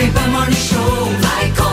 Jovem Pan Morning Show. Vai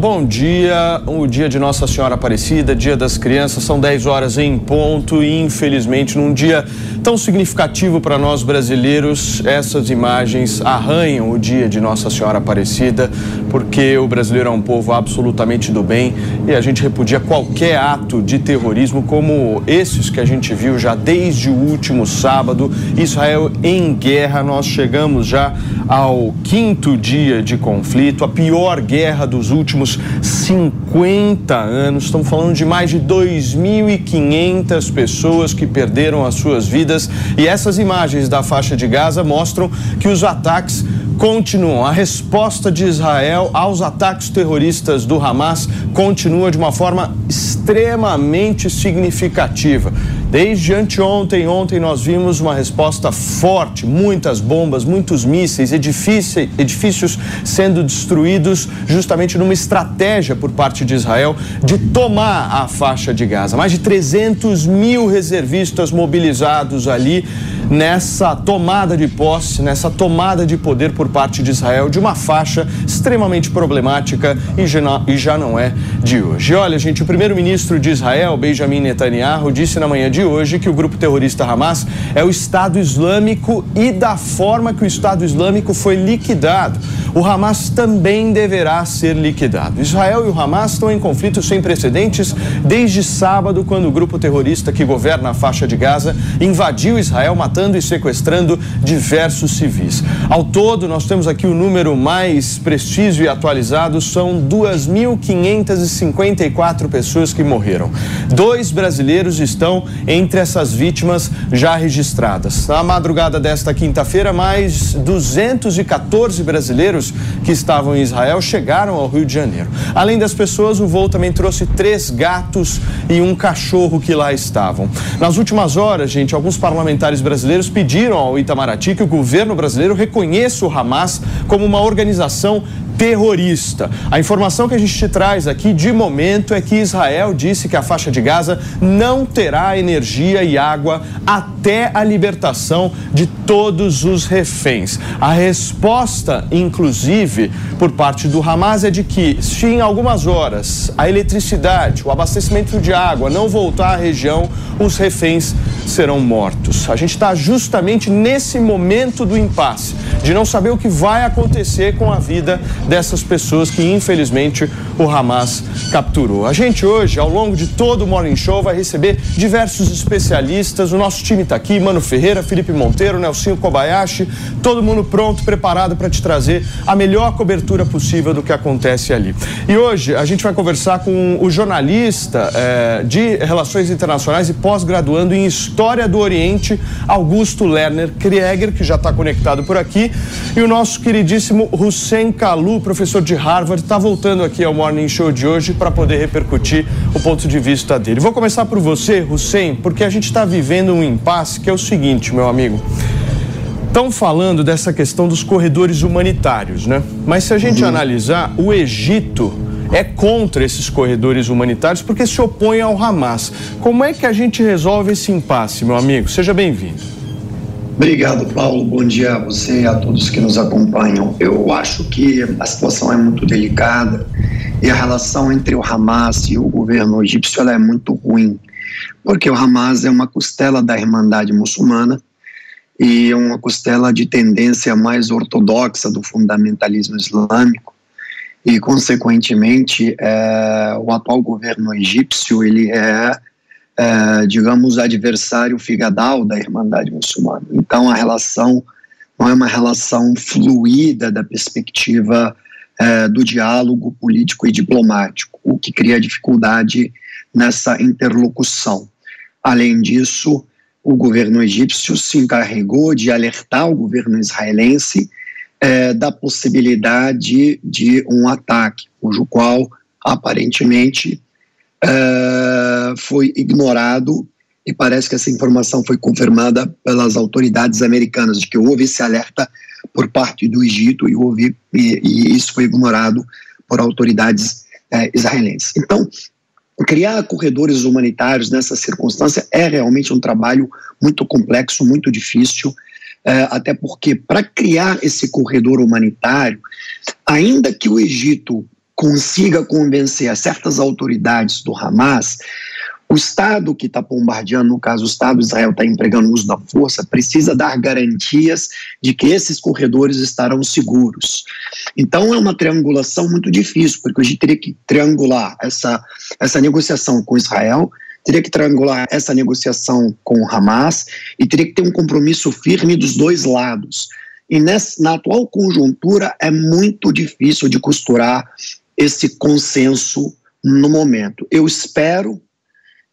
Bom dia, o dia de Nossa Senhora Aparecida, dia das crianças, são 10 horas em ponto e infelizmente num dia tão significativo para nós brasileiros, essas imagens arranham o dia de Nossa Senhora Aparecida, porque o brasileiro é um povo absolutamente do bem e a gente repudia qualquer ato de terrorismo como esses que a gente viu já desde o último sábado, Israel em guerra, nós chegamos já ao quinto dia de conflito, a pior guerra dos últimos 50 anos. Estamos falando de mais de 2.500 pessoas que perderam as suas vidas e essas imagens da faixa de Gaza mostram que os ataques continuam. A resposta de Israel aos ataques terroristas do Hamas continua de uma forma extremamente significativa. Desde anteontem, ontem nós vimos uma resposta forte, muitas bombas, muitos mísseis, edifícios sendo destruídos justamente numa estratégia por parte de Israel de tomar a faixa de Gaza. Mais de 300 mil reservistas mobilizados ali nessa tomada de posse, nessa tomada de poder por parte de Israel de uma faixa extremamente problemática e já não, é de hoje. Olha, gente, o primeiro-ministro de Israel, Benjamin Netanyahu, disse na manhã de hoje que o grupo terrorista Hamas é o Estado Islâmico e da forma que o Estado Islâmico foi liquidado. O Hamas também deverá ser liquidado. Israel e o Hamas estão em conflito sem precedentes desde sábado, quando o grupo terrorista que governa a faixa de Gaza invadiu Israel, matando e sequestrando diversos civis. Ao todo, nós temos aqui o número mais preciso e atualizado: são 2.554 pessoas que morreram. Dois brasileiros estão entre essas vítimas já registradas. Na madrugada desta quinta-feira, mais 214 brasileiros que estavam em Israel chegaram ao Rio de Janeiro. Além das pessoas, o voo também trouxe três gatos e um cachorro que lá estavam. Nas últimas horas, gente, alguns parlamentares brasileiros pediram ao Itamaraty que o governo brasileiro reconheça o Hamas como uma organização terrorista. A informação que a gente te traz aqui de momento é que Israel disse que a faixa de Gaza não terá energia e água até a libertação de todos os reféns. A resposta, inclusive, por parte do Hamas é de que, se em algumas horas a eletricidade, o abastecimento de água não voltar à região, os reféns serão mortos. A gente está justamente nesse momento do impasse, de não saber o que vai acontecer com a vida dessas pessoas que, infelizmente, o Hamas capturou. A gente hoje, ao longo de todo o Morning Show, vai receber diversos especialistas. O nosso time está aqui, Mano Ferreira, Felipe Monteiro, Nelsinho Kobayashi, todo mundo pronto, preparado para te trazer a melhor cobertura possível do que acontece ali. E hoje a gente vai conversar com o jornalista eh, de Relações Internacionais e pós-graduando em História do Oriente, Augusto Lerner Krieger, que já está conectado por aqui, e o nosso queridíssimo Hussein Kalu, professor de Harvard, está voltando aqui ao Morning Show de hoje para poder repercutir o ponto de vista dele. Vou começar por você, Hussein, porque a gente está vivendo um impasse que é o seguinte, meu amigo. Estão falando dessa questão dos corredores humanitários, né? Mas se a gente analisar, o Egito é contra esses corredores humanitários porque se opõe ao Hamas. Como é que a gente resolve esse impasse, meu amigo? Seja bem-vindo. Obrigado, Paulo. Bom dia a você e a todos que nos acompanham. Eu acho que a situação é muito delicada e a relação entre o Hamas e o governo egípcio é muito ruim, porque o Hamas é uma costela da Irmandade Muçulmana e é uma costela de tendência mais ortodoxa do fundamentalismo islâmico e, consequentemente, é, o atual governo egípcio ele é, é, digamos, adversário figadal da Irmandade Muçulmana. Então, a relação não é uma relação fluida da perspectiva é, do diálogo político e diplomático, o que cria dificuldade nessa interlocução. Além disso, o governo egípcio se encarregou de alertar o governo israelense é, da possibilidade de um ataque. cujo qual aparentemente uh, foi ignorado e parece que essa informação foi confirmada pelas autoridades americanas de que houve esse alerta por parte do Egito e houve e, e isso foi ignorado por autoridades uh, israelenses. Então, criar corredores humanitários nessa circunstância é realmente um trabalho muito complexo, muito difícil. É, até porque para criar esse corredor humanitário, ainda que o Egito consiga convencer certas autoridades do Hamas, o Estado que está bombardeando, no caso o Estado de Israel está empregando o uso da força, precisa dar garantias de que esses corredores estarão seguros. Então é uma triangulação muito difícil, porque a gente teria que triangular essa, essa negociação com Israel, teria que triangular essa negociação com o Hamas e teria que ter um compromisso firme dos dois lados. E nessa, na atual conjuntura é muito difícil de costurar esse consenso no momento. Eu espero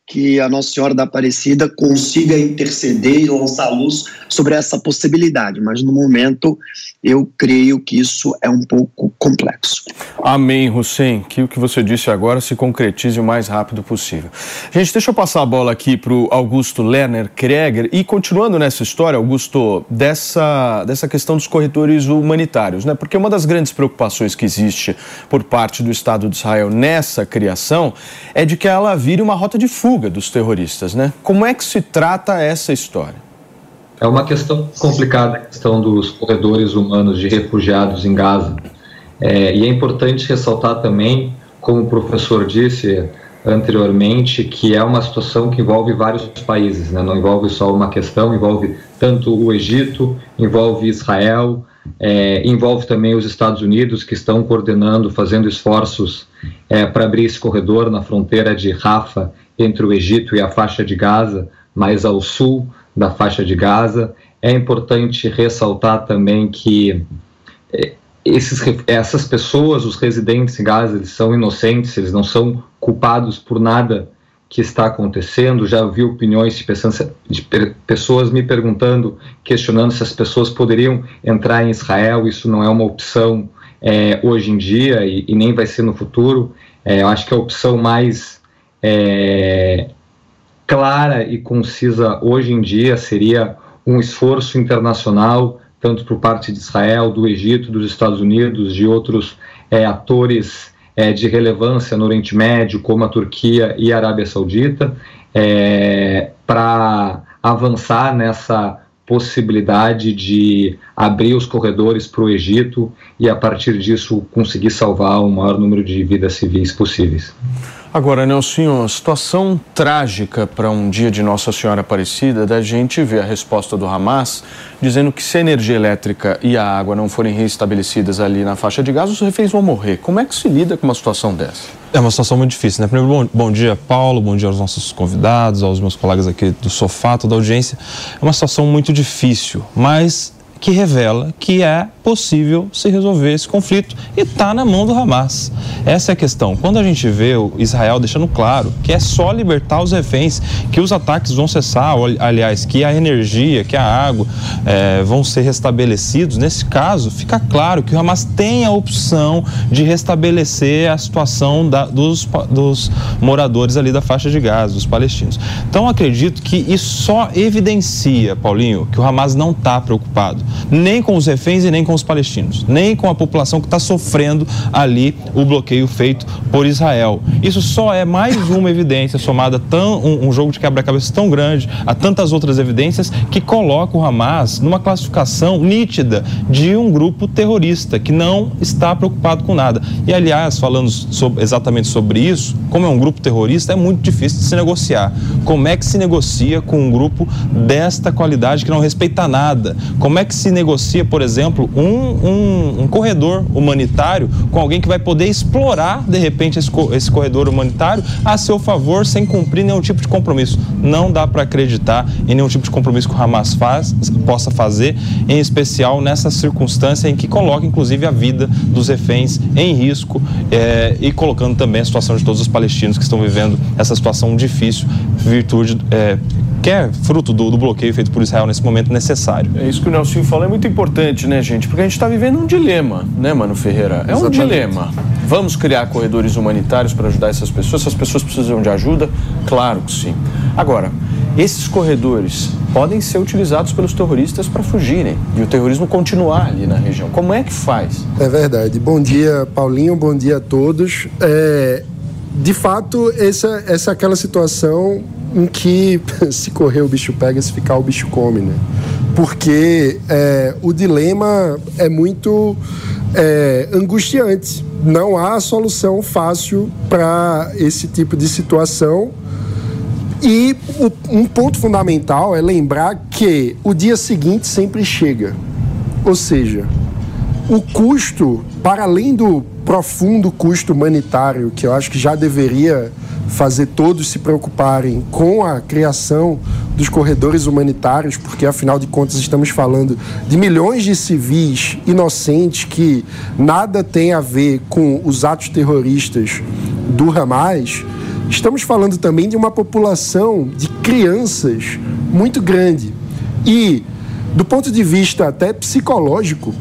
que a Nossa Senhora da Aparecida consiga interceder e lançar luz sobre essa possibilidade, mas no momento eu creio que isso é um pouco complexo. Amém, Hussein. Que o que você disse agora se concretize o mais rápido possível. Gente, deixa eu passar a bola aqui para o Augusto Lerner Kreger e continuando nessa história, Augusto, dessa, dessa questão dos corredores humanitários, né? Porque uma das grandes preocupações que existe por parte do Estado de Israel nessa criação é de que ela vire uma rota de fuga dos terroristas, né? Como é que se trata essa história? É uma questão complicada a questão dos corredores humanos de refugiados em Gaza. É, e é importante ressaltar também, como o professor disse anteriormente, que é uma situação que envolve vários países, né? não envolve só uma questão, envolve tanto o Egito, envolve Israel, é, envolve também os Estados Unidos, que estão coordenando, fazendo esforços é, para abrir esse corredor na fronteira de Rafa entre o Egito e a faixa de Gaza, mais ao sul da faixa de Gaza. É importante ressaltar também que é, esses, essas pessoas, os residentes em Gaza, eles são inocentes, eles não são culpados por nada que está acontecendo. Já ouvi opiniões de pessoas, de pessoas me perguntando, questionando se as pessoas poderiam entrar em Israel. Isso não é uma opção é, hoje em dia e, e, nem vai ser no futuro. É, eu acho que a opção mais é, clara e concisa hoje em dia seria um esforço internacional, tanto por parte de Israel, do Egito, dos Estados Unidos, de outros é, atores é, de relevância no Oriente Médio, como a Turquia e a Arábia Saudita, é, para avançar nessa possibilidade de abrir os corredores para o Egito e, a partir disso, conseguir salvar o maior número de vidas civis possíveis. Agora, Nelson, situação trágica para um dia de Nossa Senhora Aparecida da gente ver a resposta do Hamas dizendo que se a energia elétrica e a água não forem reestabelecidas ali na faixa de gás, os reféns vão morrer. Como é que se lida com uma situação dessa? É uma situação muito difícil, né? Primeiro, bom, bom dia, Paulo, bom dia aos nossos convidados, aos meus colegas aqui do sofá, toda a audiência. É uma situação muito difícil, mas que revela que é possível se resolver esse conflito e está na mão do Hamas. Essa é a questão. Quando a gente vê o Israel deixando claro que é só libertar os reféns, que os ataques vão cessar, aliás, que a energia, que a água é, vão ser restabelecidos, nesse caso fica claro que o Hamas tem a opção de restabelecer a situação da, dos, dos moradores ali da faixa de Gaza, dos palestinos. Então acredito que isso só evidencia, Paulinho, que o Hamas não está preocupado nem com os reféns e nem com os palestinos, nem com a população que está sofrendo ali o bloqueio feito por Israel. Isso só é mais uma evidência somada tão, um, um jogo de quebra-cabeça tão grande a tantas outras evidências que coloca o Hamas numa classificação nítida de um grupo terrorista que não está preocupado com nada. E aliás, falando sobre, exatamente sobre isso, como é um grupo terrorista, é muito difícil de se negociar. Como é que se negocia com um grupo desta qualidade que não respeita nada? Como é que se negocia, por exemplo, um, um, um corredor humanitário com alguém que vai poder explorar, de repente, esse, esse corredor humanitário a seu favor, sem cumprir nenhum tipo de compromisso. Não dá para acreditar em nenhum tipo de compromisso que o Hamas faz, possa fazer, em especial nessa circunstância em que coloca, inclusive, a vida dos reféns em risco é, e colocando também a situação de todos os palestinos que estão vivendo essa situação difícil, virtude. É, que é fruto do, do, bloqueio feito por Israel nesse momento necessário. É isso que o Nelson falou, é muito importante, né, gente? Porque a gente está vivendo um dilema, né, Mano Ferreira? É Exatamente. um dilema. Vamos criar corredores humanitários para ajudar essas pessoas? Essas pessoas precisam de ajuda? Claro que sim. Agora, esses corredores podem ser utilizados pelos terroristas para fugirem e o terrorismo continuar ali na região. Como é que faz? É verdade. Bom dia, Paulinho. Bom dia a todos. É, de fato, essa, essa é aquela situação em que se correr o bicho pega, se ficar o bicho come, né? Porque é, o dilema é muito é, angustiante. Não há solução fácil para esse tipo de situação. E um ponto fundamental é lembrar que o dia seguinte sempre chega. Ou seja, o custo, para além do profundo custo humanitário, que eu acho que já deveria fazer todos se preocuparem com a criação dos corredores humanitários, porque afinal de contas estamos falando de milhões de civis inocentes que nada tem a ver com os atos terroristas do Hamas. Estamos falando também de uma população de crianças muito grande. E, do ponto de vista até psicológico,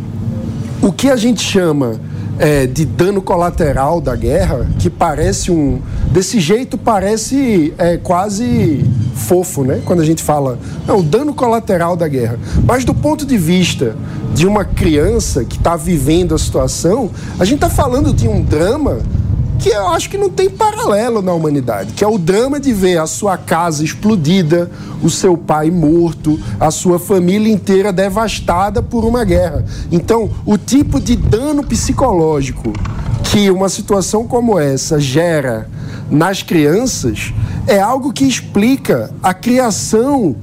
o que a gente chama é, de dano colateral da guerra, que parece um. Desse jeito parece é, quase fofo, né? Quando a gente fala, não, o dano colateral da guerra. Mas do ponto de vista de uma criança que está vivendo a situação, a gente está falando de um drama que eu acho que não tem paralelo na humanidade, que é o drama de ver a sua casa explodida, o seu pai morto, a sua família inteira devastada por uma guerra. Então, o tipo de dano psicológico que uma situação como essa gera nas crianças é algo que explica a criação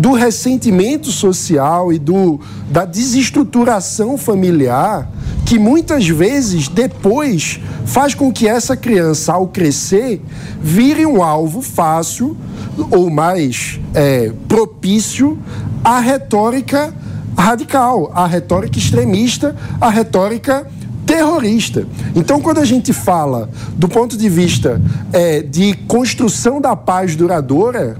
do ressentimento social e do, da desestruturação familiar que muitas vezes depois faz com que essa criança, ao crescer, vire um alvo fácil ou mais é, propício à retórica radical, à retórica extremista, à retórica terrorista. Então, quando a gente fala do ponto de vista é, de construção da paz duradoura,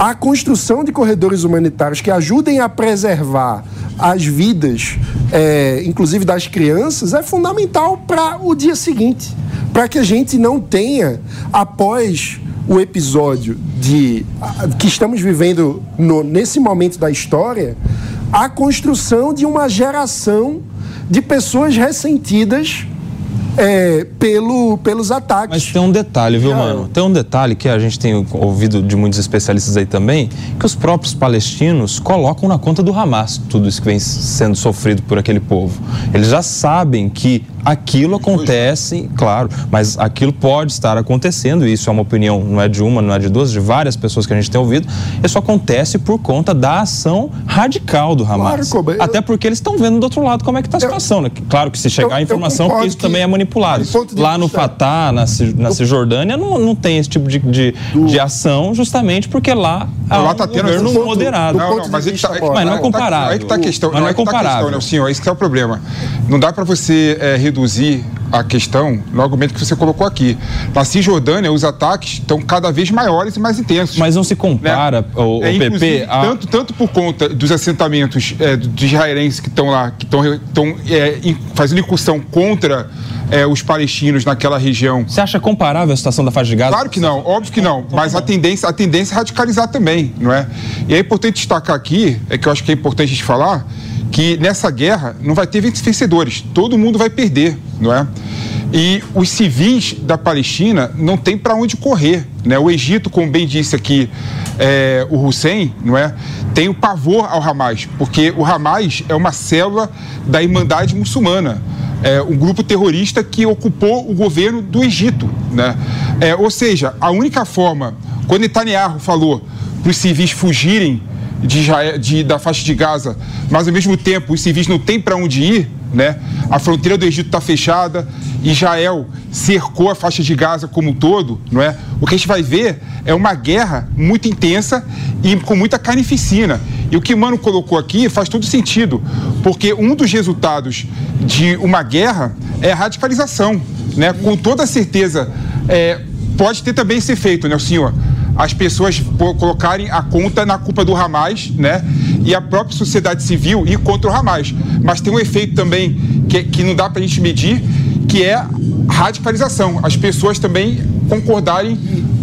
a construção de corredores humanitários que ajudem a preservar as vidas, é, inclusive das crianças, é fundamental para o dia seguinte. Para que a gente não tenha, após o episódio de que estamos vivendo no, nesse momento da história, a construção de uma geração de pessoas ressentidas é, pelo, pelos ataques. Mas tem um detalhe, viu, mano? Tem um detalhe que a gente tem ouvido de muitos especialistas aí também, que os próprios palestinos colocam na conta do Hamas tudo isso que vem sendo sofrido por aquele povo. Eles já sabem que aquilo acontece, claro, mas aquilo pode estar acontecendo, e isso é uma opinião, não é de uma, não é de duas, de várias pessoas que a gente tem ouvido, isso acontece por conta da ação radical do Hamas. Claro, eu... Até porque eles estão vendo do outro lado como é que está a situação. Eu... Né? Claro que se chegar eu, a informação, isso também é manipulado. Lá no Fatah, na, na Cisjordânia, não, não tem esse tipo de, de, do... de ação, justamente porque lá há lá tá um governo ponto, moderado. Não, não, mas, tá, mas não é comparável. Aí que está a questão. Mas não é comparável. Não, senhor, esse que é o problema. Não dá para você é, reduzir a questão no argumento que você colocou aqui. Na Cisjordânia, os ataques estão cada vez maiores e mais intensos. Mas não se compara, né? o, é, o PP... A... Tanto, tanto por conta dos assentamentos é, dos israelenses que estão lá, que estão é, fazendo incursão contra é, os palestinos naquela região. Você acha comparável a situação da faixa de Gaza? Claro que não, óbvio que não. Mas a tendência, a tendência é radicalizar também, não é? E é importante destacar aqui, é que eu acho que é importante a gente falar, que nessa guerra não vai ter vencedores, todo mundo vai perder, não é? E os civis da Palestina não tem para onde correr, né? O Egito, como bem disse aqui é, o Hussein, não é? Tem o pavor ao Hamas, porque o Hamas é uma célula da Irmandade Muçulmana. É um grupo terrorista que ocupou o governo do Egito, né? É, ou seja, a única forma, quando Netanyahu falou para os civis fugirem de Israel, de, da faixa de Gaza, mas ao mesmo tempo os civis não têm para onde ir, né? A fronteira do Egito está fechada, Israel cercou a faixa de Gaza como um todo, não é? O que a gente vai ver é uma guerra muito intensa e com muita carnificina. E o que Mano colocou aqui faz todo sentido, porque um dos resultados de uma guerra é a radicalização, né? Com toda certeza, é, pode ter também esse efeito, né, senhor? As pessoas colocarem a conta na culpa do Hamas, né? E a própria sociedade civil ir contra o Hamas. Mas tem um efeito também que, que não dá para a gente medir, que é radicalização. As pessoas também concordarem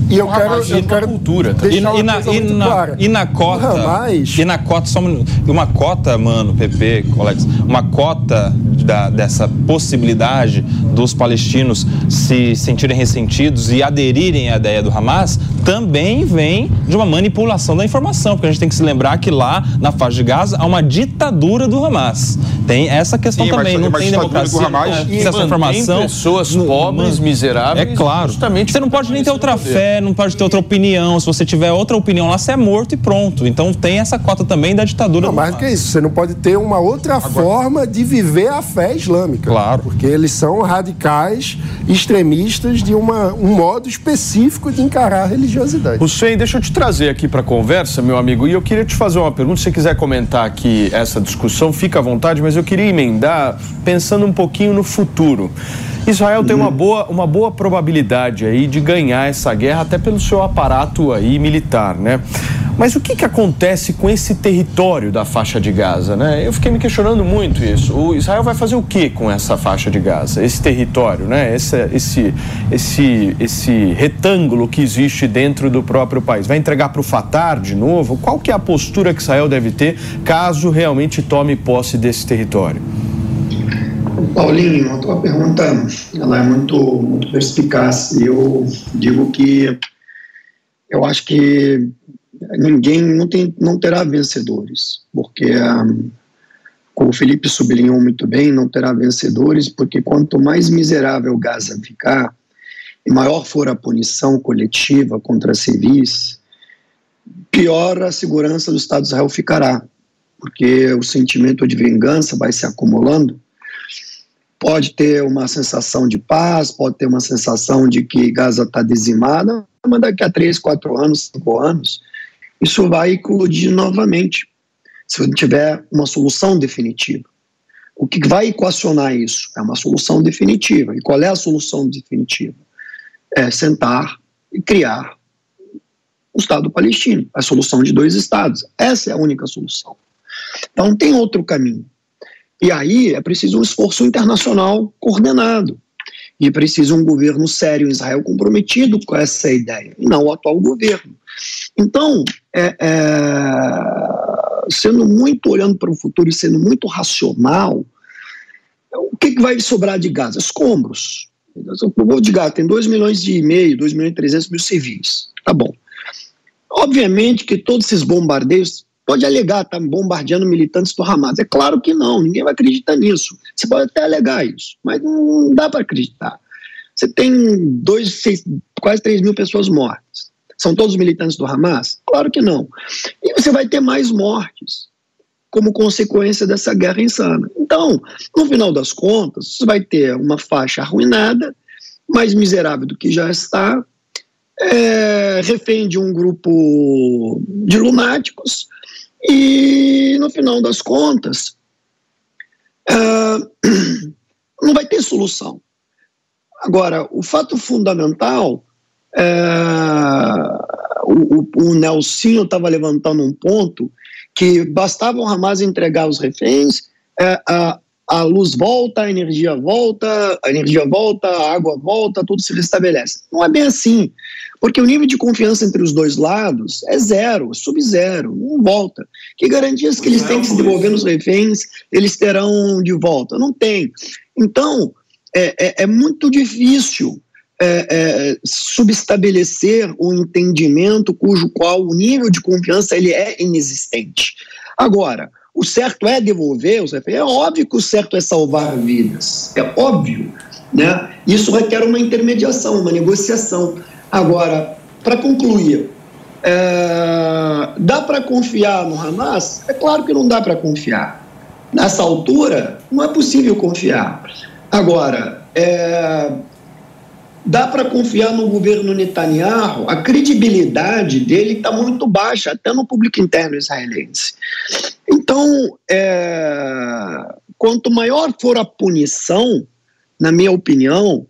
e eu quero, eu quero cultura. E, uma e, na, e, na, clara. e na cota. O Hamas- E na cota, só um minuto. E uma cota, mano, PP, colegas, uma cota da, dessa possibilidade dos palestinos se sentirem ressentidos e aderirem à ideia do Hamas também vem de uma manipulação da informação, porque a gente tem que se lembrar que lá na faixa de Gaza há uma ditadura do Hamas. Tem essa questão Sim, mas também, é não uma tem ditadura do democracia. Hamas não E tem essa mantém informação. pessoas No- pobres, miseráveis, É claro. justamente Você não pode nem ter outra fé, não pode ter outra opinião. Se você tiver outra opinião lá, você é morto e pronto. Então tem essa cota também da ditadura Não, do mais do que Hamas. isso, você não pode ter uma outra forma de viver a fé islâmica. Claro. Porque eles são radicais, extremistas de uma, um modo específico de encarar a religiosidade. Hussein, deixa eu te trazer aqui para a conversa, meu amigo, e eu queria te fazer uma pergunta. Se você quiser comentar aqui essa discussão, fica à vontade, mas eu queria emendar pensando um pouquinho no futuro. Israel tem uma boa, uma boa probabilidade aí de ganhar essa guerra, até pelo seu aparato aí militar, né? Mas o que, que acontece com esse território da faixa de Gaza, né? Eu fiquei me questionando muito isso. O Israel vai fazer o que com essa faixa de Gaza, esse território, né? Esse, esse, esse, esse retângulo que existe dentro do próprio país. Vai entregar para o Fatah de novo? Qual que é a postura que Israel deve ter caso realmente tome posse desse território? Paulinho, a tua pergunta ela é muito, muito perspicaz. Eu digo que eu acho que ninguém não, tem, não terá vencedores, porque ah, como o Felipe sublinhou muito bem, não terá vencedores, porque quanto mais miserável Gaza ficar e maior for a punição coletiva contra civis, pior a segurança do Estado de Israel ficará, porque o sentimento de vingança vai se acumulando pode ter uma sensação de paz, pode ter uma sensação de que Gaza está dizimada, mas daqui a três, quatro anos, cinco anos, isso vai eclodir novamente, se não tiver uma solução definitiva. O que vai equacionar isso? É uma solução definitiva. E qual é a solução definitiva? É sentar e criar um Estado palestino, a solução de dois Estados. Essa é a única solução. Então, não tem outro caminho. E aí é preciso um esforço internacional coordenado. E preciso um governo sério em Israel comprometido com essa ideia, e não o atual governo. Então, é, é, sendo muito olhando para o futuro e sendo muito racional, o que, que vai sobrar de Gaza? Escombros. O povo de Gaza tem 2 milhões e meio, 2 milhões e 300 mil civis. Tá bom. Obviamente que todos esses bombardeios pode alegar, tá bombardeando militantes do Hamas. É claro que não, ninguém vai acreditar nisso. Você pode até alegar isso, mas não dá para acreditar. Você tem dois, seis, quase 3 mil pessoas mortas. São todos militantes do Hamas? Claro que não. E você vai ter mais mortes como consequência dessa guerra insana. Então, no final das contas, você vai ter uma faixa arruinada, mais miserável do que já está, é, refém de um grupo de lunáticos, e no final das contas, uh, não vai ter solução. Agora, o fato fundamental, uh, o, o, o Nelsinho estava levantando um ponto que bastava o Hamas entregar os reféns, uh, a, luz volta, a energia volta, a energia volta, a água volta, tudo se restabelece. Não é bem assim. Porque o nível de confiança entre os dois lados é zero, sub-zero, não volta. Que garantias que eles têm que se devolver nos reféns, eles terão de volta? Não tem. Então, é, é, é muito difícil é, é, subestabelecer um entendimento cujo qual o nível de confiança ele é inexistente. Agora, o certo é devolver os reféns? É óbvio que o certo é salvar vidas, é óbvio. Né? Isso requer uma intermediação, uma negociação. Agora, para concluir, é, dá para confiar no Hamas? É claro que não dá para confiar. Nessa altura, não é possível confiar. Agora, é, dá para confiar no governo Netanyahu? A credibilidade dele está muito baixa, até no público interno israelense. Então, é, quanto maior for a punição, na minha opinião,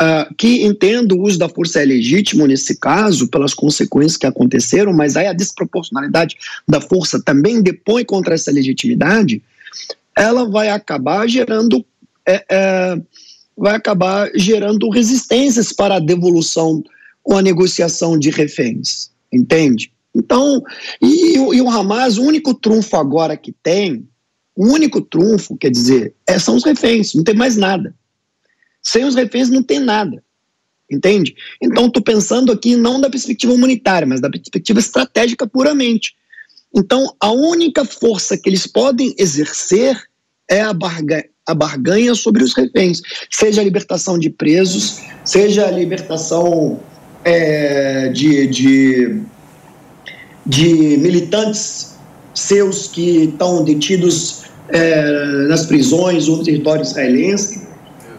Uh, que entendo o uso da força é legítimo nesse caso, pelas consequências que aconteceram, mas aí a desproporcionalidade da força também depõe contra essa legitimidade, ela vai acabar gerando é, é, vai acabar gerando resistências para a devolução ou a negociação de reféns, entende? Então, e, e o Hamas, o único trunfo agora que tem, o único trunfo, quer dizer, é, são os reféns, não tem mais nada. Sem os reféns não tem nada, entende? Então, estou pensando aqui não da perspectiva humanitária, mas da perspectiva estratégica puramente. Então, a única força que eles podem exercer é a barganha, a barganha sobre os reféns, seja a libertação de presos, seja a libertação é, de, de de militantes seus que estão detidos é, nas prisões ou no território israelense,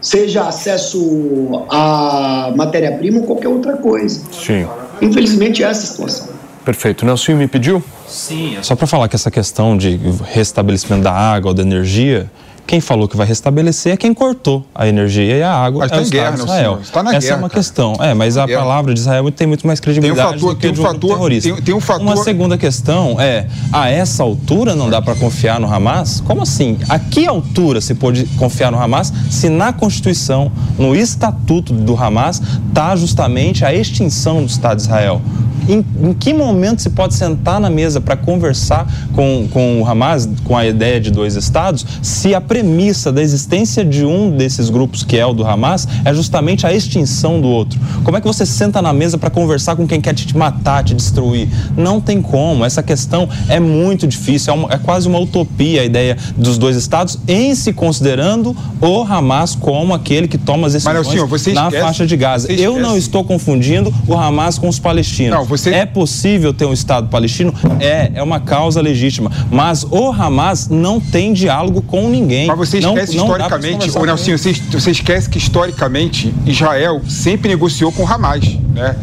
seja acesso à matéria-prima ou qualquer outra coisa. Sim. Infelizmente, é essa a situação. Perfeito. Nelson me pediu? Sim. Só para falar que essa questão de restabelecimento da água ou da energia quem falou que vai restabelecer é quem cortou a energia e a água. Mas é está o guerra, de Israel. Está na Essa guerra, é uma cara. questão. É, mas a Guerra. palavra de Israel tem muito mais credibilidade fator- do que tem um um fator- terrorista. tem- tem um fator- Uma segunda questão é, a essa altura não dá para confiar no Hamas? Como assim? A que altura se pode confiar no Hamas se na Constituição, no estatuto do Hamas, está justamente a extinção do Estado de Israel? Em, em que momento se pode sentar na mesa para conversar com, com o Hamas, com a ideia de dois estados, se a premissa da existência de um desses grupos, que é o do Hamas, é justamente a extinção do outro? Como é que você senta na mesa para conversar com quem quer te matar, te destruir? Não tem como. Essa questão é muito difícil, é, uma- é quase uma utopia a ideia dos dois estados, em se considerando o Hamas como aquele que toma as decisões Nelsinho, você na esquece- faixa de Gaza. Eu não estou confundindo o Hamas com os palestinos. Não, você- É possível ter um Estado palestino? É, é uma causa legítima. Mas o Hamas não tem diálogo com ninguém. Mas você Não- esquece não historicamente, conversar ô Nelsinho, você, você esquece que historicamente Israel sempre negociou com Hamas, né?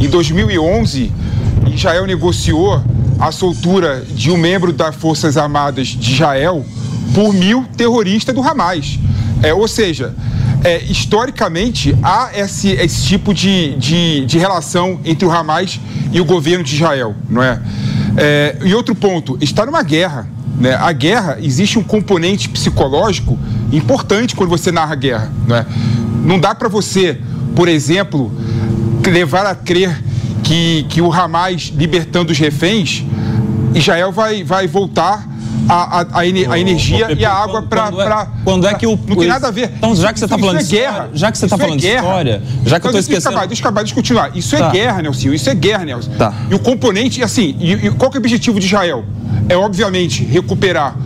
Em 2011, Israel negociou a soltura de um membro das Forças Armadas de Israel por mil terroristas do Hamas. É, ou seja, é, historicamente há esse, esse tipo de, de, de relação entre o Hamas e o governo de Israel, não é? É, e outro ponto, está numa guerra. Né? A guerra, existe um componente psicológico importante quando você narra a guerra. Né? Não dá para você, por exemplo, levar a crer que, que o Hamas libertando os reféns, Israel vai, vai voltar a, a, a, ene- a energia Pepe, e a água para. quando é- quando é que o- Não tem nada a ver. Então, já que você tá Isso- falando isso é guerra. já que você tá é falando de guerra. história, já que eu tô Então, deixa esquecendo- acabar, deixa eu acabar, deixa eu continuar. Isso Tá. é guerra, Nelson. Isso é guerra, Nelson. Tá. E o componente, assim, e, e qual que é o objetivo de Israel? É, obviamente, recuperar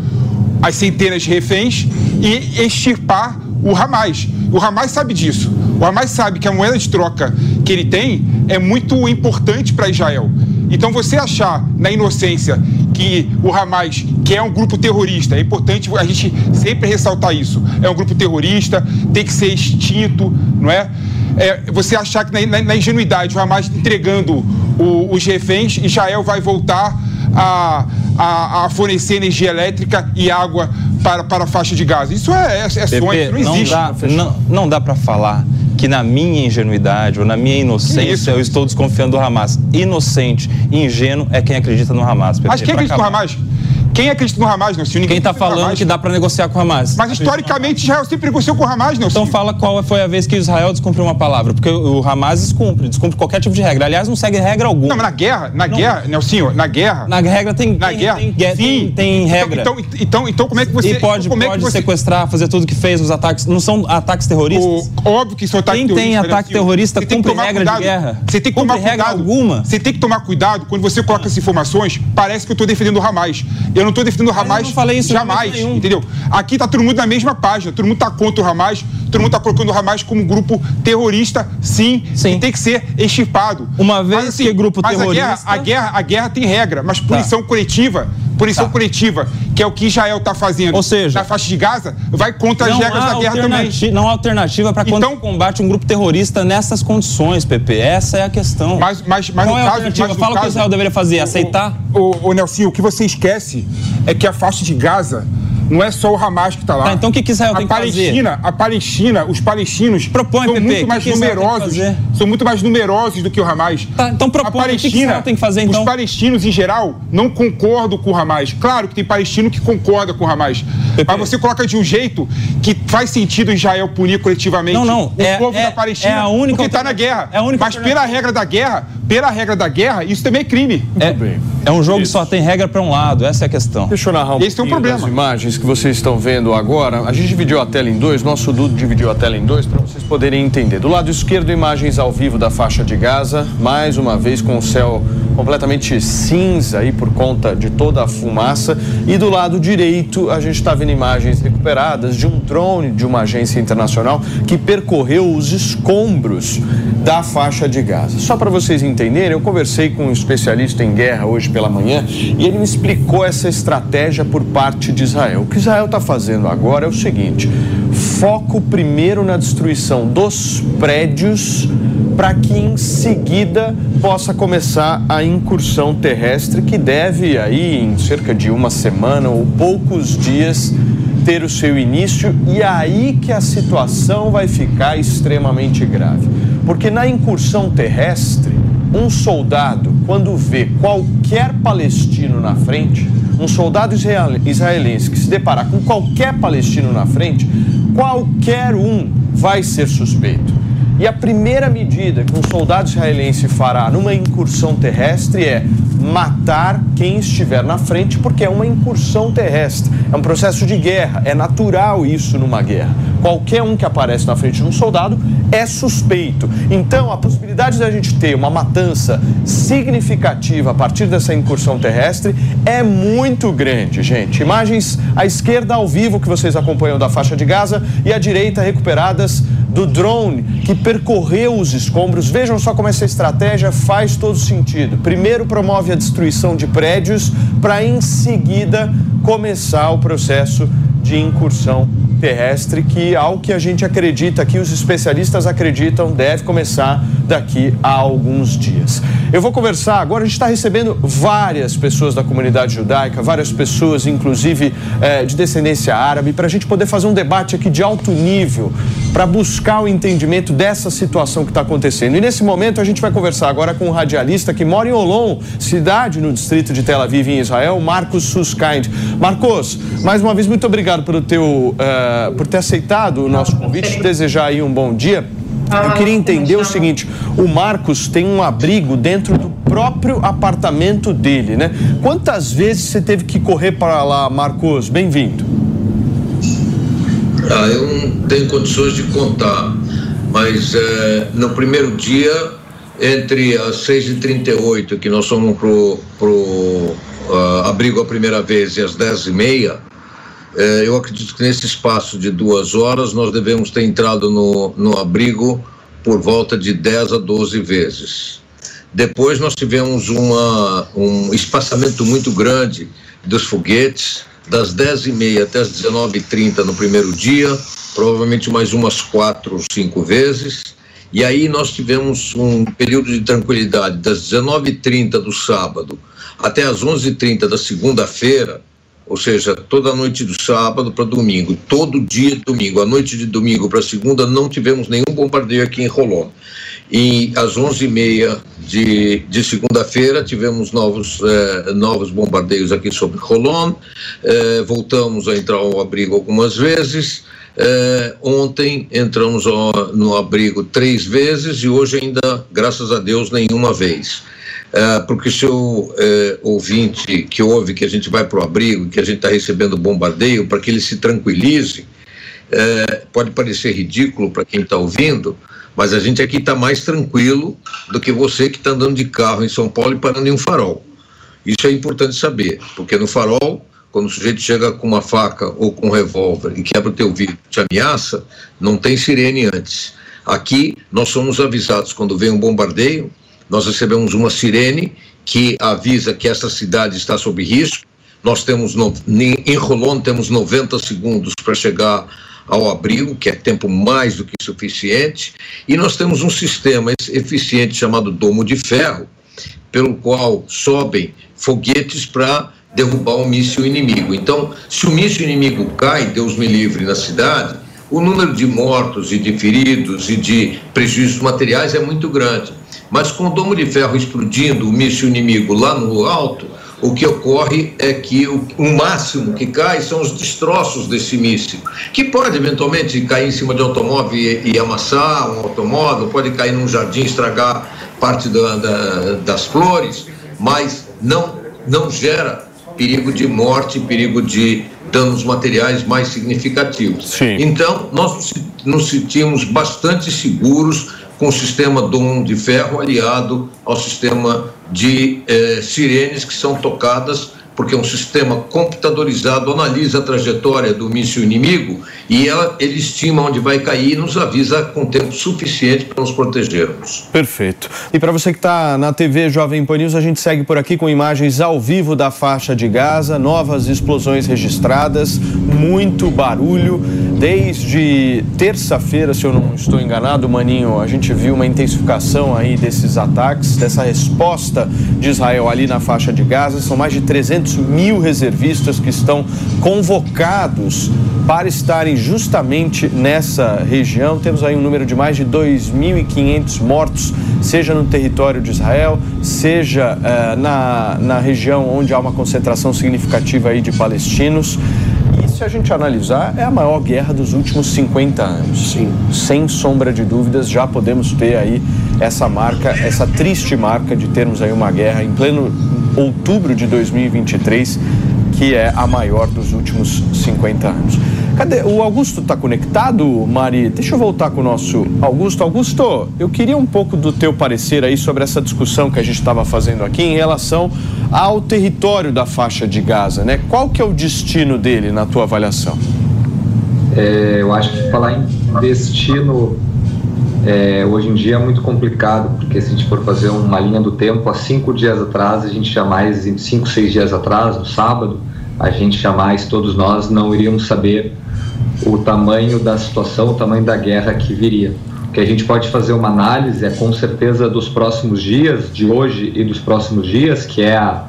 as centenas de reféns e extirpar o Hamas. O Hamas sabe disso. O Hamas sabe que a moeda de troca que ele tem é muito importante para Israel. Então, você achar na inocência que o Hamas, que é um grupo terrorista, é importante a gente sempre ressaltar isso. É um grupo terrorista, tem que ser extinto, não é? É, você achar que na, na- na ingenuidade o Hamas entregando o- os reféns, Israel vai voltar a, a- a fornecer energia elétrica e água para, para a faixa de Gaza. Isso é, é, é sonho, Pepe, isso não existe. dá, não, não dá para falar que na minha ingenuidade ou na minha inocência eu estou desconfiando do Hamas. Inocente e ingênuo é quem acredita no Hamas. Pepe, Mas quem acredita no acabar. Hamas? Quem acredita no Hamas, Nelson? Ninguém Quem está falando que dá para negociar com o Hamas? Mas historicamente Israel sempre negociou com o Hamas, Nelson. Então fala qual foi a vez que Israel descumpriu uma palavra, porque o Hamas descumpre, descumpre qualquer tipo de regra. Aliás, não segue regra alguma. Não, mas na guerra, na guerra, Nelsinho, na guerra. Na regra tem, Na tem, guerra? tem, tem, Sim. tem Então- regra. Então, então, então, como é que você. e pode, como é que pode você, sequestrar, fazer tudo que fez nos ataques. Não são ataques terroristas? O, óbvio que isso é um ataque Quem tem ataque Nelsinho. terrorista cumpre regra de cuidado. guerra. Você tem que Cumpre tomar regra cuidado. alguma. Você tem que tomar cuidado quando você coloca essas informações. Parece que eu estou defendendo o Hamas. Eu não estou defendendo o Hamas não falei isso jamais. Entendeu? Aqui tá todo mundo na mesma página. Todo mundo tá contra o Hamas. Todo mundo tá colocando o Hamas como grupo terrorista, sim, Sim. tem que ser extirpado. Uma vez que grupo mas terrorista- A guerra, a, guerra, a guerra tem regra, mas punição coletiva, punição Tá. coletiva, que é o que Israel está fazendo Ou seja- na faixa de Gaza, vai contra as regras da guerra também. não há alternativa para quando Então- combate um grupo terrorista nessas condições, Pepe. Essa é a questão. Mas, mas, mas Qual no é a caso, alternativa? mas Fala o que Israel deveria fazer, o- aceitar? O, o, Nelson, o que você esquece é que a faixa de Gaza não é só o Hamas que está lá. Tá, então o que que Israel a tem que fazer? Palestina, A Palestina, os palestinos Propõe, são o muito mais que que numerosos. fazer? são muito mais numerosos do que o Hamas. Tá, então propõe, a Palestina, o que Israel tem que fazer, então? Os palestinos, em geral, não concordam com o Hamas. Claro que tem palestino que concorda com o Hamas. Mas você coloca de um jeito que faz sentido Israel punir coletivamente Não, não, o é- povo é- da Palestina é a única porque está na guerra. É a única Mas pela regra da guerra, pela regra da guerra, isso também é crime. É, bem. é um jogo Isso. que só tem regra para um lado, essa é a questão. Deixa eu narrar um Esse é um pouquinho problema. das imagens que vocês estão vendo agora. A gente dividiu a tela em dois, nosso Dudu dividiu a tela em dois para vocês poderem entender. Do lado esquerdo, imagens ao vivo da faixa de Gaza, mais uma vez com o céu completamente cinza aí por conta de toda a fumaça. E do lado direito, a gente está vendo imagens recuperadas de um drone de uma agência internacional que percorreu os escombros da faixa de Gaza. Só para vocês entenderem, eu conversei com um especialista em guerra hoje pela manhã e ele me explicou essa estratégia por parte de Israel. O que Israel está fazendo agora é o seguinte: foco primeiro na destruição dos prédios para que em seguida possa começar a incursão terrestre que deve aí em cerca de uma semana ou poucos dias ter o seu início e aí que a situação vai ficar extremamente grave. Porque na incursão terrestre, um soldado, quando vê qualquer palestino na frente, um soldado israel- israelense que se deparar com qualquer palestino na frente, qualquer um vai ser suspeito. E a primeira medida que um soldado israelense fará numa incursão terrestre é matar quem estiver na frente, porque é uma incursão terrestre. É um processo de guerra, é natural isso numa guerra. Qualquer um que aparece na frente de um soldado é suspeito. Então, a possibilidade da gente ter uma matança significativa a partir dessa incursão terrestre é muito grande, gente. Imagens à esquerda ao vivo que vocês acompanham da faixa de Gaza e à direita recuperadas do drone que percorreu os escombros. Vejam só como essa estratégia faz todo sentido. Primeiro promove a destruição de prédios para em seguida começar o processo de incursão terrestre que ao que a gente acredita que os especialistas acreditam deve começar daqui a alguns dias. Eu vou conversar agora, a gente está recebendo várias pessoas da comunidade judaica, várias pessoas, inclusive eh, de descendência árabe, para a gente poder fazer um debate aqui de alto nível para buscar o entendimento dessa situação que está acontecendo. E nesse momento a gente vai conversar agora com um radialista que mora em Olon, cidade no distrito de Tel Aviv, em Israel, Marcos Suskind. Marcos, mais uma vez muito obrigado pelo teu, eh, por ter aceitado o nosso convite, te desejar aí um bom dia. Eu queria entender o seguinte: o Marcos tem um abrigo dentro do próprio apartamento dele, né? Quantas vezes você teve que correr para lá, Marcos? Bem-vindo. Ah, eu não tenho condições de contar, mas eh, no primeiro dia, entre as 6h38, que nós fomos pro, pro ah, abrigo a primeira vez, e as 10h30, eh, eu acredito que nesse espaço de duas horas nós devemos ter entrado no, no abrigo por volta de 10 a 12 vezes. Depois nós tivemos uma, um espaçamento muito grande dos foguetes, das 10h30 até as 19h30 no primeiro dia, provavelmente mais umas quatro ou cinco vezes. E aí nós tivemos um período de tranquilidade das 19h30 do sábado até as 11h30 da segunda-feira, ou seja, toda noite do sábado para domingo, todo dia domingo, a noite de domingo para segunda, não tivemos nenhum bombardeio aqui em Rolon. E às 11h30 de, de segunda-feira tivemos novos, eh, novos bombardeios aqui sobre Rolon, eh, voltamos a entrar ao abrigo algumas vezes. Eh, ontem entramos no abrigo três vezes e hoje ainda, graças a Deus, nenhuma vez. Ah, porque se o eh, ouvinte que ouve que a gente vai para o abrigo, que a gente está recebendo bombardeio, para que ele se tranquilize, eh, pode parecer ridículo para quem está ouvindo, mas a gente aqui está mais tranquilo do que você que está andando de carro em São Paulo e parando em um farol. Isso é importante saber, porque no farol, quando o sujeito chega com uma faca ou com um revólver e quebra o teu vidro, te ameaça, não tem sirene antes. Aqui, nós somos avisados quando vem um bombardeio, nós recebemos uma sirene que avisa que essa cidade está sob risco. Nós temos, no, em Rolon, temos 90 segundos para chegar ao abrigo, que é tempo mais do que suficiente, e nós temos um sistema eficiente chamado domo de ferro, pelo qual sobem foguetes para derrubar o míssil inimigo. Então, se o míssil inimigo cai, Deus me livre, na cidade, o número de mortos e de feridos e de prejuízos materiais é muito grande. Mas com o domo de ferro explodindo, o míssil inimigo lá no alto, o que ocorre é que o, o, máximo que cai são os destroços desse míssil, que pode eventualmente cair em cima de um automóvel e, e amassar um automóvel, pode cair num jardim, estragar parte da, da, das flores, mas não, não gera perigo de morte, perigo de danos materiais mais significativos. Sim. Então, nós nos sentimos bastante seguros com o sistema Dom de ferro aliado ao sistema de eh, sirenes que são tocadas porque um sistema computadorizado, analisa a trajetória do míssil inimigo e ela, ele estima onde vai cair e nos avisa com tempo suficiente para nos protegermos. Perfeito. E para você que está na TV Jovem Pan News, a gente segue por aqui com imagens ao vivo da faixa de Gaza, novas explosões registradas, muito barulho. Desde terça-feira, se eu não estou enganado, Maninho, a gente viu uma intensificação aí desses ataques, dessa resposta de Israel ali na faixa de Gaza. São mais de 300 mil reservistas que estão convocados para estarem justamente nessa região. Temos aí um número de mais de 2.500 mortos, seja no território de Israel, seja uh, na, na região onde há uma concentração significativa aí de palestinos se a gente analisar, é a maior guerra dos últimos 50 anos. Sim. Sem sombra de dúvidas, já podemos ter aí essa marca, essa triste marca de termos aí uma guerra em pleno outubro de 2023, que é a maior dos últimos 50 anos. Cadê? O Augusto está conectado, Mari? Deixa eu voltar com o nosso Augusto. Augusto, eu queria um pouco do teu parecer aí sobre essa discussão que a gente estava fazendo aqui em relação ao território da faixa de Gaza, né? Qual que é o destino dele na tua avaliação? É, eu acho que falar em destino é, hoje em dia é muito complicado, porque se a gente for fazer uma linha do tempo, há cinco dias atrás, a gente jamais, cinco, seis dias atrás, no sábado, a gente jamais, todos nós, não iríamos saber o tamanho da situação, o tamanho da guerra que viria. O que a gente pode fazer uma análise é com certeza dos próximos dias, de hoje e dos próximos dias, que é a,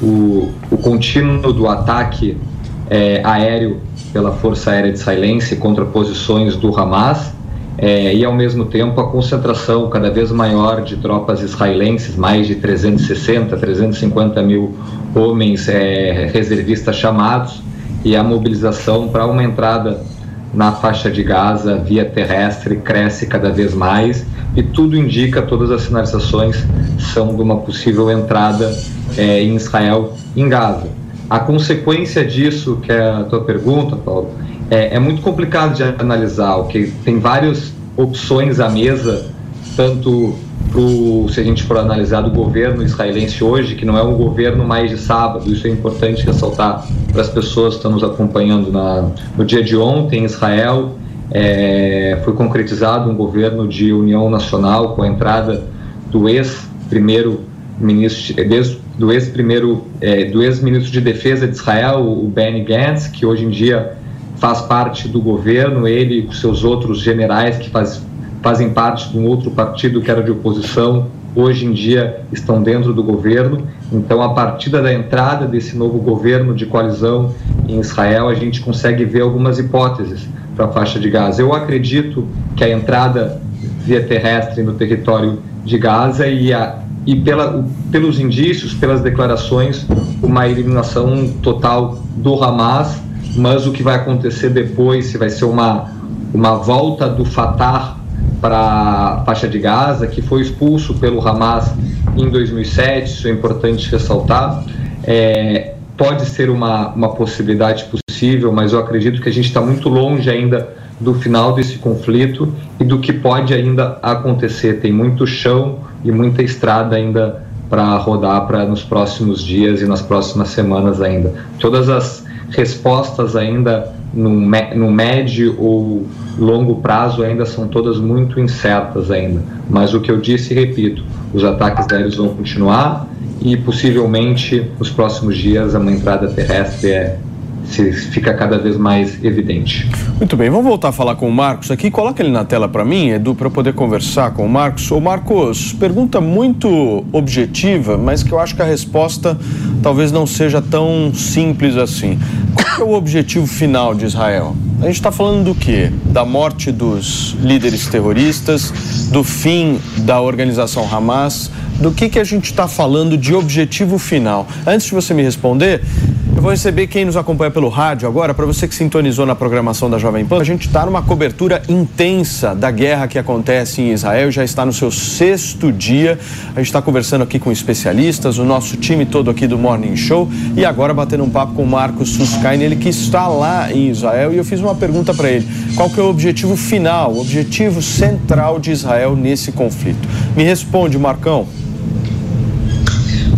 o, o contínuo do ataque é, aéreo pela Força Aérea de Silência contra posições do Hamas é, e ao mesmo tempo a concentração cada vez maior de tropas israelenses, mais de 360, 350 mil homens é, reservistas chamados, e a mobilização para uma entrada na faixa de Gaza via terrestre cresce cada vez mais e tudo indica, todas as sinalizações são de uma possível entrada é, em Israel, em Gaza. A consequência disso, que é a tua pergunta, Paulo, é, é muito complicado de analisar, o que tem várias opções à mesa, tanto pro, se a gente for analisar do governo israelense hoje, que não é um governo mais de sábado, isso é importante ressaltar para as pessoas que estão nos acompanhando na, no dia de ontem em Israel, é, foi concretizado um governo de união nacional com a entrada do ex-primeiro ministro, do ex-primeiro, é, do ex-ministro de defesa de Israel, o Benny Gantz, que hoje em dia faz parte do governo, ele e seus outros generais que faz, fazem parte de um outro partido que era de oposição, hoje em dia estão dentro do governo. Então, a partir da entrada desse novo governo de coalizão em Israel, a gente consegue ver algumas hipóteses para a faixa de Gaza. Eu acredito que a entrada via terrestre no território de Gaza e, a, e pela, pelos indícios, pelas declarações, uma eliminação total do Hamas mas o que vai acontecer depois, se vai ser uma, uma volta do Fatah para a faixa de Gaza, que foi expulso pelo Hamas em 2007, isso é importante ressaltar. É, pode ser uma, uma possibilidade possível, mas eu acredito que a gente está muito longe ainda do final desse conflito e do que pode ainda acontecer. Tem muito chão e muita estrada ainda para rodar para nos próximos dias e nas próximas semanas ainda. Todas as respostas ainda no, no médio ou longo prazo ainda são todas muito incertas ainda. Mas o que eu disse e repito, os ataques aéreos vão continuar e possivelmente nos próximos dias uma entrada terrestre é se fica cada vez mais evidente. Muito bem, vamos voltar a falar com o Marcos aqui. Coloca ele na tela para mim, Edu, para eu poder conversar com o Marcos. Ô Marcos, pergunta muito objetiva, mas que eu acho que a resposta talvez não seja tão simples assim. Qual é o objetivo final de Israel? a gente está falando do quê? Da morte dos líderes terroristas, do fim da organização Hamas, do que, que a gente está falando de objetivo final? Antes de você me responder, eu vou receber quem nos acompanha pelo rádio agora, para você que sintonizou na programação da Jovem Pan. A gente está numa cobertura intensa da guerra que acontece em Israel, já está no seu sexto dia. A gente está conversando aqui com especialistas, o nosso time todo aqui do Morning Show e agora batendo um papo com o Marcos Suscain, ele que está lá em Israel. E eu fiz uma pergunta para ele: qual que é o objetivo final, o objetivo central de Israel nesse conflito? Me responde, Marcão.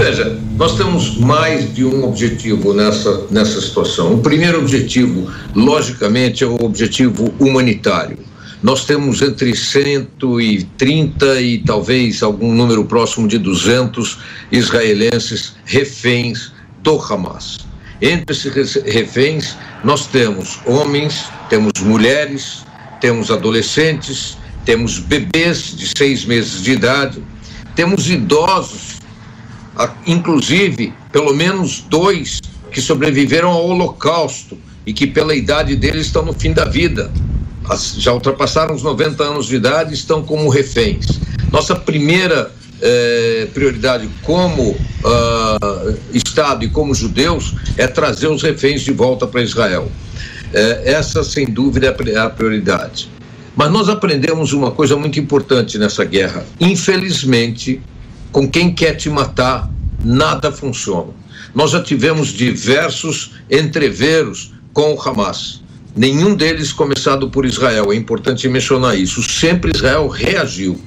Veja, nós temos mais de um objetivo nessa, nessa situação. O primeiro objetivo, logicamente, é o objetivo humanitário. Nós temos entre 130 e talvez algum número próximo de 200 israelenses reféns do Hamas. Entre esses reféns, nós temos homens, temos mulheres, temos adolescentes, temos bebês de seis meses de idade, temos idosos inclusive pelo menos dois que sobreviveram ao Holocausto e que, pela idade deles, estão no fim da vida. Já ultrapassaram os 90 anos de idade e estão como reféns. Nossa primeira eh, prioridade como uh, Estado e como judeus é trazer os reféns de volta para Israel. Eh, essa, sem dúvida, é a prioridade. Mas nós aprendemos uma coisa muito importante nessa guerra. Infelizmente, com quem quer te matar, nada funciona. Nós já tivemos diversos entreveros com o Hamas. Nenhum deles começado por Israel, é importante mencionar isso. Sempre Israel reagiu.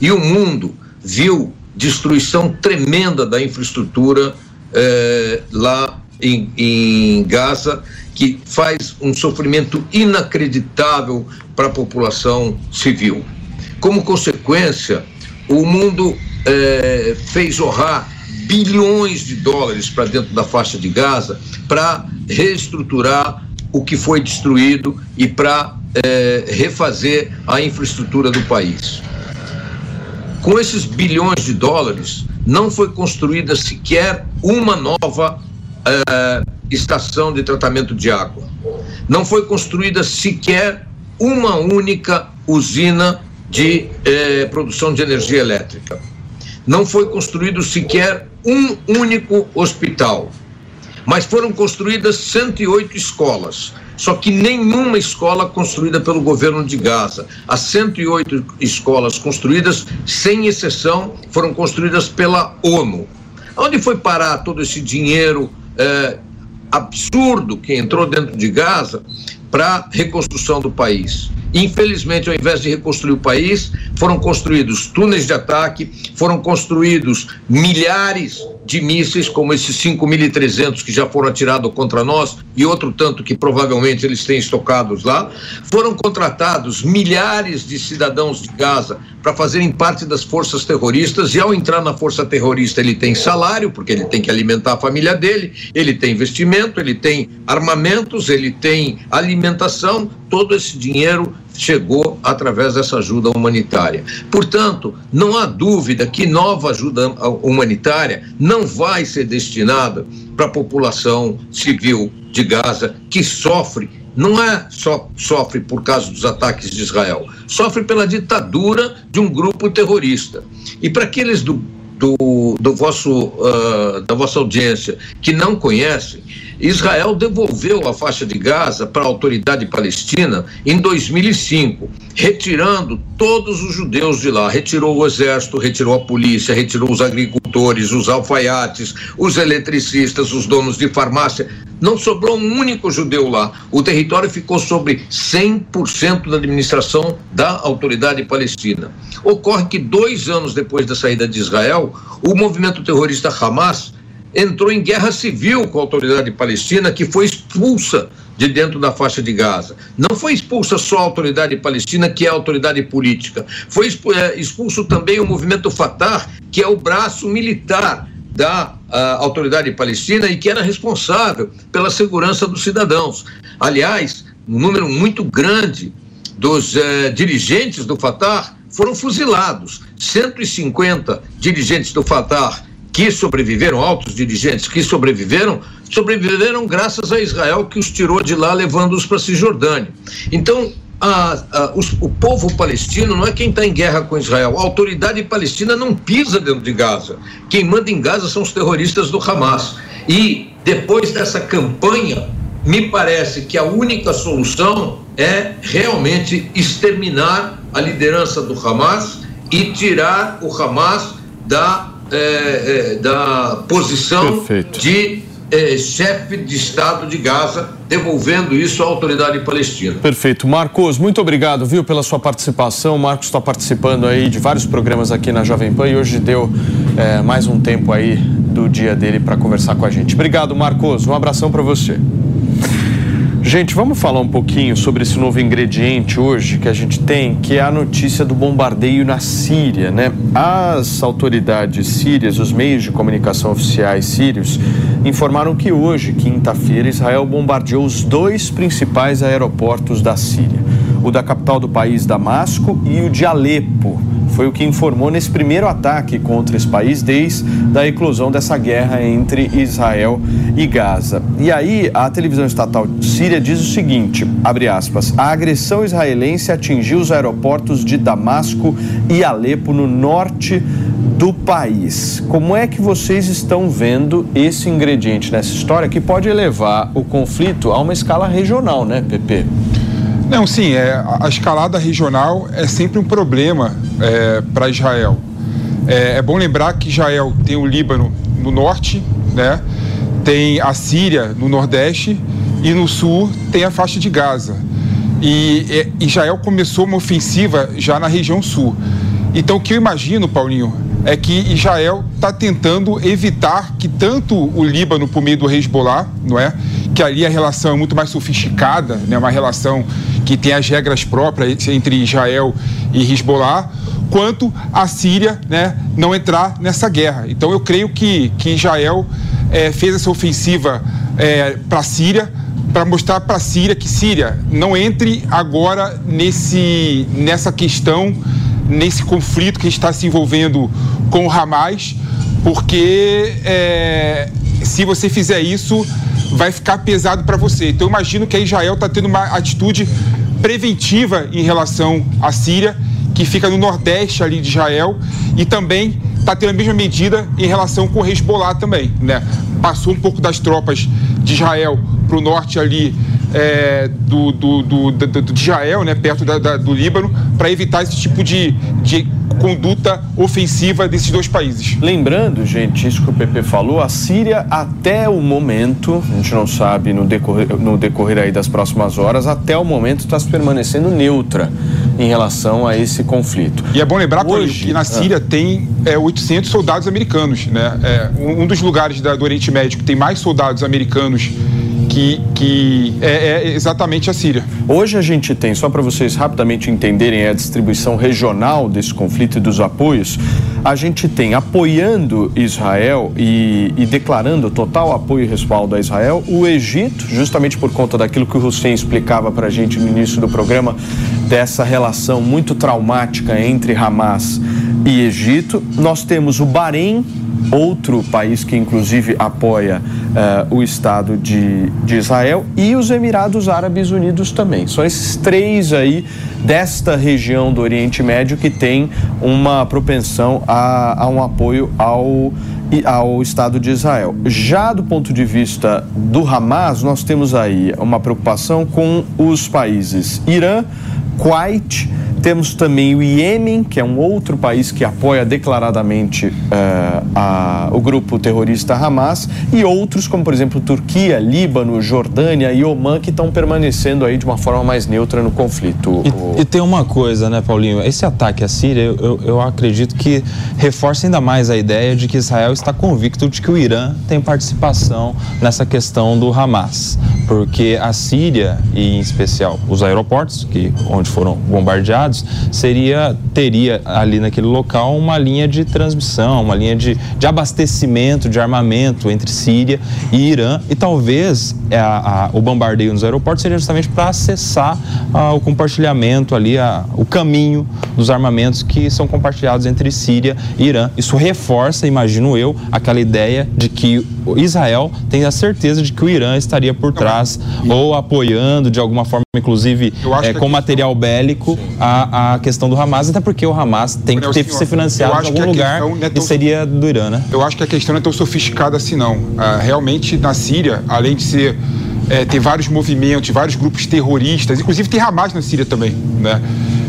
E o mundo viu destruição tremenda da infraestrutura eh, lá em, em Gaza, que faz um sofrimento inacreditável para a população civil. Como consequência, o mundo é, fez jorrar bilhões de dólares para dentro da faixa de Gaza para reestruturar o que foi destruído e para é, refazer a infraestrutura do país. Com esses bilhões de dólares, não foi construída sequer uma nova é, estação de tratamento de água. Não foi construída sequer uma única usina de é, produção de energia elétrica não foi construído sequer um único hospital, mas foram construídas 108 escolas. Só que nenhuma escola construída pelo governo de Gaza. As 108 escolas construídas, sem exceção, foram construídas pela ONU. Onde foi parar todo esse dinheiro eh, absurdo que entrou dentro de Gaza para reconstrução do país? Infelizmente, ao invés de reconstruir o país, foram construídos túneis de ataque, foram construídos milhares de mísseis, como esses 5.300 que já foram atirados contra nós e outro tanto que provavelmente eles têm estocados lá. Foram contratados milhares de cidadãos de Gaza para fazerem parte das forças terroristas e ao entrar na força terrorista ele tem salário, porque ele tem que alimentar a família dele, ele tem investimento, ele tem armamentos, ele tem alimentação, todo esse dinheiro chegou através dessa ajuda humanitária. Portanto, não há dúvida que nova ajuda humanitária não vai ser destinada para a população civil de Gaza que sofre não é só sofre por causa dos ataques de Israel, sofre pela ditadura de um grupo terrorista. E para aqueles do, do, do vosso, uh, da vossa audiência que não conhecem, Israel devolveu a faixa de Gaza para a autoridade palestina em 2005, retirando todos os judeus de lá. Retirou o exército, retirou a polícia, retirou os agricultores, os alfaiates, os eletricistas, os donos de farmácia. Não sobrou um único judeu lá. O território ficou sobre 100% da administração da autoridade palestina. Ocorre que dois anos depois da saída de Israel, o movimento terrorista Hamas entrou em guerra civil com a autoridade palestina, que foi expulsa de dentro da faixa de Gaza. Não foi expulsa só a autoridade palestina, que é a autoridade política. Foi é, expulso também o movimento Fatah, que é o braço militar da autoridade palestina e que era responsável pela segurança dos cidadãos. Aliás, um número muito grande dos eh, dirigentes do Fatah foram fuzilados. 150 dirigentes do Fatah que sobreviveram, altos dirigentes que sobreviveram, sobreviveram graças a Israel que os tirou de lá, levando-os para a Cisjordânia. Então, a, a, os, o povo palestino não é quem está em guerra com Israel. A autoridade palestina não pisa dentro de Gaza. Quem manda em Gaza são os terroristas do Hamas. E depois dessa campanha, me parece que a única solução é realmente exterminar a liderança do Hamas e tirar o Hamas da, é, é, da posição Perfeito. de é, chefe de Estado de Gaza, devolvendo isso à autoridade palestina. Perfeito. Marcos, muito obrigado, viu, pela sua participação. O Marcos está participando aí de vários programas aqui na Jovem Pan e hoje deu é, mais um tempo aí do dia dele para conversar com a gente. Obrigado, Marcos. Um abração para você. Gente, vamos falar um pouquinho sobre esse novo ingrediente hoje que a gente tem, que é a notícia do bombardeio na Síria, né? As autoridades sírias, os meios de comunicação oficiais sírios, informaram que hoje, quinta-feira, Israel bombardeou os dois principais aeroportos da Síria, o da capital do país, Damasco, e o de Alepo foi o que informou nesse primeiro ataque contra esse país desde a eclosão dessa guerra entre Israel e Gaza. E aí, a televisão estatal síria diz o seguinte, abre aspas, a agressão israelense atingiu os aeroportos de Damasco e Alepo no norte do país. Como é que vocês estão vendo esse ingrediente nessa história que pode elevar o conflito a uma escala regional, né, Pepe? Não, sim, é, a escalada regional é sempre um problema é, para Israel. É, é, bom lembrar que Israel tem o Líbano no norte, né? tem a Síria no nordeste e no sul tem a faixa de Gaza. E é, Israel começou uma ofensiva já na região sul. Então, o que eu imagino, Paulinho, é que Israel está tentando evitar que tanto o Líbano, por meio do Hezbollah, não é? que ali a relação é muito mais sofisticada, né? uma relação que tem as regras próprias entre Israel e Hezbollah, quanto a Síria né, não entrar nessa guerra. Então eu creio que, que Israel é, fez essa ofensiva é, para a Síria para mostrar para a Síria que Síria não entre agora nesse, nessa questão, nesse conflito que está se envolvendo com o Hamas, porque é, se você fizer isso, vai ficar pesado para você. Então, eu imagino que a Israel está tendo uma atitude preventiva em relação à Síria, que fica no nordeste ali de Israel, e também está tendo a mesma medida em relação com o Hezbollah também, né? Passou um pouco das tropas de Israel para o norte ali é, do, do, do, do, de Israel, né, perto da, da, do Líbano, para evitar esse tipo de, de conduta ofensiva desses dois países. Lembrando, gente, isso que o PP falou, a Síria até o momento, a gente não sabe no decorrer, no decorrer aí das próximas horas, até o momento está permanecendo neutra em relação a esse conflito. E é bom lembrar Hoje, que na Síria ah. tem é, 800 soldados americanos, né? É, um, um dos lugares da, do Oriente Médio que tem mais soldados americanos que, que é, é, exatamente a Síria. Hoje a gente tem, só para vocês rapidamente entenderem a distribuição regional desse conflito e dos apoios, a gente tem apoiando Israel e, e declarando total apoio e respaldo a Israel o Egito, justamente por conta daquilo que o Hussein explicava para a gente no início do programa, dessa relação muito traumática entre Hamas e Egito. Nós temos o Bahrein, outro país que inclusive apoia uh, o Estado de, de Israel, e os Emirados Árabes Unidos também. São esses três aí desta região do Oriente Médio que tem uma propensão a, a um apoio ao ao Estado de Israel. Já do ponto de vista do Hamas, nós temos aí uma preocupação com os países Irã, Kuwait, temos também o Iêmen, que é um outro país que apoia declaradamente uh, a, o grupo terrorista Hamas, e outros, como por exemplo Turquia, Líbano, Jordânia e Omã, que estão permanecendo aí de uma forma mais neutra no conflito. E, e tem uma coisa, né, Paulinho? Esse ataque à Síria, eu, eu, eu acredito que reforça ainda mais a ideia de que Israel está convicto de que o Irã tem participação nessa questão do Hamas, porque a Síria, e em especial os aeroportos, que, onde foram bombardeados, compartilhados, seria teria ali naquele local uma linha de transmissão, uma linha de, de abastecimento de armamento entre Síria e Irã e talvez é, a, a, o bombardeio nos aeroportos seria justamente para acessar a, o compartilhamento ali, o caminho dos armamentos que são compartilhados entre Síria e Irã. Isso reforça, imagino eu, aquela ideia de que Israel tem a certeza de que o Irã estaria por trás ou apoiando de alguma forma, inclusive é, com material bélico, a, a questão do Hamas, até porque o Hamas tem que ter, ser financiado em algum lugar é tão, e seria do Irã, né? Eu acho que a questão não é tão sofisticada assim, não. Ah, realmente, na Síria, além de ser é, ter vários movimentos, vários grupos terroristas, inclusive tem Hamas na Síria também, né?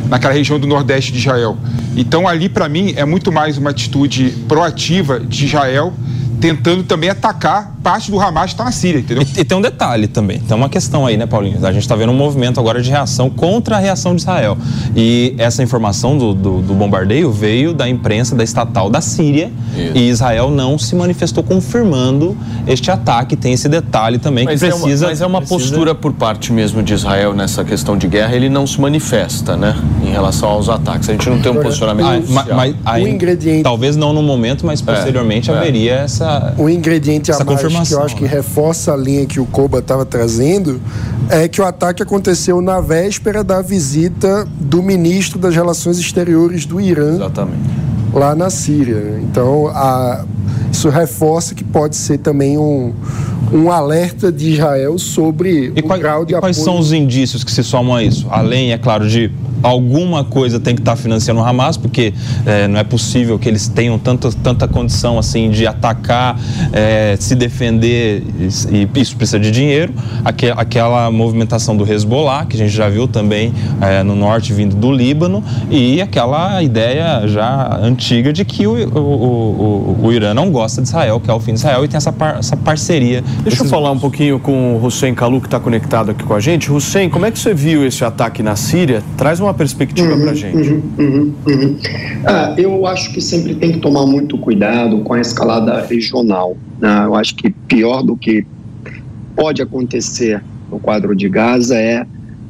naquela região do nordeste de Israel. Então, ali, para mim, é muito mais uma atitude proativa de Israel tentando também atacar parte do Hamas está na Síria, entendeu? E, e, tem um detalhe também, tem uma questão aí, né, Paulinho? A gente está vendo um movimento agora de reação contra a reação de Israel. E essa informação do, do, do bombardeio veio da imprensa da estatal da Síria Isso. e Israel não se manifestou confirmando este ataque. Tem esse detalhe também mas que precisa. É uma, mas é uma precisa... postura por parte mesmo de Israel nessa questão de guerra, ele não se manifesta, né, em relação aos ataques. A gente não tem um posicionamento. Ah, mas, mas aí, o ingrediente... Talvez não no momento, mas é, posteriormente é, haveria é. essa. O ingrediente essa a mais que eu acho que reforça a linha que o Koba estava trazendo é que o ataque aconteceu na véspera da visita do ministro das Relações Exteriores do Irã. Exatamente. Lá na Síria. Então, a, isso reforça que pode ser também um, um alerta de Israel sobre e o qual, grau de e quais são os indícios que se somam a isso? Além, é claro, de alguma coisa tem que estar tá financiando o Hamas, porque é, não é possível que eles tenham tanta, tanta condição assim de atacar, é, se defender, e isso precisa de dinheiro. aquela movimentação do Hezbollah, que a gente já viu também é, no norte vindo do Líbano, e aquela ideia já antiga de que o, o, o, o Irã não gosta de Israel, que é o fim de Israel, e tem essa, par, essa parceria. Deixa eu falar um pouquinho com o Hussein Kalu, que está conectado aqui com a gente. Hussein, como é que você viu esse ataque na Síria? Traz uma uma perspectiva uhum, para a gente. Uhum, uhum, uhum, ah, eu acho que sempre tem que tomar muito cuidado com a escalada regional. Né? Eu acho que pior do que pode acontecer no quadro de Gaza é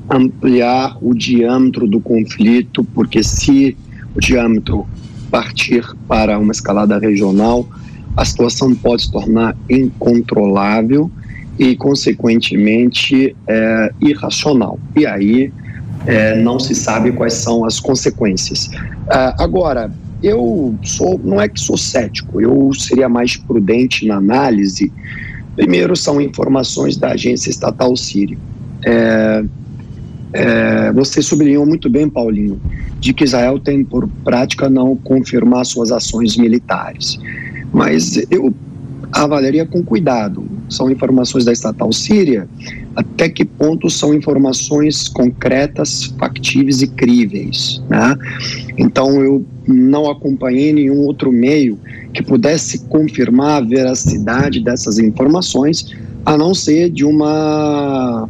ampliar o diâmetro do conflito, porque se o diâmetro partir para uma escalada regional, a situação pode se tornar incontrolável e, consequentemente, é, irracional. E aí é, não se sabe quais são as consequências. Ah, agora, eu sou, não é que sou cético, eu seria mais prudente na análise. Primeiro, são informações da agência estatal Síria. É, é, você sublinhou muito bem, Paulinho, de que Israel tem por prática não confirmar suas ações militares. Mas eu avaliaria com cuidado. São informações da estatal Síria até que ponto são informações concretas, factíveis e críveis. Né? Então, eu não acompanhei nenhum outro meio que pudesse confirmar a veracidade dessas informações, a não ser de uma,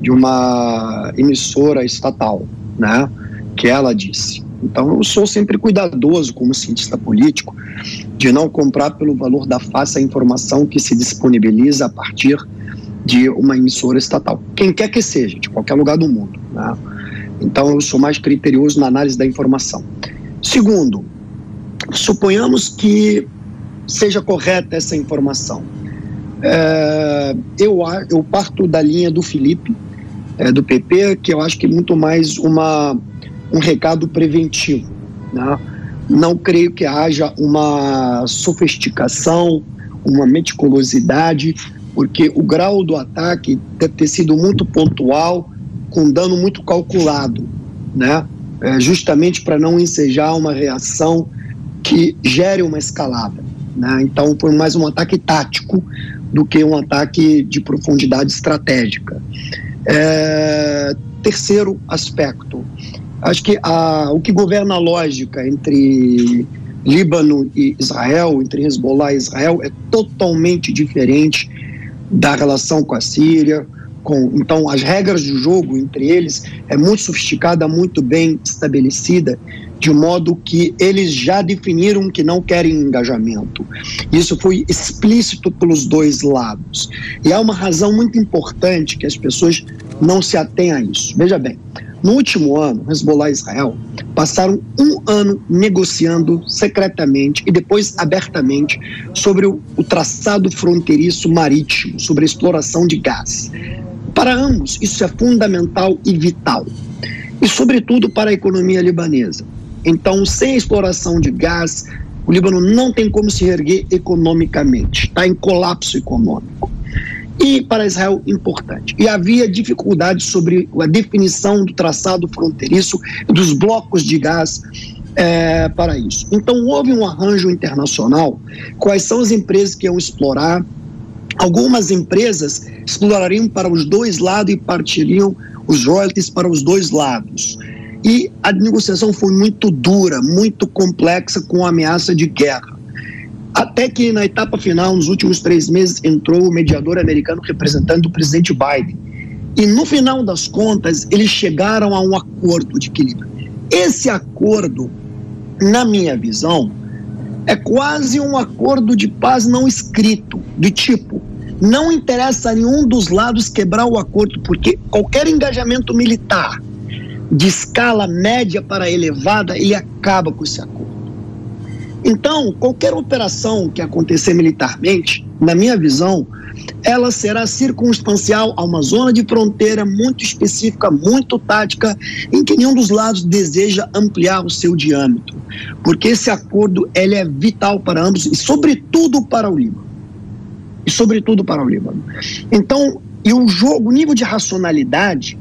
de uma emissora estatal, né? que ela disse. Então, eu sou sempre cuidadoso, como cientista político, de não comprar pelo valor da face a informação que se disponibiliza a partir de uma emissora estatal, quem quer que seja, de qualquer lugar do mundo. Né? Então, eu sou mais criterioso na análise da informação. Segundo, suponhamos que seja correta essa informação. É, eu, eu parto da linha do Felipe, é, do PP, que eu acho que é muito mais uma, um recado preventivo. Né? Não creio que haja uma sofisticação, uma meticulosidade porque o grau do ataque deve ter sido muito pontual, com dano muito calculado, né? É, justamente para não ensejar uma reação que gere uma escalada. Né? Então, foi mais um ataque tático do que um ataque de profundidade estratégica. É, terceiro aspecto, acho que a, o que governa a lógica entre Líbano e Israel, entre Hezbollah e Israel, é totalmente diferente da relação com a Síria. Com, então, as regras do jogo entre eles é muito sofisticada, muito bem estabelecida, de modo que eles já definiram que não querem engajamento. Isso foi explícito pelos dois lados. E há uma razão muito importante que as pessoas não se atêm a isso. Veja bem, No último ano, Hezbollah e Israel passaram um ano negociando secretamente e depois abertamente sobre o, traçado fronteiriço marítimo, sobre a exploração de gás. Para ambos, isso é fundamental e vital. E, sobretudo, para a economia libanesa. Então, sem a exploração de gás, o Líbano não tem como se erguer economicamente, está em colapso econômico e para Israel importante. E havia dificuldades sobre a definição do traçado fronteiriço dos blocos de gás é, para isso. Então houve um arranjo internacional. Quais são as empresas que iam explorar? Algumas empresas explorariam para os dois lados e partiriam os royalties para os dois lados. E a negociação foi muito dura, muito complexa, com ameaça de guerra. Até que na etapa final, nos últimos três meses, entrou o mediador americano representando o presidente Biden. E no final das contas, eles chegaram a um acordo de equilíbrio. Esse acordo, na minha visão, é quase um acordo de paz não escrito, de tipo, não interessa a nenhum dos lados quebrar o acordo, porque qualquer engajamento militar de escala média para elevada, ele acaba com esse acordo. Então, qualquer operação que acontecer militarmente, na minha visão, ela será circunstancial a uma zona de fronteira muito específica, muito tática, em que nenhum dos lados deseja ampliar o seu diâmetro, porque esse acordo ele é vital para ambos e sobretudo para o Líbano. E sobretudo para o Líbano. Então, e o jogo, o nível de racionalidade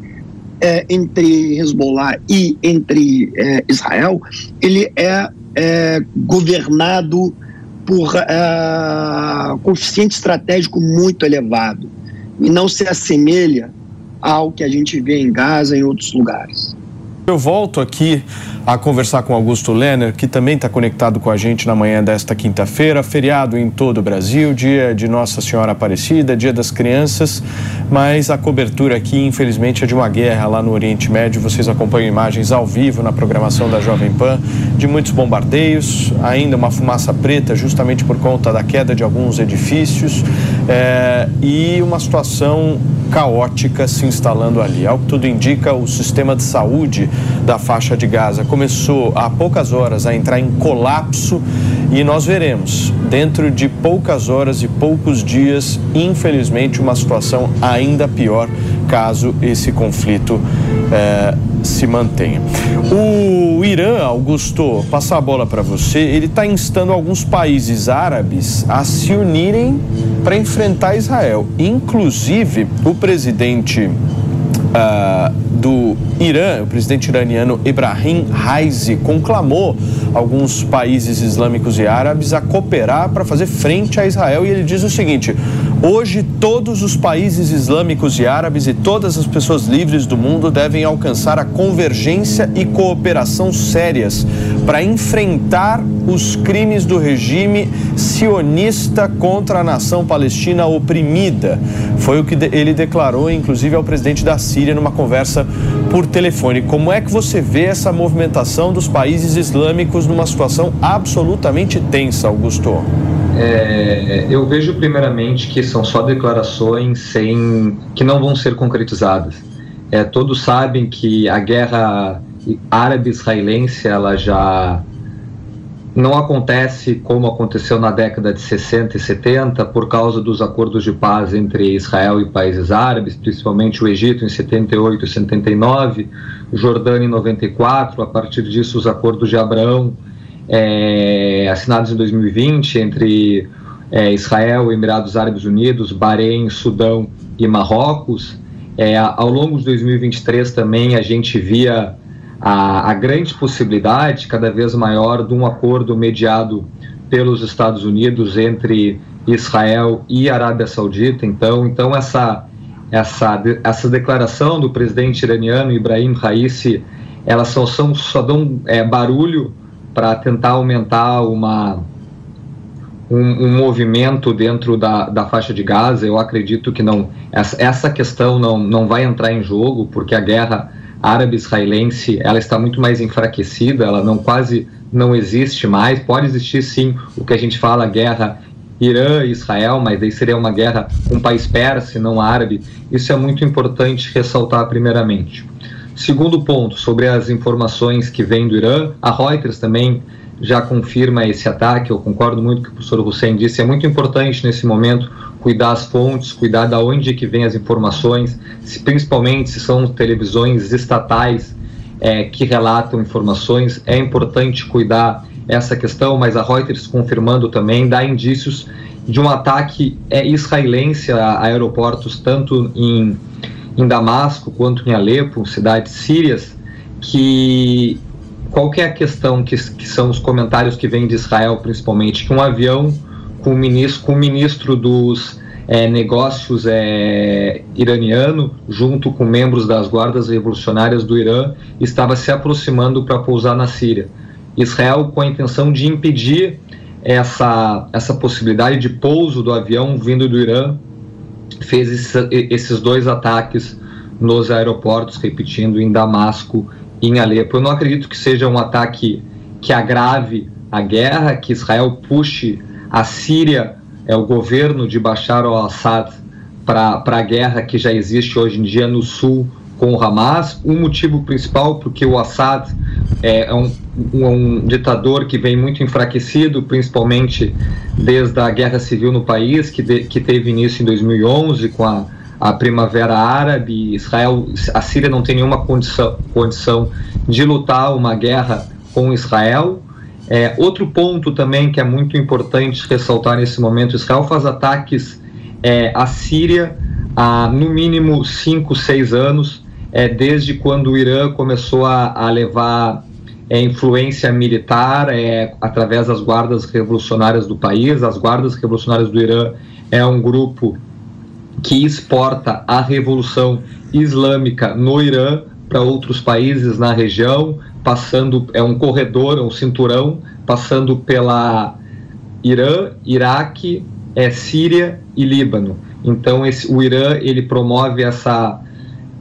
é, entre Hezbollah e entre é, Israel, ele é é, governado por é, coeficiente estratégico muito elevado e não se assemelha ao que a gente vê em Gaza e em outros lugares. Eu volto aqui a conversar com Augusto Lenner, que também está conectado com a gente na manhã desta quinta-feira, feriado em todo o Brasil, dia de Nossa Senhora Aparecida, dia das crianças, mas a cobertura aqui, infelizmente, é de uma guerra lá no Oriente Médio. Vocês acompanham imagens ao vivo na programação da Jovem Pan de muitos bombardeios, ainda uma fumaça preta, justamente por conta da queda de alguns edifícios, é, e uma situação caótica se instalando ali. Ao que tudo indica, o sistema de saúde da faixa de Gaza começou há poucas horas a entrar em colapso e nós veremos, dentro de poucas horas e poucos dias, infelizmente, uma situação ainda pior caso esse conflito eh, se mantenha. O Irã, Augusto, passar a bola para você, ele está instando alguns países árabes a se unirem para enfrentar Israel. Inclusive, o presidente uh, do Irã, o presidente iraniano Ibrahim Raisi, conclamou alguns países islâmicos e árabes a cooperar para fazer frente a Israel. E ele diz o seguinte: hoje todos os países islâmicos e árabes e todas as pessoas livres do mundo devem alcançar a convergência e cooperação sérias para enfrentar os crimes do regime sionista contra a nação palestina oprimida. Foi o que ele declarou, inclusive, ao presidente da Síria numa conversa por telefone. Como é que você vê essa movimentação dos países islâmicos numa situação absolutamente tensa, Augusto? É, eu vejo primeiramente que são só declarações sem que não vão ser concretizadas. É, todos sabem que a guerra árabe-israelense ela já não acontece como aconteceu na década de 60 e 70 por causa dos acordos de paz entre Israel e países árabes, principalmente o Egito em 78 e 79, Jordânia em 94, a partir disso os acordos de Abraão é, assinados em 2020 entre é, Israel, Emirados Árabes Unidos, Bahrein, Sudão e Marrocos. É, ao longo de 2023 também a gente via a, a grande possibilidade, cada vez maior, de um acordo mediado pelos Estados Unidos entre Israel e Arábia Saudita. Então, então essa essa essa declaração do presidente iraniano Ibrahim Raisi, elas só são só dão é, barulho para tentar aumentar uma um, um, movimento dentro da, da faixa de Gaza. Eu acredito que não essa, essa questão não não vai entrar em jogo porque a guerra árabe-israelense ela está muito mais enfraquecida, ela não quase não existe mais. Pode existir sim o que a gente fala guerra Irã e Israel, mas aí seria uma guerra com um país persa, não árabe. Isso é muito importante ressaltar primeiramente. Segundo ponto, sobre as informações que vêm do Irã, a Reuters também já confirma esse ataque. Eu concordo muito com o que o professor Hussein disse. É muito importante nesse momento cuidar as fontes, cuidar da onde que vem as informações, se, principalmente se são televisões estatais é, que relatam informações. É importante cuidar essa questão, mas a Reuters confirmando também dá indícios de um ataque é, israelense a aeroportos tanto em, em Damasco quanto em Alepo, cidades sírias, que qual que é a questão que, que são os comentários que vêm de Israel, principalmente, que um avião com o ministro, com o ministro dos é, negócios é, iraniano, junto com membros das guardas revolucionárias do Irã, estava se aproximando para pousar na Síria. Israel, com a intenção de impedir essa, essa possibilidade de pouso do avião vindo do Irã, fez esse, esses dois ataques nos aeroportos, repetindo, em Damasco em Alepo. Eu não acredito que seja um ataque que agrave a guerra, que Israel puxe a Síria, é o governo de Bashar al-Assad, para a guerra que já existe hoje em dia no sul com o Hamas. O motivo principal porque o Assad é, é um, um, um, ditador que vem muito enfraquecido, principalmente desde a guerra civil no país, que, de, que teve início em 2011 com a a Primavera Árabe, Israel, a Síria não tem nenhuma condição, condição de lutar uma guerra com Israel. É, outro ponto também que é muito importante ressaltar nesse momento, Israel faz ataques é, à Síria há no mínimo 5, 6 anos, é, desde quando o Irã começou a, a levar é, influência militar é, através das guardas revolucionárias do país. As guardas revolucionárias do Irã é um grupo que exporta a revolução islâmica no Irã para outros países na região, passando é um corredor, um cinturão, passando pela Irã, Iraque, é Síria e Líbano. Então esse, o Irã ele promove essa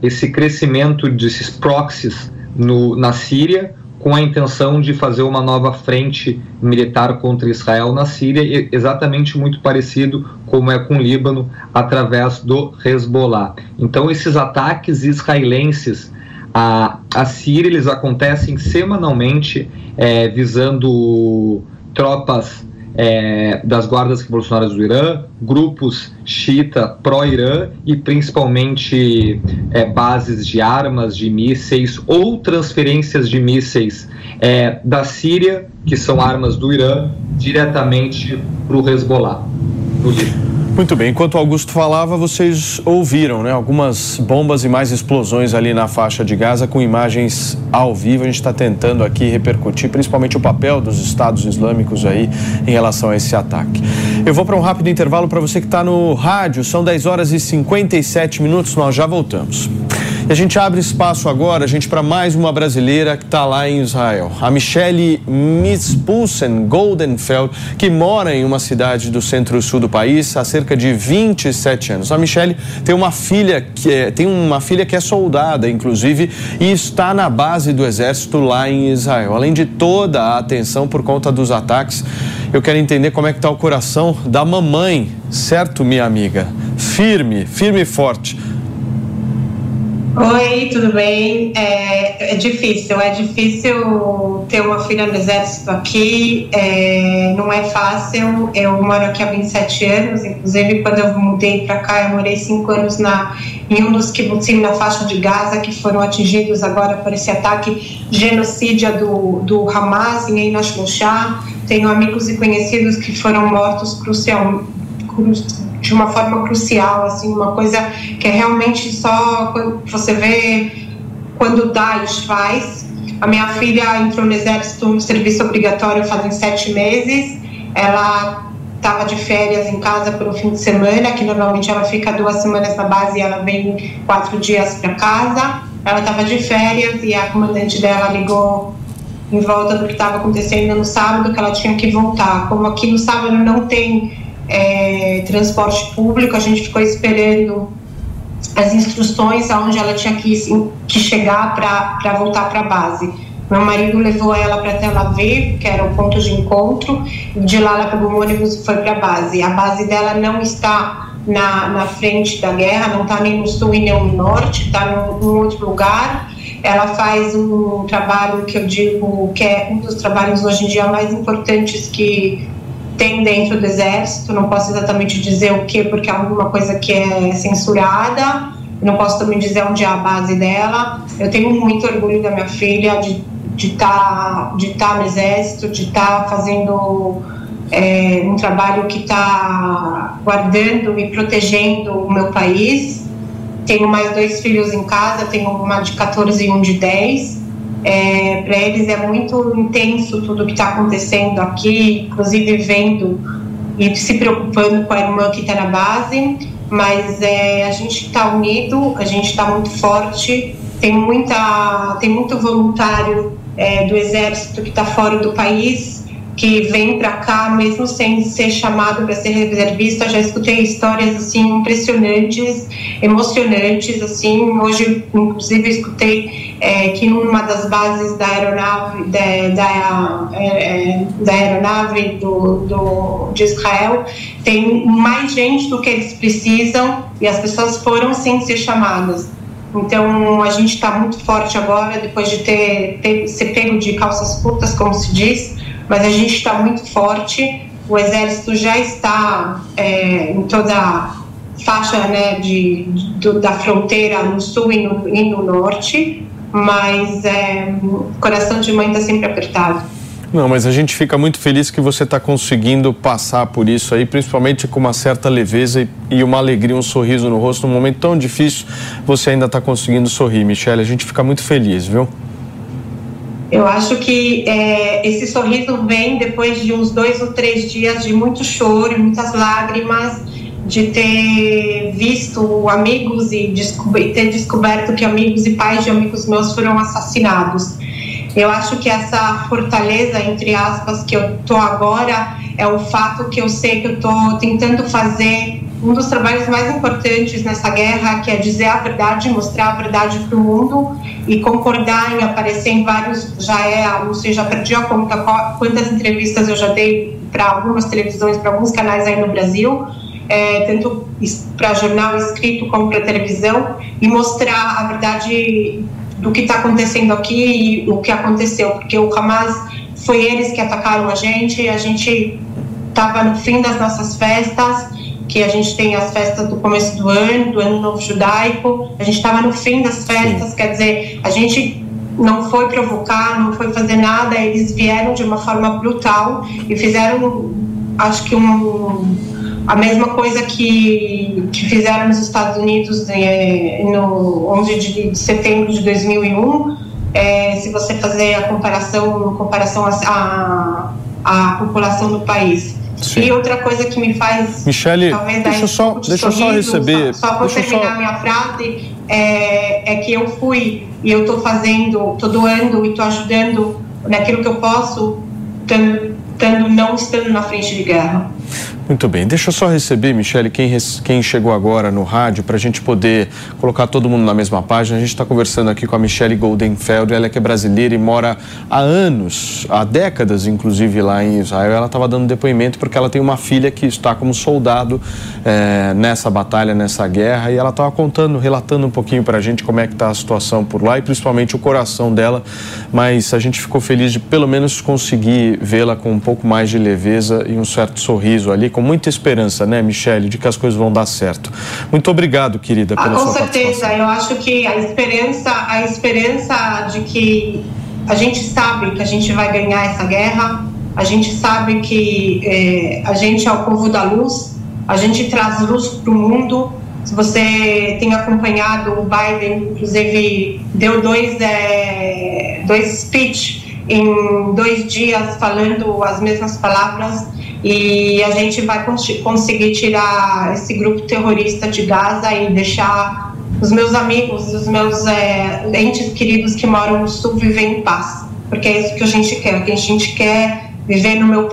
esse crescimento desses proxies no, na Síria com a intenção de fazer uma nova frente militar contra Israel na Síria, exatamente muito parecido como é com o Líbano, através do Hezbollah. Então, esses ataques israelenses à, à Síria, eles acontecem semanalmente, é, visando tropas é, das guardas revolucionárias do Irã, grupos xiita pró-Irã e principalmente é, bases de armas, de mísseis ou transferências de mísseis é, da Síria, que são armas do Irã, diretamente para o Hezbollah, no. Muito bem, enquanto Augusto falava, vocês ouviram né, algumas bombas e mais explosões ali na faixa de Gaza com imagens ao vivo. A gente está tentando aqui repercutir principalmente o papel dos Estados Islâmicos aí em relação a esse ataque. Eu vou para um rápido intervalo para você que está no rádio, são 10 horas e 57 minutos, nós já voltamos. E a gente abre espaço agora, gente, para mais uma brasileira que está lá em Israel. A Michelle Mispulsen Goldenfeld, que mora em uma cidade do centro-sul do país há cerca de 27 anos. A Michelle tem uma filha que é, tem uma filha que é soldada, inclusive, e está na base do exército lá em Israel. Além de toda a atenção por conta dos ataques, eu quero entender como é que está o coração da mamãe, certo, minha amiga? Firme, firme e forte Oi, tudo bem? É, é, difícil, é difícil ter uma filha no exército aqui, é, não é fácil. Eu moro aqui há 27 anos, inclusive quando eu mudei para cá, eu morei 5 anos na, em um dos kibbutzim na faixa de Gaza, que foram atingidos agora por esse ataque genocídio do, do Hamas em Einash Tenho amigos e conhecidos que foram mortos crucial, de uma forma crucial, assim, uma coisa que é realmente só você vê quando o Daesh faz. A minha filha entrou no exército no serviço obrigatório fazem sete meses. Ela estava de férias em casa por um fim de semana, que normalmente ela fica duas semanas na base e ela vem quatro dias para casa. Ela estava de férias e a comandante dela ligou em volta do que estava acontecendo no sábado, que ela tinha que voltar. Como aqui no sábado não tem é, transporte público, a gente ficou esperando as instruções aonde ela tinha que, que chegar para voltar para a base. Meu marido levou ela para Tel Aviv, que era o ponto de encontro, de lá ela pegou o ônibus e foi para a base. A base dela não está na, na frente da guerra, não está nem no sul e nem no norte, está num, num outro lugar. ela faz um trabalho que eu digo que é um dos trabalhos hoje em dia mais importantes que tem dentro do exército. Não posso exatamente dizer o que, porque é alguma coisa que é censurada. Não posso também dizer onde é a base dela. Eu tenho muito orgulho da minha filha de de estar tá, de tá no exército, de estar tá fazendo é, um trabalho que está guardando e protegendo o meu país. Tenho mais dois filhos em casa, tenho uma de 14 e um de 10. É, Para eles é muito intenso tudo que está acontecendo aqui, inclusive vendo e se preocupando com a irmã que está na base. Mas é, a gente está unido, a gente está muito forte, tem, muita, tem muito voluntário é, do exército que está fora do país, que vem para cá mesmo sem ser chamado para ser reservista. Já escutei histórias assim impressionantes, emocionantes. Assim, hoje, inclusive, escutei é, que numa das bases da aeronave da, da, é, é, da aeronave do, do, de Israel tem mais gente do que eles precisam e as pessoas foram sem ser chamadas. Então a gente está muito forte agora, depois de ter, ter ser pego de calças curtas, como se diz, mas a gente está muito forte. O exército já está é, em toda a faixa né, de, de, da fronteira no sul e no, e no norte, mas é, o coração de mãe está sempre apertado. Não, mas a gente fica muito feliz que você está conseguindo passar por isso aí, principalmente com uma certa leveza e uma alegria, um sorriso no rosto. Num momento tão difícil, você ainda está conseguindo sorrir, Michelle. A gente fica muito feliz, viu? Eu acho que é, esse sorriso vem depois de uns dois ou três dias de muito choro, muitas lágrimas, de ter visto amigos e ter descoberto que amigos e pais de amigos meus foram assassinados. Eu acho que essa fortaleza, entre aspas, que eu tô agora é o fato que eu sei que eu tô tentando fazer um dos trabalhos mais importantes nessa guerra, que é dizer a verdade, mostrar a verdade para o mundo e concordar em aparecer em vários, já é, não sei, já perdi a conta quantas entrevistas eu já dei para algumas televisões, para alguns canais aí no Brasil, é, tanto para jornal escrito como para televisão, e mostrar a verdade do que está acontecendo aqui e o que aconteceu, porque o Hamas foi eles que atacaram a gente, a gente estava no fim das nossas festas, que a gente tem as festas do começo do ano, do ano novo judaico, a gente estava no fim das festas, quer dizer, a gente não foi provocar, não foi fazer nada, eles vieram de uma forma brutal e fizeram, acho que um a mesma coisa que, que fizeram nos Estados Unidos é, no 11 de setembro de 2001, é, se você fazer a comparação, comparação à a, a, população do país. Sim. E outra coisa que me faz. Michele, talvez, deixa, só, deixa eu só receber. Só, só para terminar só... minha frase, é, é que eu fui e eu estou fazendo, estou doando e estou ajudando naquilo que eu posso, estando, não estando na frente de guerra. Muito bem, deixa eu só receber, Michele, quem, quem chegou agora no rádio, para a gente poder colocar todo mundo na mesma página. A gente está conversando aqui com a Michele Goldenfeld, ela que é brasileira e mora há anos, há décadas, inclusive, lá em Israel. Ela estava dando depoimento porque ela tem uma filha que está como soldado é, nessa batalha, nessa guerra, e ela estava contando, relatando um pouquinho para a gente como é que está a situação por lá e principalmente o coração dela. Mas a gente ficou feliz de pelo menos conseguir vê-la com um pouco mais de leveza e um certo sorriso ali, com muita esperança, né, Michele, de que as coisas vão dar certo. Muito obrigado, querida, pela ah, sua Com certeza, eu acho que a esperança, a esperança de que a gente sabe que a gente vai ganhar essa guerra, a gente sabe que é, a gente é o povo da luz, a gente traz luz para o mundo. Se você tem acompanhado o Biden, inclusive deu dois, é, dois speech em dois dias falando as mesmas palavras e a gente vai cons conseguir tirar esse grupo terrorista de Gaza e deixar os meus amigos, os meus é, entes queridos que moram no sul viver em paz, porque é isso que a gente quer, que a gente quer viver no, meu,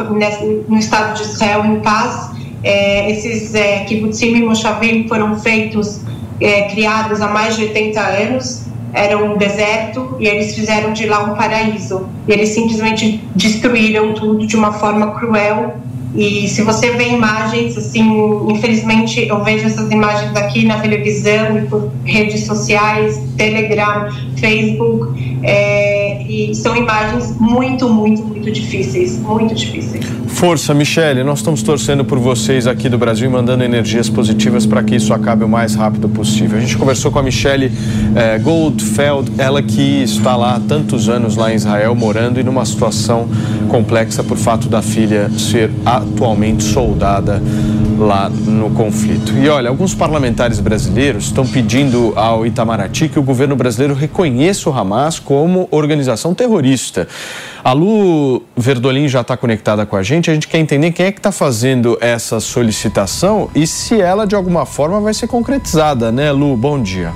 no estado de Israel em paz. É, esses é, kibbutzim e moshavim foram feitos, é, criados há mais de 80 anos, era um deserto e eles fizeram de lá um paraíso. E eles simplesmente destruíram tudo de uma forma cruel e se você vê imagens, assim, infelizmente eu vejo essas imagens aqui na televisão por redes sociais, Telegram, Facebook, é, e são imagens muito, muito, muito difíceis, muito difíceis. Força, Michele, nós estamos torcendo por vocês aqui do Brasil, mandando energias positivas para que isso acabe o mais rápido possível. A gente conversou com a Michele é, Goldfeld, ela que está lá há tantos anos lá em Israel, morando e numa situação complexa por fato da filha ser atualmente soldada lá no conflito. E olha, alguns parlamentares brasileiros estão pedindo ao Itamaraty que o governo brasileiro reconheça o Hamas como organização terrorista. A Lu Verdolim já está conectada com a gente. A gente quer entender quem é que está fazendo essa solicitação e se ela de alguma forma vai ser concretizada, né, Lu? Bom dia.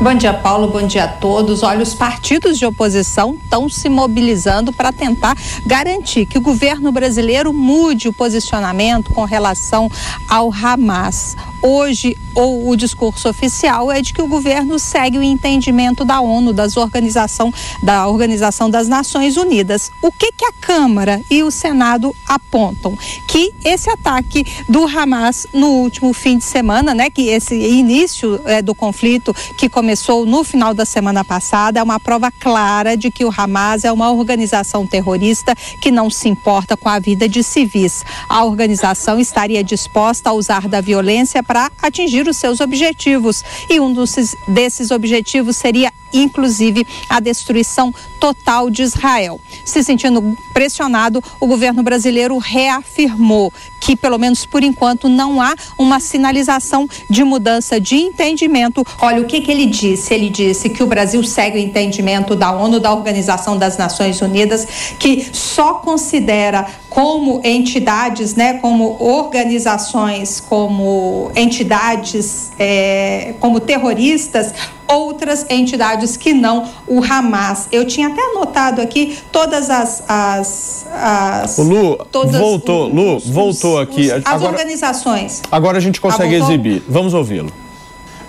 Bom dia, Paulo. Bom dia a todos. Olha, os partidos de oposição estão se mobilizando para tentar garantir que o governo brasileiro mude o posicionamento com relação ao Hamas. Hoje, ou o discurso oficial é de que o governo segue o entendimento da ONU, das organização, da Organização das Nações Unidas. O que, que a Câmara e o Senado apontam? Que esse ataque do Hamas no último fim de semana, né, que esse início é, do conflito que começou no final da semana passada, é uma prova clara de que o Hamas é uma organização terrorista que não se importa com a vida de civis. A organização estaria disposta a usar da violência para atingir os seus objetivos. E um dos, desses objetivos seria, inclusive, a destruição total de Israel. Se sentindo pressionado, o governo brasileiro reafirmou que, pelo menos por enquanto, não há uma sinalização de mudança de entendimento. Olha, o que, que ele disse? Ele disse que o Brasil segue o entendimento da ONU, da Organização das Nações Unidas, que só considera como entidades, né, como organizações, como entidades, é, como terroristas, outras entidades que não o Hamas. Eu tinha até anotado aqui todas as. as, as o Lu, todas voltou, os, Lu, voltou aqui. Os, as agora, organizações. Agora a gente consegue ah, exibir. Vamos ouvi-lo.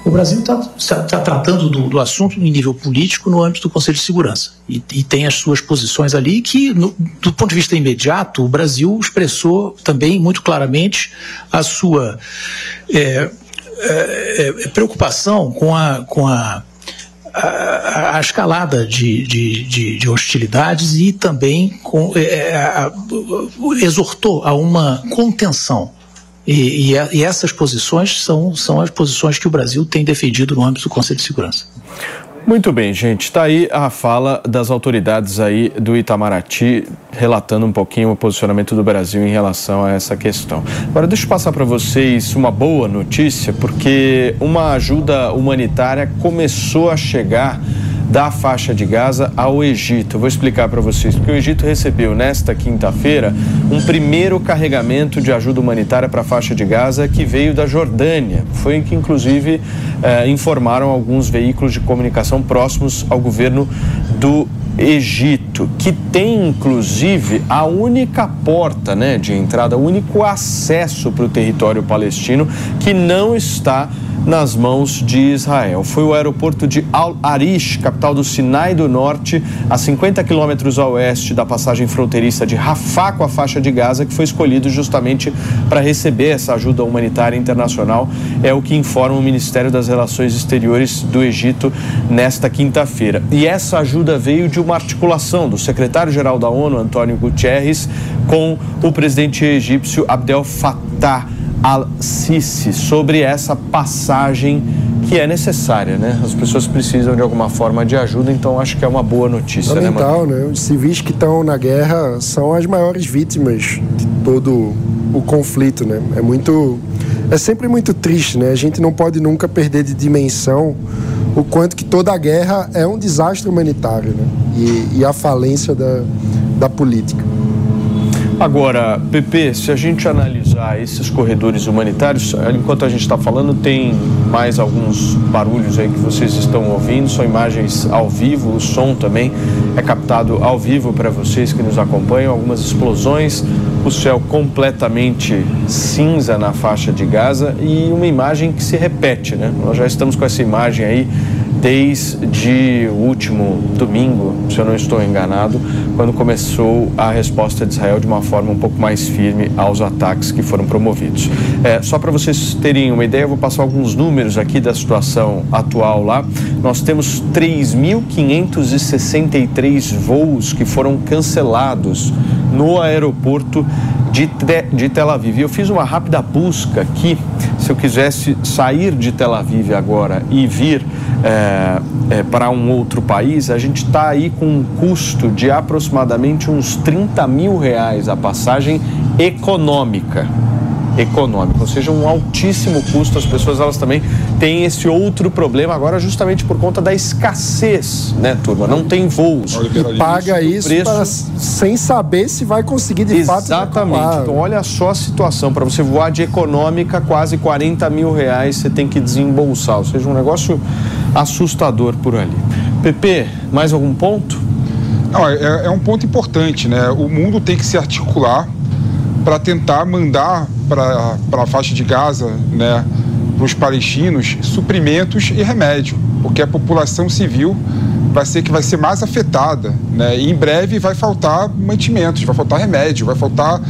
O Brasil está tá tratando do, do, assunto em nível político no âmbito do Conselho de Segurança e, e tem as suas posições ali que, no, do ponto de vista imediato, o Brasil expressou também muito claramente a sua é, é, é, preocupação com a, com a a, a, escalada de, de, de, de, hostilidades e também com, é, é a, exortou a uma contenção e, e, e, essas posições são, são as posições que o Brasil tem defendido no âmbito do Conselho de Segurança. Muito bem, gente. Está aí a fala das autoridades aí do Itamaraty, relatando um pouquinho o posicionamento do Brasil em relação a essa questão. Agora, deixa eu passar para vocês uma boa notícia, porque uma ajuda humanitária começou a chegar da faixa de Gaza ao Egito. Vou explicar para vocês, porque o Egito recebeu nesta quinta-feira um primeiro carregamento de ajuda humanitária para a faixa de Gaza que veio da Jordânia. Foi em que, inclusive, eh, informaram alguns veículos de comunicação próximos ao governo do Egito, que tem inclusive a única porta né, de entrada, o único acesso para o território palestino que não está nas mãos de Israel. Foi o aeroporto de Al-Arish, capital do Sinai do Norte, a 50 quilômetros a oeste da passagem fronteiriça de Rafah com a faixa de Gaza, que foi escolhido justamente para receber essa ajuda humanitária internacional. É o que informa o Ministério das Relações Exteriores do Egito nesta quinta-feira. E essa ajuda veio de uma articulação do secretário-geral da ONU, Antônio Guterres, com o presidente egípcio Abdel Fattah al-Sisi sobre essa passagem que é necessária, né? As pessoas precisam de alguma forma de ajuda, então acho que é uma boa notícia, Fundamental, né, né? Os civis que estão na guerra são as maiores vítimas de todo o conflito, né? É muito é sempre muito triste, né? A gente não pode nunca perder de dimensão o quanto que toda a guerra é um desastre humanitário, né? E, e a falência da, da política. Agora, Pepe, se a gente analisar esses corredores humanitários, enquanto a gente está falando, tem mais alguns barulhos aí que vocês estão ouvindo, são imagens ao vivo, o som também é captado ao vivo para vocês que nos acompanham, algumas explosões, o céu completamente cinza na faixa de Gaza e uma imagem que se repete, né? Nós já estamos com essa imagem aí desde o último domingo, se eu não estou enganado, quando começou a resposta de Israel de uma forma um pouco mais firme aos ataques que foram promovidos. É, só para vocês terem uma ideia, eu vou passar alguns números aqui da situação atual lá. Nós temos 3.563 voos que foram cancelados no aeroporto de, de Tel Aviv. Eu fiz uma rápida busca aqui, se eu quisesse sair de Tel Aviv agora e vir é, é, para um outro país, a gente está aí com um custo de aproximadamente uns 30 mil reais a passagem econômica econômico, ou seja, um altíssimo custo. As pessoas elas também têm esse outro problema agora justamente por conta da escassez, né, turma? Não tem voos. E paga isso preço... para, sem saber se vai conseguir de Exatamente. fato. Exatamente. Então olha só a situação. Para você voar de econômica, quase 40 mil reais você tem que desembolsar. Ou seja, um negócio assustador por ali. PP, mais algum ponto? Não, é, é um ponto importante, né? O mundo tem que se articular para tentar mandar para a faixa de Gaza, né, para os palestinos, suprimentos e remédio, porque a população civil vai ser que vai ser mais afetada, né? E em breve vai faltar mantimentos, vai faltar remédio, vai faltar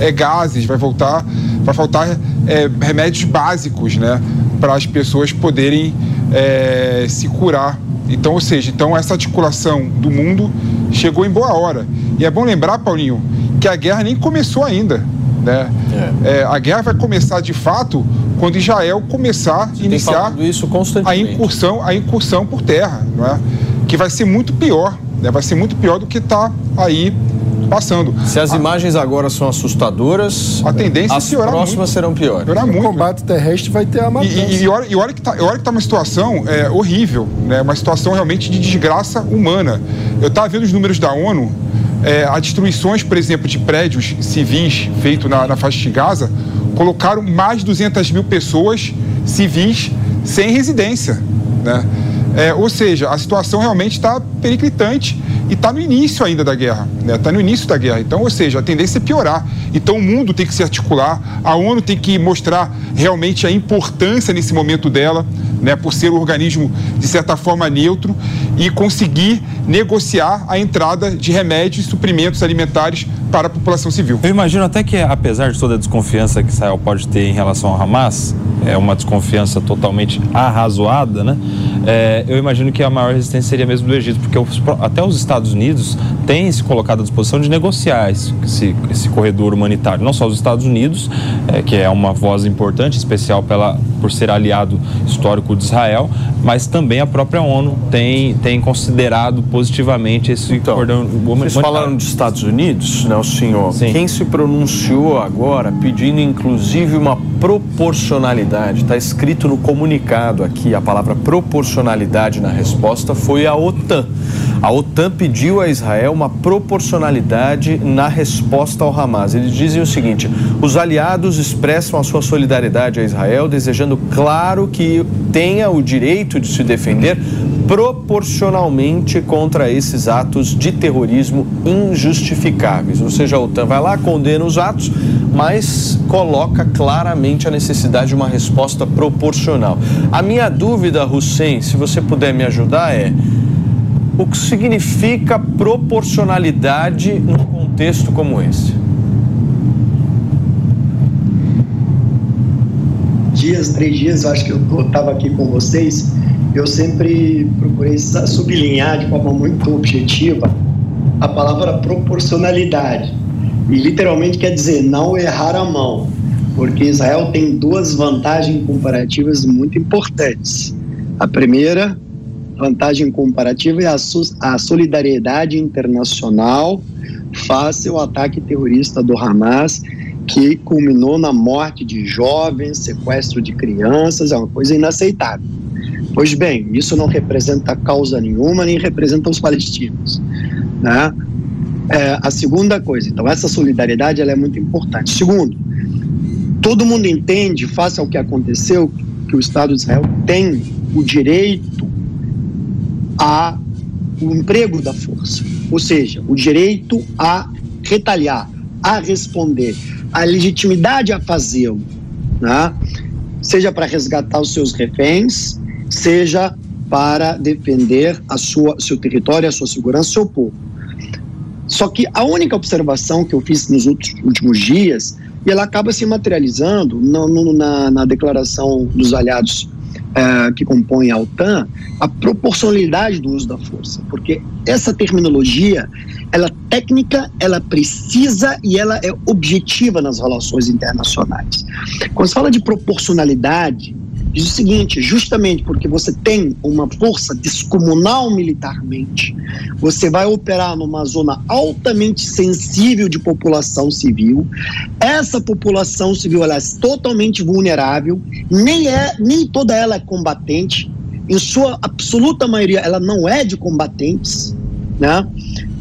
é, gases, vai faltar, vai faltar é, remédios básicos, né? Para as pessoas poderem é, se curar. Então, ou seja, então essa articulação do mundo chegou em boa hora. E é bom lembrar, Paulinho, que a guerra nem começou ainda. Né? É. É, a guerra vai começar de fato quando Israel começar a iniciar a incursão, a incursão por terra, não é? que vai ser muito pior, né? vai ser muito pior do que está aí passando. Se as a... imagens agora são assustadoras, a tendência as é piorar próximas muito. serão piores. Piorar muito, o combate terrestre vai ter a matança. E, e, e, olha, e olha que está tá uma situação é, horrível, né? uma situação realmente de desgraça humana. Eu estava vendo os números da ONU, é, a destruições, por exemplo, de prédios civis feito na, na faixa de Gaza, colocaram mais de 200 mil pessoas civis sem residência. Né? É, ou seja, a situação realmente está periclitante e está no início ainda da guerra, está né? Tá no início da guerra. Então, ou seja, a tendência é piorar. Então, o mundo tem que se articular, a ONU tem que mostrar realmente a importância nesse momento dela, né? por ser um organismo de certa forma neutro e conseguir negociar a entrada de remédios e suprimentos alimentares para a população civil. Eu imagino até que, apesar de toda a desconfiança que Israel pode ter em relação ao Hamas, é uma desconfiança totalmente arrazoada, né? É, eu imagino que a maior resistência seria mesmo do Egito, porque os, até os Estados Unidos têm se colocado à disposição de negociar esse, esse, esse corredor humanitário. Não só os Estados Unidos, é, que é uma voz importante, especial pela, por ser aliado histórico de Israel, mas também a própria ONU tem, tem considerado positivamente esse então, cordão humanitário. Vocês falaram dos Estados Unidos, né, o senhor? Sim. Quem se pronunciou agora pedindo inclusive uma proporcionalidade, está escrito no comunicado aqui, a palavra proporcionalidade na resposta foi a OTAN. A OTAN pediu a Israel uma proporcionalidade na resposta ao Hamas. Eles dizem o seguinte: os aliados expressam a sua solidariedade a Israel, desejando, claro, que tenha o direito de se defender proporcionalmente contra esses atos de terrorismo injustificáveis. Ou seja, a OTAN vai lá, condena os atos, mas coloca claramente a necessidade de uma resposta proporcional. A minha dúvida, Hussein, se você puder me ajudar, é o que significa proporcionalidade num contexto como esse? Dias, três dias, acho que eu estava aqui com vocês, eu sempre procurei sublinhar de forma muito objetiva a palavra proporcionalidade. E literalmente quer dizer não errar a mão, porque Israel tem duas vantagens comparativas muito importantes. A primeira vantagem comparativa é a, a solidariedade internacional face ao ataque terrorista do Hamas, que culminou na morte de jovens, sequestro de crianças, é uma coisa inaceitável. Pois bem, isso não representa causa nenhuma, nem representa os palestinos. Né? É, a segunda coisa, então, essa solidariedade ela é muito importante. Segundo, todo mundo entende, face ao que aconteceu, que o Estado de Israel tem o direito a o emprego da força, ou seja, o direito a retaliar, a responder, a legitimidade a fazê-lo, né? seja para resgatar os seus reféns, seja para defender a sua, seu território, a sua segurança, seu povo. Só que a única observação que eu fiz nos últimos dias, e ela acaba se materializando no, no, na, na declaração dos aliados uh, que compõem a OTAN, a proporcionalidade do uso da força, porque essa terminologia, ela é técnica, ela precisa e ela é objetiva nas relações internacionais. Quando se fala de proporcionalidade, diz o seguinte: justamente porque você tem uma força descomunal militarmente, você vai operar numa zona altamente sensível de população civil. Essa população civil ela é totalmente vulnerável, nem é nem toda ela é combatente. Em sua absoluta maioria, ela não é de combatentes, né?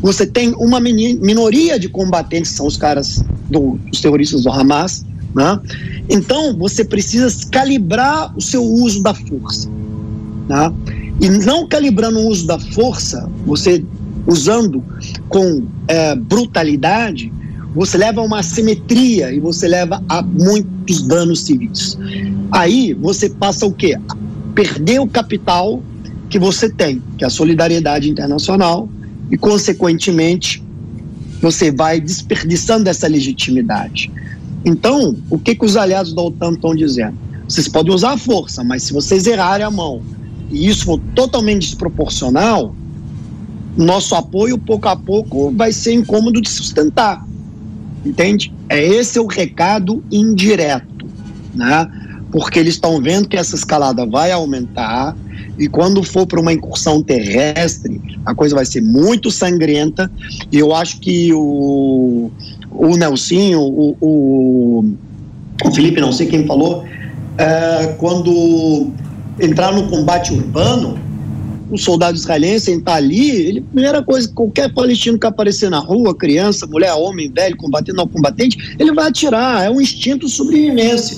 Você tem uma minoria de combatentes, são os caras do, os terroristas do Hamas, né? Então, você precisa calibrar o seu uso da força. Né? E não calibrando o uso da força, você usando com é, brutalidade, você leva a uma assimetria e você leva a muitos danos civis. Aí você passa o quê? Perder o capital que você tem, que é a solidariedade internacional, e, consequentemente, você vai desperdiçando essa legitimidade. Então, o que, que os aliados da OTAN estão dizendo? Vocês podem usar a força, mas se vocês errarem a mão e isso for totalmente desproporcional, nosso apoio, pouco a pouco, vai ser incômodo de sustentar. Entende? É esse o recado indireto, né? Porque eles estão vendo que essa escalada vai aumentar e quando for para uma incursão terrestre, a coisa vai ser muito sangrenta. E eu acho que o, o Nelsinho, o, o, o Felipe, não sei quem falou, é, quando entrar no combate urbano, o soldado israelense entrar ali, ele, primeira coisa, qualquer palestino que aparecer na rua, criança, mulher, homem, velho, combatendo não combatente, ele vai atirar, é um instinto sobrevivência.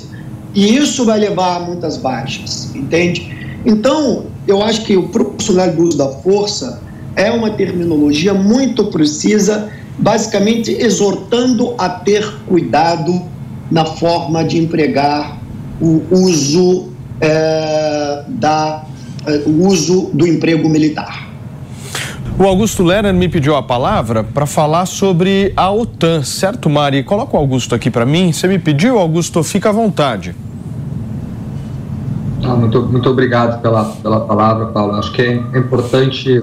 E isso vai levar a muitas baixas, entende? Então, eu acho que o proporcional do uso da força é uma terminologia muito precisa basicamente exortando a ter cuidado na forma de empregar o uso é, da é, o uso do emprego militar. O Augusto Lerner me pediu a palavra para falar sobre a OTAN, certo, Mari? Coloca o Augusto aqui para mim. Você me pediu, Augusto, fica à vontade. Ah, muito, muito obrigado pela, pela palavra, Paulo. Acho que é importante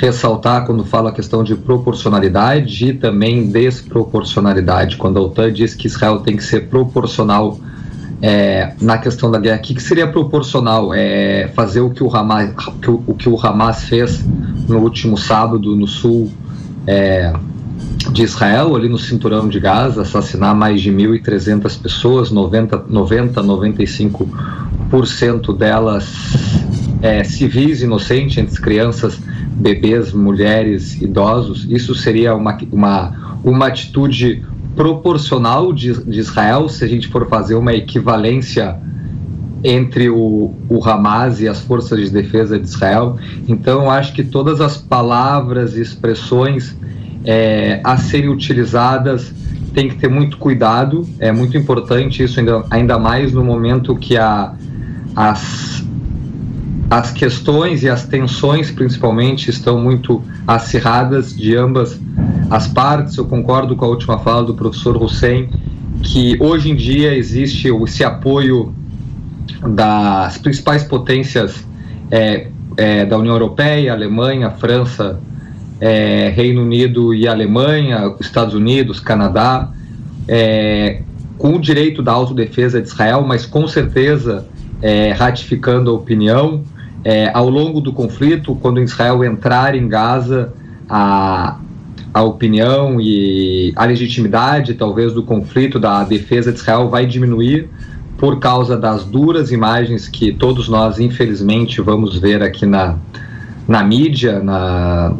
ressaltar quando fala a questão de proporcionalidade e também desproporcionalidade. Quando a OTAN diz que Israel tem que ser proporcional é, na questão da guerra, o que, que, seria proporcional? É fazer o que o Hamas, que o, o, que o Hamas fez no último sábado no sul é, de Israel, ali no cinturão de Gaza, assassinar mais de 1.300 pessoas, 90, 90 95% delas é, civis inocentes, crianças bebês, mulheres, idosos, isso seria uma, uma, uma atitude proporcional de, de Israel, se a gente for fazer uma equivalência entre o, o Hamas e as forças de defesa de Israel. Então, acho que todas as palavras e expressões é, a serem utilizadas tem que ter muito cuidado. É muito importante isso, ainda, ainda mais no momento que a, as as questões e as tensões, principalmente, estão muito acirradas de ambas as partes. Eu concordo com a última fala do professor Hussein, que hoje em dia existe esse apoio das principais potências é, é, da União Europeia, Alemanha, França, é, Reino Unido e Alemanha, Estados Unidos, Canadá, é, com o direito da autodefesa de Israel, mas com certeza é, ratificando a opinião é, ao longo do conflito, quando Israel entrar em Gaza, a, a opinião e a legitimidade, talvez, do conflito, da defesa de Israel vai diminuir por causa das duras imagens que todos nós, infelizmente, vamos ver aqui na, na mídia, na,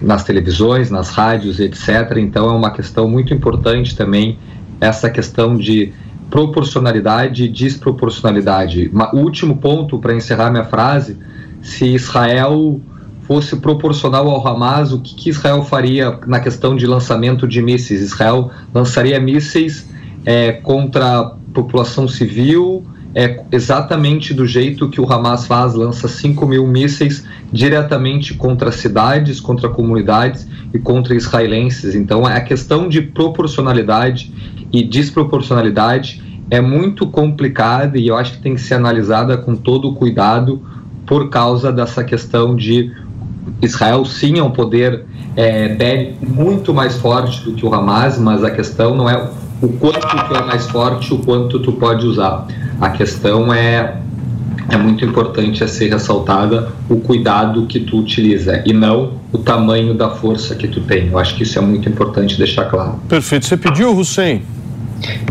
nas televisões, nas rádios, etc. Então, é uma questão muito importante também essa questão de proporcionalidade e desproporcionalidade. O último ponto para encerrar minha frase, se Israel fosse proporcional ao Hamas, o que, que, Israel faria na questão de lançamento de mísseis? Israel lançaria mísseis é, contra a população civil, é exatamente do jeito que o Hamas faz, lança 5 mil mísseis diretamente contra cidades, contra comunidades e contra israelenses. Então, a questão de proporcionalidade e desproporcionalidade é muito complicada e eu acho que tem que ser analisada com todo o cuidado por causa dessa questão de Israel sim é um poder é, muito mais forte do que o Hamas, mas a questão não é o quanto tu é mais forte, o quanto tu pode usar. A questão é é muito importante a ser ressaltada o cuidado que tu utiliza e não o tamanho da força que tu tem. Eu acho que isso é muito importante deixar claro. Perfeito. Você pediu, Hussein?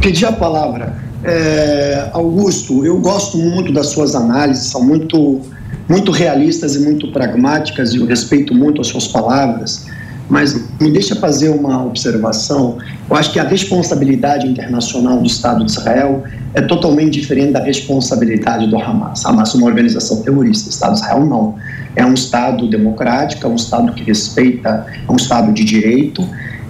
Pedi a palavra. É, Augusto, eu gosto muito das suas análises, são muito, muito realistas e muito pragmáticas e eu respeito muito as suas palavras. Mas me deixa fazer uma observação. Eu acho que a responsabilidade internacional do Estado de Israel é totalmente diferente da responsabilidade do Hamas. Hamas é uma organização terrorista, o Estado de Israel não. É um Estado democrático, é um Estado que respeita, é um Estado de direito,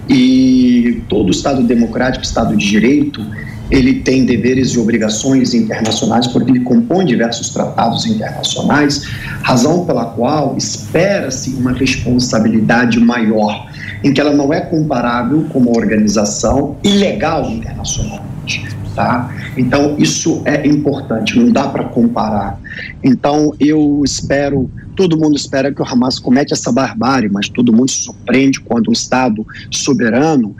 e todo Estado democrático, Estado de direito, ele tem deveres e obrigações internacionais porque ele compõe diversos tratados internacionais, razão pela qual espera-se uma responsabilidade maior, em que ela não é comparável com uma organização ilegal internacionalmente. Tá? Então, isso é importante, não dá para comparar. Então, eu espero, todo mundo espera que o Hamas comete essa barbárie, mas todo mundo se surpreende quando um Estado soberano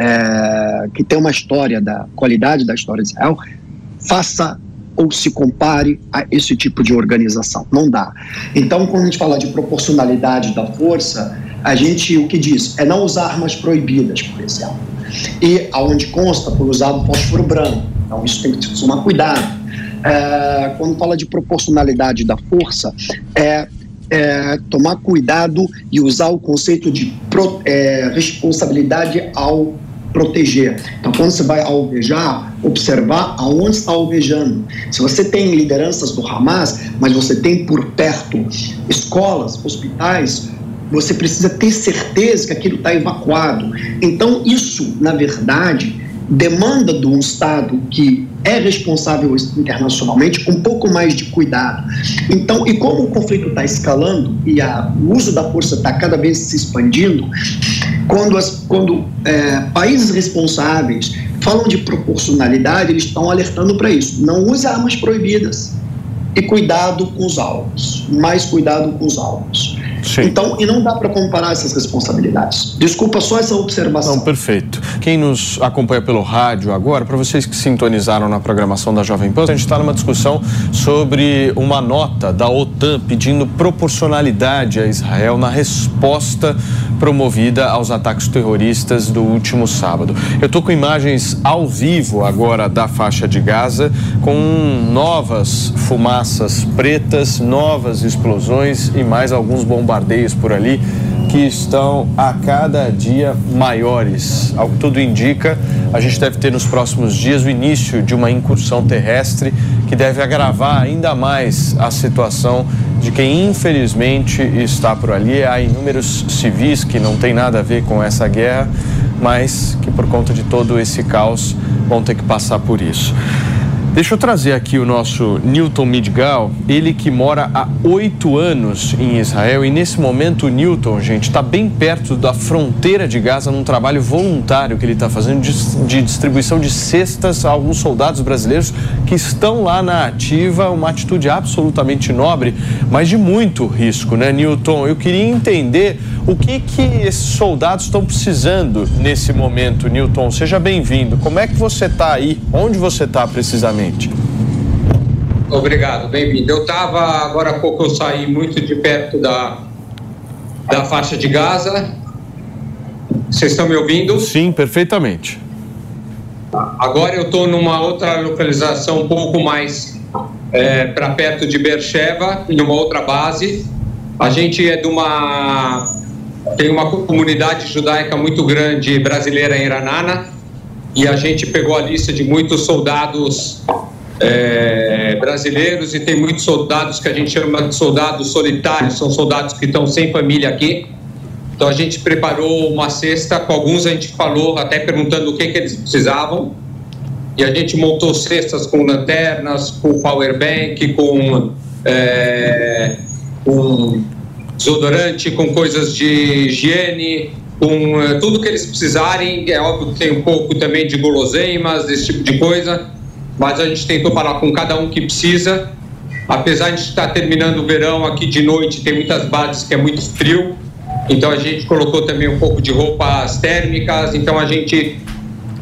é, que tem uma história da qualidade da história de Israel, faça ou se compare a esse tipo de organização. Não dá. Então, quando a gente fala de proporcionalidade da força, a gente o que diz é não usar armas proibidas, por exemplo. E aonde consta por usar o fósforo branco. Então, isso tem que tomar cuidado. É, quando fala de proporcionalidade da força, é é, tomar cuidado e usar o conceito de pro, é, responsabilidade ao proteger. Então, quando você vai alvejar, observar aonde está alvejando. Se você tem lideranças do Hamas, mas você tem por perto escolas, hospitais, você precisa ter certeza que aquilo está evacuado. Então, isso, na verdade, demanda de um Estado que é responsável internacionalmente um pouco mais de cuidado. Então, e como o conflito está escalando e a, o uso da força está cada vez se expandindo, quando, as, quando é, países responsáveis falam de proporcionalidade, eles estão alertando para isso. Não use armas proibidas e cuidado com os alvos, mais cuidado com os alvos. Sim. Então, e não dá para comparar essas responsabilidades. Desculpa só essa observação. Não, perfeito. Quem nos acompanha pelo rádio agora, para vocês que sintonizaram na programação da Jovem Pan, a gente está numa discussão sobre uma nota da OTAN pedindo proporcionalidade a Israel na resposta promovida aos ataques terroristas do último sábado. Eu estou com imagens ao vivo agora da faixa de Gaza, com novas fumaças pretas, novas explosões e mais alguns bombardeios por ali que estão a cada dia maiores. Ao que tudo indica, a gente deve ter nos próximos dias o início de uma incursão terrestre que deve agravar ainda mais a situação de quem infelizmente está por ali. Há inúmeros civis que não têm nada a ver com essa guerra, mas que por conta de todo esse caos vão ter que passar por isso. Deixa eu trazer aqui o nosso Newton Midgal, ele que mora há oito anos em Israel e nesse momento o Newton, gente, está bem perto da fronteira de Gaza num trabalho voluntário que ele está fazendo de, de, distribuição de cestas a alguns soldados brasileiros que estão lá na ativa, uma atitude absolutamente nobre, mas de muito risco, né, Newton? Eu queria entender o que que esses soldados estão precisando nesse momento, Newton. Seja bem-vindo. Como é que você está aí? Onde você está precisamente? Obrigado, bem-vindo. Eu estava, agora há pouco eu saí muito de perto da, da faixa de Gaza. Vocês estão me ouvindo? Sim, perfeitamente. Agora eu estou numa outra localização um pouco mais é, para perto de Beersheba, numa outra base. A gente é de uma tem uma comunidade judaica muito grande brasileira em Iranana e a gente pegou a lista de muitos soldados é, brasileiros e tem muitos soldados que a gente chama de soldados solitários, são soldados que estão sem família aqui. Então a gente preparou uma cesta, com alguns a gente falou, até perguntando o que, que eles precisavam. e a gente montou cestas com lanternas, com powerbank, com, é, com desodorante, com coisas de higiene, com é, tudo que eles precisarem. É óbvio que tem um pouco também de guloseimas, desse tipo de coisa, mas a gente tentou falar com cada um que precisa. Apesar de estar terminando o verão aqui de noite, tem muitas bases que é muito frio, então a gente colocou também um pouco de roupas térmicas. Então a gente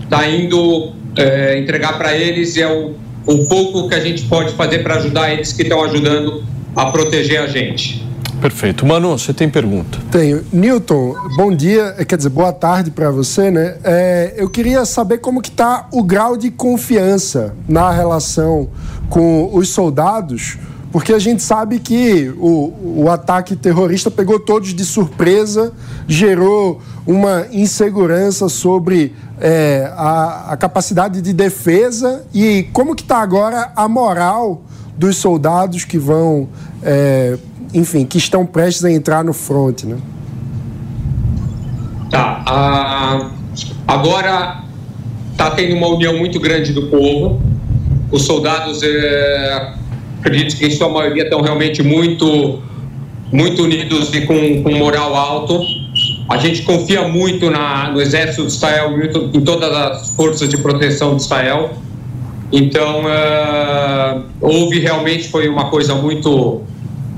está indo é, entregar para eles e é o, o pouco que a gente pode fazer para ajudar eles que estão ajudando a proteger a gente. Perfeito. Manu, você tem pergunta? Tenho. Newton, bom dia, quer dizer, boa tarde para você, né? É, eu queria saber como que está o grau de confiança na relação com os soldados, porque a gente sabe que o, o ataque terrorista pegou todos de surpresa, gerou uma insegurança sobre é, a, a, capacidade de defesa e como que está agora a moral dos soldados que vão, é, enfim, que estão prestes a entrar no front, né? Tá. Agora está tendo uma união muito grande do povo. Os soldados, é, acredito que em sua maioria estão realmente muito, muito unidos e com, com moral alto a gente confia muito na, no exército de Israel, em todas as forças de proteção de Israel. Então, uh, houve realmente foi uma coisa muito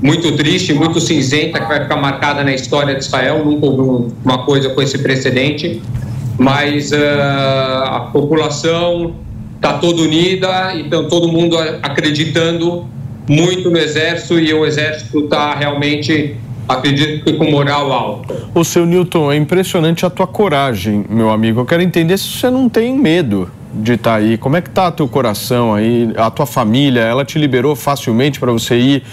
muito triste, muito cinzenta, que vai ficar marcada na história de Israel. Nunca houve uma coisa com esse precedente, mas uh, a população está toda unida, então todo mundo acreditando muito no exército e o exército está realmente acredito que com moral alta. O seu Newton, é impressionante a tua coragem, meu amigo. Eu quero entender se você não tem medo de estar tá aí. Como é que tá teu coração aí, a tua família? Ela te liberou facilmente para você ir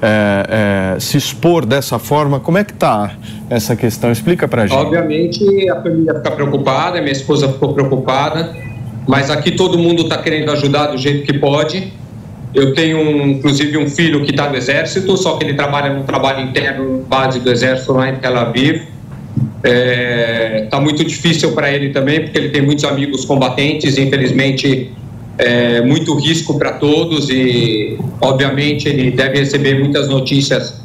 é, é, se expor dessa forma? Como é que tá essa questão? Explica para gente. Obviamente a família fica preocupada, minha esposa ficou preocupada, mas aqui todo mundo está querendo ajudar do jeito que pode. Eu tenho, um, inclusive, um filho que está no Exército, só que ele trabalha num trabalho interno base do Exército lá em Tel Aviv. É, tá muito difícil para ele também, porque ele tem muitos amigos combatentes, infelizmente, é, muito risco para todos e, obviamente, ele deve receber muitas notícias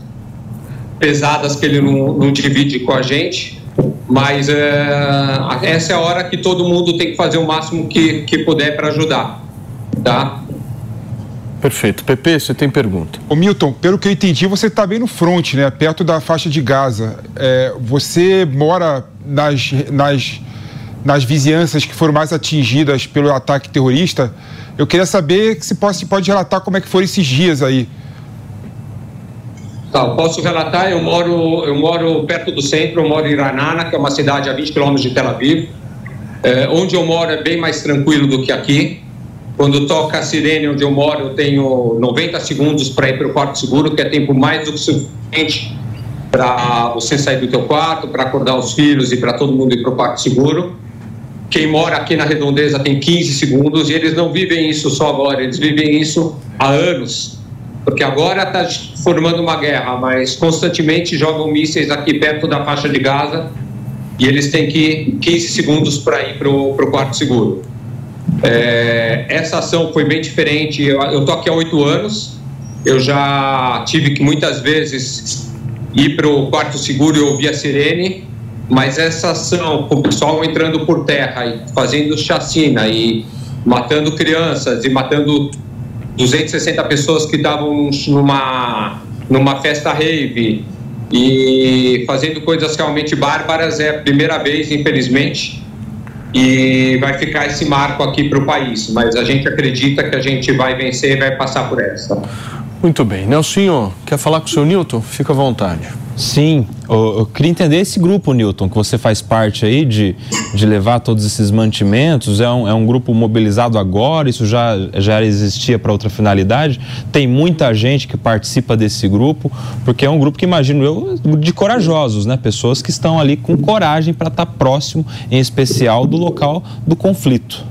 pesadas que ele não, não divide com a gente. Mas é, essa é a hora que todo mundo tem que fazer o máximo que, que puder para ajudar, tá? Perfeito. Pepe, você tem pergunta. Ô Milton, pelo que eu entendi, você está bem no front, né? Perto da faixa de Gaza. É, você mora nas, nas, nas vizinhanças que foram mais atingidas pelo ataque terrorista. Eu queria saber se pode, se pode relatar como é que foram esses dias aí. Tá, posso relatar, eu moro, eu moro perto do centro, eu moro em Ranana, que é uma cidade a 20 quilômetros de Tel Aviv. É, onde eu moro é bem mais tranquilo do que aqui. Quando toca a sirene onde eu moro, eu tenho 90 segundos para ir para o quarto seguro, que é tempo mais do que suficiente para você sair do teu quarto, para acordar os filhos e para todo mundo ir para o quarto seguro. Quem mora aqui na redondeza tem 15 segundos e eles não vivem isso só agora, eles vivem isso há anos. Porque agora está formando uma guerra, mas constantemente jogam mísseis aqui perto da faixa de Gaza e eles têm que 15 segundos para ir para o quarto seguro. É, essa ação foi bem diferente. Eu estou aqui há oito anos. Eu já tive que muitas vezes ir para o quarto seguro e ouvir a sirene, mas essa ação com o pessoal entrando por terra e fazendo chacina e matando crianças e matando 260 pessoas que estavam numa, numa festa rave e fazendo coisas realmente bárbaras é a primeira vez, infelizmente, e vai ficar esse marco aqui para o país. Mas a gente acredita que a gente vai vencer e vai passar por essa. Muito bem. Nelson, quer falar com o seu Newton? Fica à vontade. Sim, eu, queria entender esse grupo, Newton, que você faz parte aí de, de levar todos esses mantimentos. É um, é um grupo mobilizado agora? Isso já, já existia para outra finalidade? Tem muita gente que participa desse grupo, porque é um grupo que imagino eu de corajosos, né? Pessoas que estão ali com coragem para estar tá próximo, em especial, do local do conflito.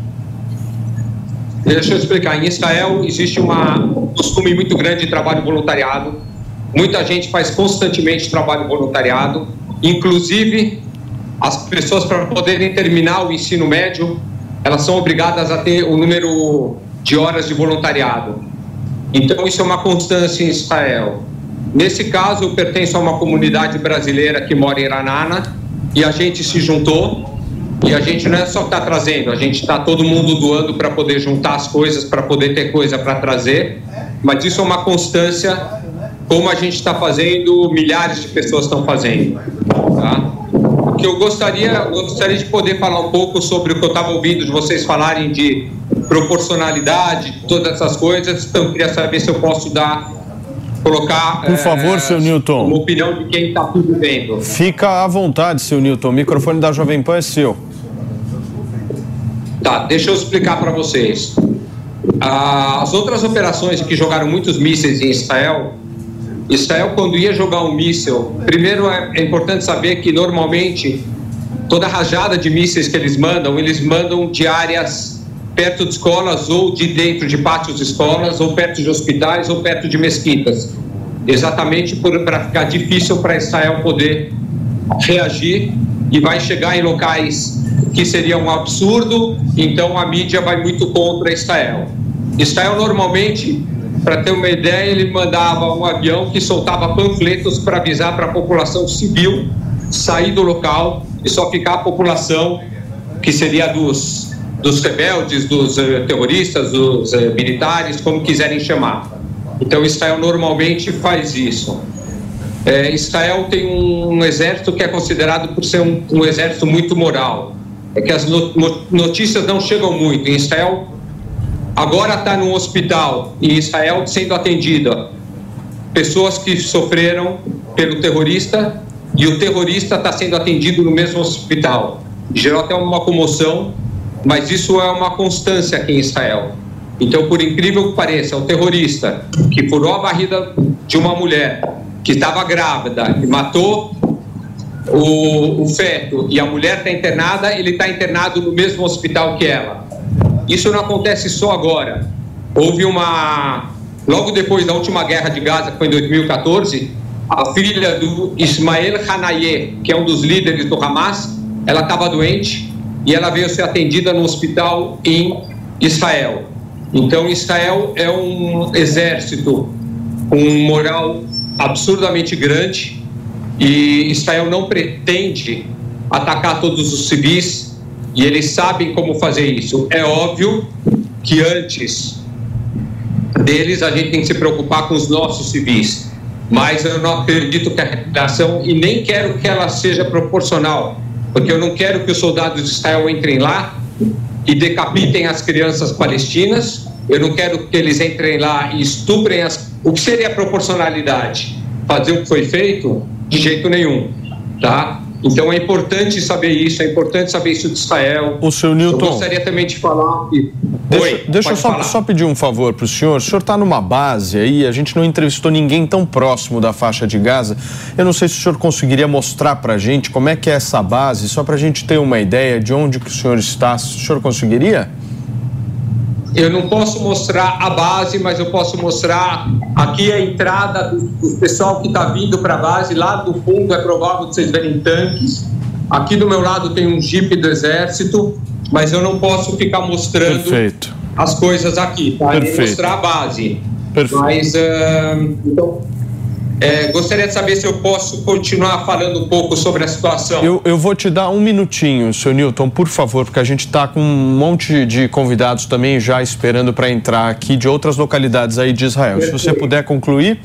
Deixa eu explicar. Em Israel existe uma, um costume muito grande de trabalho voluntariado Muita gente faz constantemente trabalho voluntariado, inclusive as pessoas para poderem terminar o ensino médio elas são obrigadas a ter o número de horas de voluntariado. Então, isso é uma constância em Israel. Nesse caso, eu pertenço a uma comunidade brasileira que mora em Ranana e a gente se juntou. E a gente não é só estar tá trazendo, a gente está todo mundo doando para poder juntar as coisas, para poder ter coisa para trazer. Mas isso é uma constância, como a gente está fazendo, milhares de pessoas estão fazendo. Tá? O que eu gostaria, eu gostaria de poder falar um pouco sobre o que eu estava ouvindo de vocês falarem de proporcionalidade, todas essas coisas. Então, eu queria saber se eu posso dar colocar. Por favor, é, seu Newton. Uma opinião de quem está tudo vendo. Fica à vontade, seu Newton. O microfone da Jovem Pan é seu. Tá, deixa eu explicar para vocês. As outras operações que jogaram muitos mísseis em Israel, Israel, quando ia jogar um míssil, primeiro é, é importante saber que normalmente toda rajada de mísseis que eles mandam, eles mandam de áreas perto de escolas ou de dentro de pátios de escolas, ou perto de hospitais, ou perto de mesquitas. Exatamente para ficar difícil para Israel poder reagir e vai chegar em locais que seria um absurdo, então a mídia vai muito contra Israel. Israel normalmente, para ter uma ideia, ele mandava um avião que soltava panfletos para avisar para a população civil sair do local e só ficar a população que seria dos dos rebeldes, dos uh, terroristas, dos uh, militares, como quiserem chamar. Então Israel normalmente faz isso. É, Israel tem um, exército que é considerado por ser um, um exército muito moral. É que as no, notícias não chegam muito. Em Israel, agora está no hospital em Israel sendo atendida pessoas que sofreram pelo terrorista e o terrorista está sendo atendido no mesmo hospital. Gerou até uma comoção mas isso é uma constância aqui em Israel. Então, por incrível que pareça, o terrorista que furou a barriga de uma mulher que estava grávida e matou o, o feto e a mulher está internada, ele está internado no mesmo hospital que ela. Isso não acontece só agora. Houve uma. Logo depois da última guerra de Gaza, que foi em 2014, a filha do Ismael Hanayeh, que é um dos líderes do Hamas, ela estava doente e ela veio ser atendida no hospital em Israel. Então, Israel é um exército com um moral absurdamente grande e Israel não pretende atacar todos os civis e eles sabem como fazer isso. É óbvio que antes deles a gente tem que se preocupar com os nossos civis, mas eu não acredito que a reação e nem quero que ela seja proporcional porque eu não quero que os soldados de Israel entrem lá e decapitem as crianças palestinas, eu não quero que eles entrem lá e estuprem as. O que seria a proporcionalidade? Fazer o que foi feito? De jeito nenhum, tá? Então é importante saber isso, é importante saber isso de Israel. O seu Newton. Eu gostaria também de falar. Que... Deixa, Oi, deixa eu só, só, pedir um favor para o senhor. O senhor está numa base aí, a gente não entrevistou ninguém tão próximo da faixa de Gaza. Eu não sei se o senhor conseguiria mostrar para a gente como é que é essa base, só para a gente ter uma ideia de onde que o senhor está. O senhor conseguiria? Eu não posso mostrar a base, mas eu posso mostrar aqui a entrada do, do pessoal que está vindo para a base. Lá do fundo é provável que vocês verem tanques. Aqui do meu lado tem um jipe do exército, mas eu não posso ficar mostrando Perfeito. as coisas aqui, tá? Perfeito. mostrar a base. Perfeito. Mas, uh, então, é, gostaria de saber se eu posso continuar falando um pouco sobre a situação. Eu, eu vou te dar um minutinho, seu Newton, por favor, porque a gente está com um monte de convidados também já esperando para entrar aqui de outras localidades aí de Israel. Perfeito. Se você puder concluir.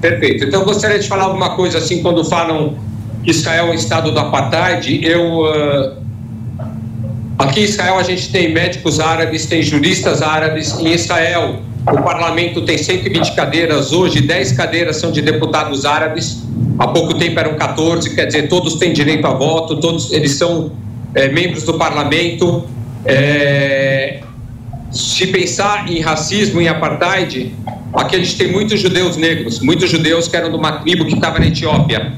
Perfeito. Então, eu gostaria de falar alguma coisa assim, quando falam que Israel é um estado do apartheid, eu. Uh, aqui em Israel a gente tem médicos árabes, tem juristas árabes. Em Israel o parlamento tem 120 cadeiras, hoje 10 cadeiras são de deputados árabes, há pouco tempo eram 14, quer dizer, todos têm direito a voto, todos eles são é, membros do parlamento. É, se pensar em racismo, em apartheid, aqui a gente tem muitos judeus negros, muitos judeus que eram de uma tribo que estava na Etiópia.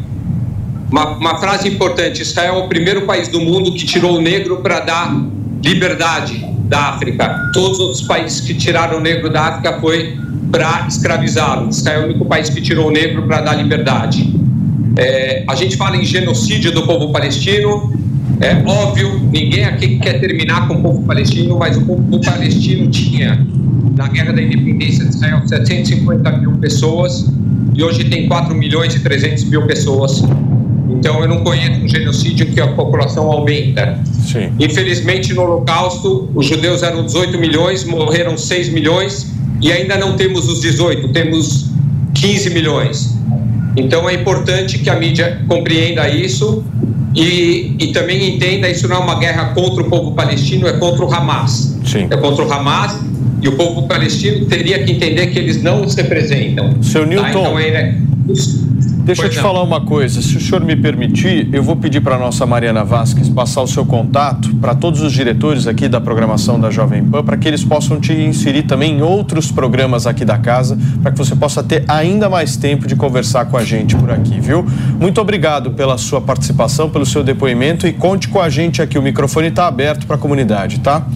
Uma, uma frase importante: Israel é o primeiro país do mundo que tirou o negro para dar liberdade da África. Todos os outros países que tiraram o negro da África foi para escravizá-lo. Israel é o único país que tirou o negro para dar liberdade. É, a gente fala em genocídio do povo palestino. É óbvio, ninguém aqui quer terminar com o povo palestino, mas o povo palestino tinha, na Guerra da Independência de Israel, 750 mil pessoas e hoje tem 4 milhões e 300 mil pessoas. Então eu não conheço um genocídio que a população aumenta. Sim. Infelizmente, no Holocausto, os judeus eram 18 milhões, morreram 6 milhões e ainda não temos os 18, temos 15 milhões. Então é importante que a mídia compreenda isso e, e também entenda isso não é uma guerra contra o povo palestino, é contra o Hamas. Sim. É contra o Hamas e o povo palestino teria que entender que eles não os representam. Seu Tá? Newton. Então, ele, Deixa eu Pois te não. falar uma coisa, se o senhor me permitir, eu vou pedir para a nossa Mariana Vasques passar o seu contato para todos os diretores aqui da programação da Jovem Pan, para que eles possam te inserir também em outros programas aqui da casa, para que você possa ter ainda mais tempo de conversar com a gente por aqui, viu? Muito obrigado pela sua participação, pelo seu depoimento e conte com a gente aqui, o microfone está aberto para a comunidade, tá?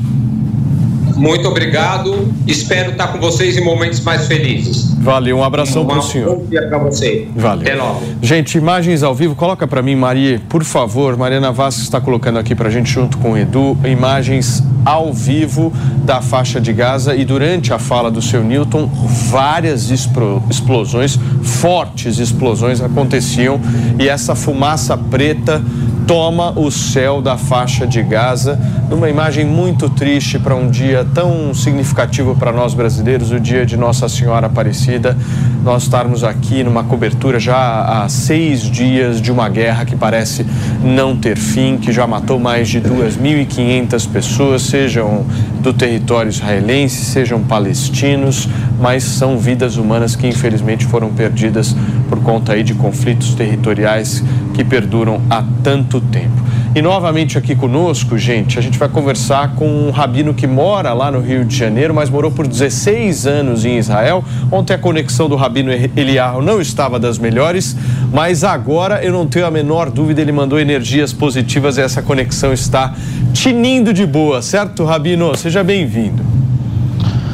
Muito obrigado. Espero estar com vocês em momentos mais felizes. Valeu, um abração para o Um senhor. bom dia para você. Valeu. Até logo. Gente, imagens ao vivo, coloca para mim, Maria, por favor. Mariana Vasques está colocando aqui para a gente, junto com o Edu, imagens ao vivo da faixa de Gaza. E durante a fala do seu Newton, várias explosões, fortes explosões aconteciam. E essa fumaça preta toma o céu da faixa de Gaza, numa imagem muito triste para um dia tão significativo para nós brasileiros, o dia de Nossa Senhora Aparecida. Nós estarmos aqui numa cobertura já há seis dias de uma guerra que parece não ter fim, que já matou mais de 2.500 pessoas, sejam do território israelense, sejam palestinos, mas são vidas humanas que infelizmente foram perdidas por conta aí de conflitos territoriais que perduram há tanto tempo. E novamente aqui conosco, gente, a gente vai conversar com um rabino que mora lá no Rio de Janeiro, mas morou por 16 anos em Israel. Ontem a conexão do rabino Eliarro não estava das melhores, mas agora eu não tenho a menor dúvida, ele mandou energias positivas e essa conexão está tinindo de boa, certo, rabino? Seja bem-vindo.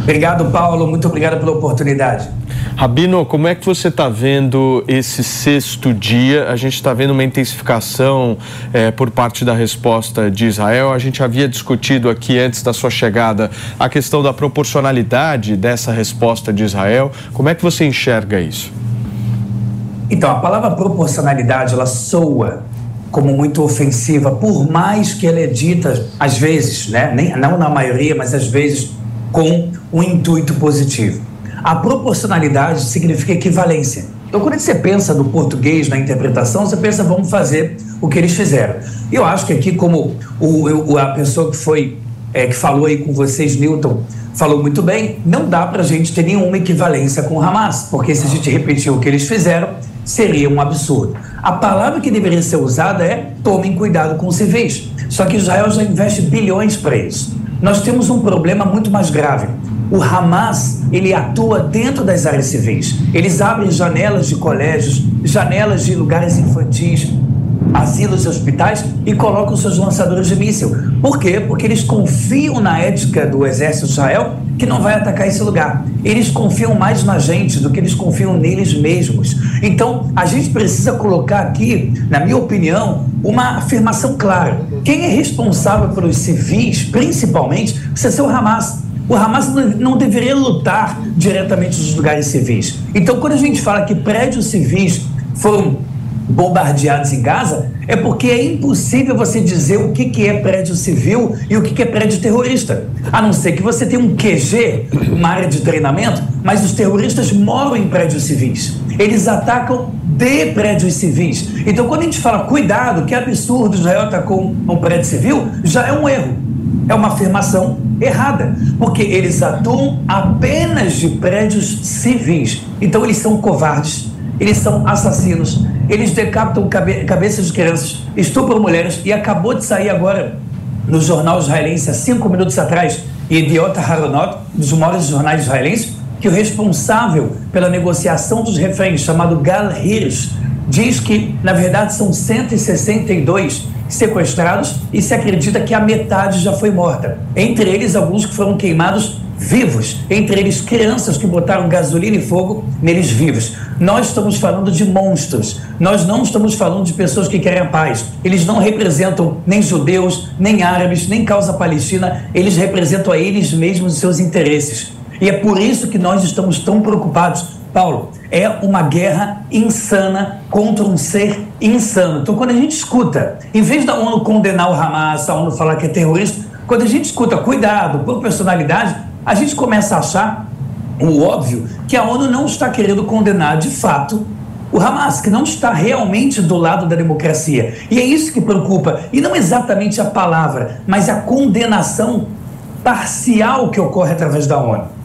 Obrigado, Paulo. Muito obrigado pela oportunidade. Rabino, como é que você está vendo esse sexto dia? A gente está vendo uma intensificação eh, por parte da resposta de Israel. A gente havia discutido aqui antes da sua chegada a questão da proporcionalidade dessa resposta de Israel. Como é que você enxerga isso? Então, a palavra proporcionalidade, ela soa como muito ofensiva, por mais que ela é dita, às vezes, né? Nem, não na maioria, mas às vezes com um intuito positivo. A proporcionalidade significa equivalência. Então, quando você pensa no português, na interpretação, você pensa, vamos fazer o que eles fizeram. E eu acho que aqui, como o, o- a pessoa que foi, é, que falou aí com vocês, Newton, falou muito bem, não dá para a gente ter nenhuma equivalência com o Hamas, porque se a gente repetir o que eles fizeram, seria um absurdo. A palavra que deveria ser usada é tomem cuidado com os civis. Só que Israel já investe bilhões para isso. Nós temos um problema muito mais grave. O Hamas, ele atua dentro das áreas civis. Eles abrem janelas de colégios, janelas de lugares infantis, asilos e hospitais e colocam seus lançadores de míssil. Por quê? Porque eles confiam na ética do exército de Israel que não vai atacar esse lugar. Eles confiam mais na gente do que eles confiam neles mesmos. Então, a gente precisa colocar aqui, na minha opinião, uma afirmação clara. Quem é responsável pelos civis, principalmente, precisa ser o Hamas. O Hamas não- deveria lutar diretamente nos lugares civis. Então, quando a gente fala que prédios civis foram bombardeados em Gaza, é porque é impossível você dizer o que, que é prédio civil e o que, que é prédio terrorista. A não ser que você tenha um QG, uma área de treinamento, mas os terroristas moram em prédios civis. Eles atacam de prédios civis. Então, quando a gente fala, cuidado, que absurdo, Israel atacou um um prédio civil, já é um erro. É uma afirmação errada, porque eles atuam apenas de prédios civis. Então, eles são covardes, eles são assassinos, eles decapitam cabe cabeças de crianças, estupram mulheres e acabou de sair agora no jornal israelense, há cinco minutos atrás, Idiota Haronot, dos maiores jornais israelenses, que o responsável pela negociação dos reféns, chamado Gal Hirsch, diz que, na verdade, são 162 sequestrados e se acredita que a metade já foi morta. Entre eles, alguns que foram queimados vivos, entre eles crianças que botaram gasolina e fogo neles vivos. Nós estamos falando de monstros. Nós não estamos falando de pessoas que querem a paz. Eles não representam nem judeus, nem árabes, nem causa palestina. Eles representam a eles mesmos e seus interesses. E é por isso que nós estamos tão preocupados. Paulo, é uma guerra insana contra um ser insano. Então, quando a gente escuta, em vez da ONU condenar o Hamas, a ONU falar que é terrorista, quando a gente escuta cuidado por personalidade, a gente começa a achar o óbvio que a ONU não está querendo condenar de fato o Hamas, que não está realmente do lado da democracia. E é isso que preocupa. E não exatamente a palavra, mas a condenação parcial que ocorre através da ONU.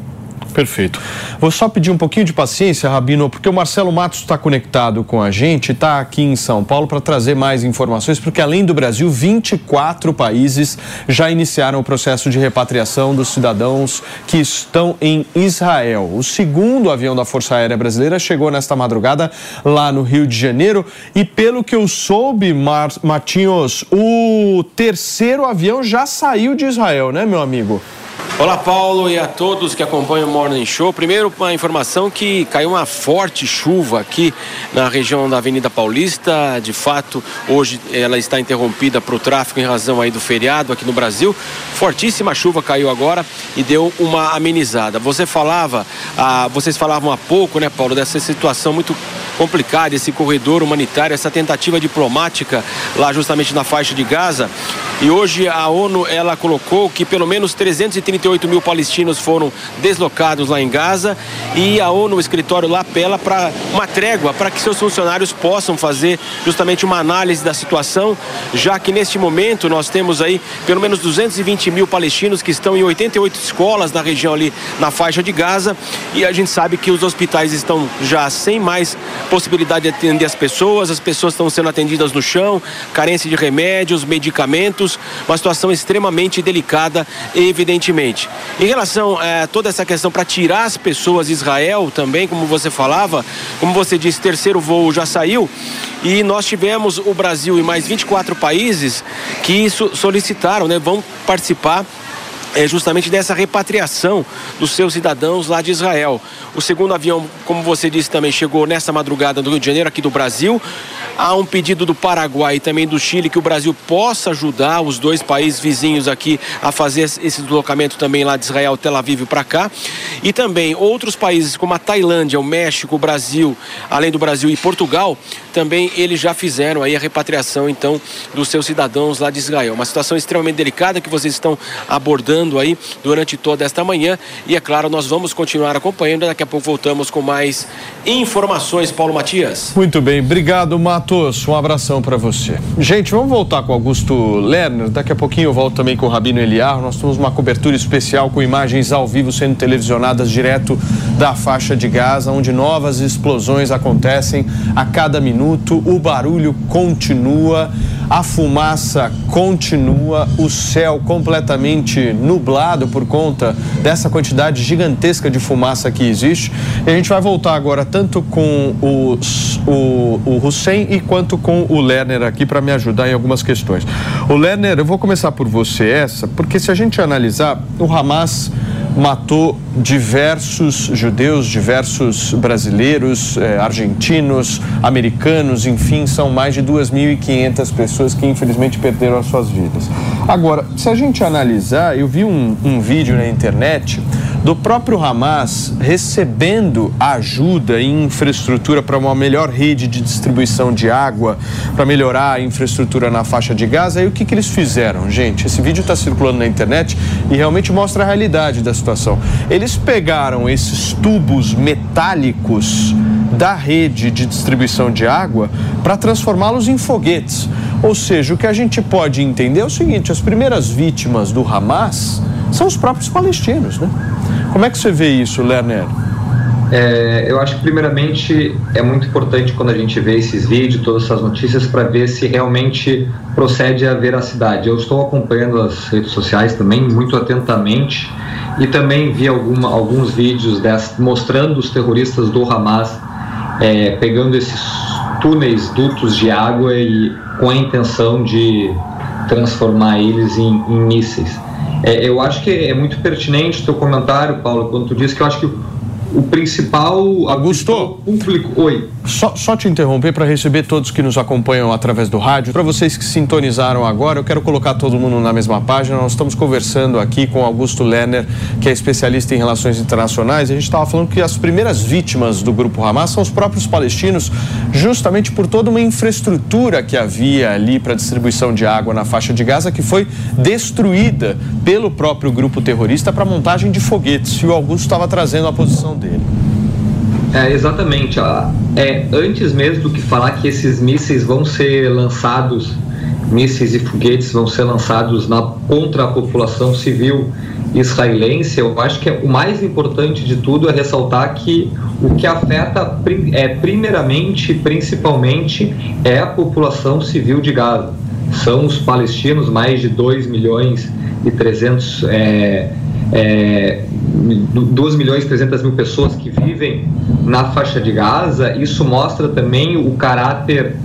Perfeito. Vou só pedir um pouquinho de paciência, Rabino, porque o Marcelo Matos está conectado com a gente, está aqui em São Paulo para trazer mais informações, porque além do Brasil, 24 países já iniciaram o processo de repatriação dos cidadãos que estão em Israel. O segundo avião da Força Aérea Brasileira chegou nesta madrugada lá no Rio de Janeiro e pelo que eu soube, Mar o terceiro avião já saiu de Israel, né, meu amigo? Olá, Paulo, e a todos que acompanham o Morning Show. Primeiro, uma informação que caiu uma forte chuva aqui na região da Avenida Paulista. De fato, hoje ela está interrompida para o tráfego em razão aí do feriado aqui no Brasil. Fortíssima chuva caiu agora e deu uma amenizada. Você falava, ah, vocês falavam há pouco, né, Paulo, dessa situação muito complicada, esse corredor humanitário, essa tentativa diplomática lá justamente na faixa de Gaza. E hoje a ONU ela colocou que pelo menos 338 mil palestinos foram deslocados lá em Gaza e a ONU, o escritório lá apela para uma trégua para que seus funcionários possam fazer justamente uma análise da situação, já que neste momento nós temos aí pelo menos 220 mil palestinos que estão em 88 escolas na região ali na faixa de Gaza e a gente sabe que os hospitais estão já sem mais possibilidade de atender as pessoas, as pessoas estão sendo atendidas no chão, carência de remédios, medicamentos, uma situação extremamente delicada, evidentemente. Em relação a eh, toda essa questão para tirar as pessoas de Israel também, como você falava, como você disse, terceiro voo já saiu e nós tivemos o Brasil e mais 24 países que solicitaram, né, vão participar é justamente dessa repatriação dos seus cidadãos lá de Israel. O segundo avião, como você disse, também chegou nessa madrugada no Rio de Janeiro, aqui do Brasil. Há um pedido do Paraguai e também do Chile que o Brasil possa ajudar os dois países vizinhos aqui a fazer esse deslocamento também lá de Israel, Tel Aviv para cá. E também outros países como a Tailândia, o México, o Brasil, além do Brasil e Portugal, também eles já fizeram aí a repatriação então dos seus cidadãos lá de Israel. Uma situação extremamente delicada que vocês estão abordando aí durante toda esta manhã. E é claro, nós vamos continuar acompanhando, daqui a pouco voltamos com mais informações, Paulo Matias. Muito bem, obrigado Matos, um abração para você. Gente, vamos voltar com Augusto Lerner, daqui a pouquinho eu volto também com o Rabino Eliar, nós temos uma cobertura especial com imagens ao vivo sendo televisionadas direto da faixa de Gaza, onde novas explosões acontecem a cada minuto. O barulho continua, a fumaça continua, o céu completamente nublado por conta dessa quantidade gigantesca de fumaça que existe. E a gente vai voltar agora tanto com o, o, o Hussein e quanto com o Lerner aqui para me ajudar em algumas questões. O Lerner, eu vou começar por você essa, porque se a gente analisar, o Hamas matou diversos judeus, diversos brasileiros, eh, argentinos, americanos, enfim, são mais de 2.500 pessoas que infelizmente perderam as suas vidas. Agora, se a gente analisar, eu vi um, um vídeo na internet do próprio Hamas recebendo ajuda em infraestrutura para uma melhor rede de distribuição de água, para melhorar a infraestrutura na faixa de Gaza. E o que, que eles fizeram, gente? Esse vídeo está circulando na internet e realmente mostra a realidade da situação. Eles pegaram esses tubos metálicos da rede de distribuição de água para transformá-los em foguetes. Ou seja, o que a gente pode entender é o seguinte: as primeiras vítimas do Hamas são os próprios palestinos, né? Como é que você vê isso, Lerner? É, eu acho que, primeiramente, é muito importante quando a gente vê esses vídeos, todas essas notícias, para ver se realmente procede a veracidade. Eu estou acompanhando as redes sociais também muito atentamente e também vi alguma, alguns vídeos mostrando os terroristas do Hamas é, pegando esses túneis, dutos de água e com a intenção de transformar eles em, em mísseis. É, eu acho que é muito pertinente o teu comentário, Paulo, quando tu disse que eu acho que o principal Augusto público. Oi. Só, só te interromper para receber todos que nos acompanham através do rádio. Para vocês que sintonizaram agora, eu quero colocar todo mundo na mesma página. Nós estamos conversando aqui com Augusto Lerner, que é especialista em relações internacionais. A gente estava falando que as primeiras vítimas do grupo Hamas são os próprios palestinos, justamente por toda uma infraestrutura que havia ali para distribuição de água na faixa de Gaza, que foi destruída pelo próprio grupo terrorista para montagem de foguetes. E o Augusto estava trazendo a posição dele. É, exatamente. É, antes mesmo do que falar que esses mísseis vão ser lançados, mísseis e foguetes vão ser lançados na, contra a população civil israelense, eu acho que é, o mais importante de tudo é ressaltar que o que afeta é, primeiramente, principalmente, é a população civil de Gaza. São os palestinos, mais de 2 milhões e 300 é, é, 2 milhões e 300 mil pessoas que vivem na faixa de Gaza, isso mostra também o caráter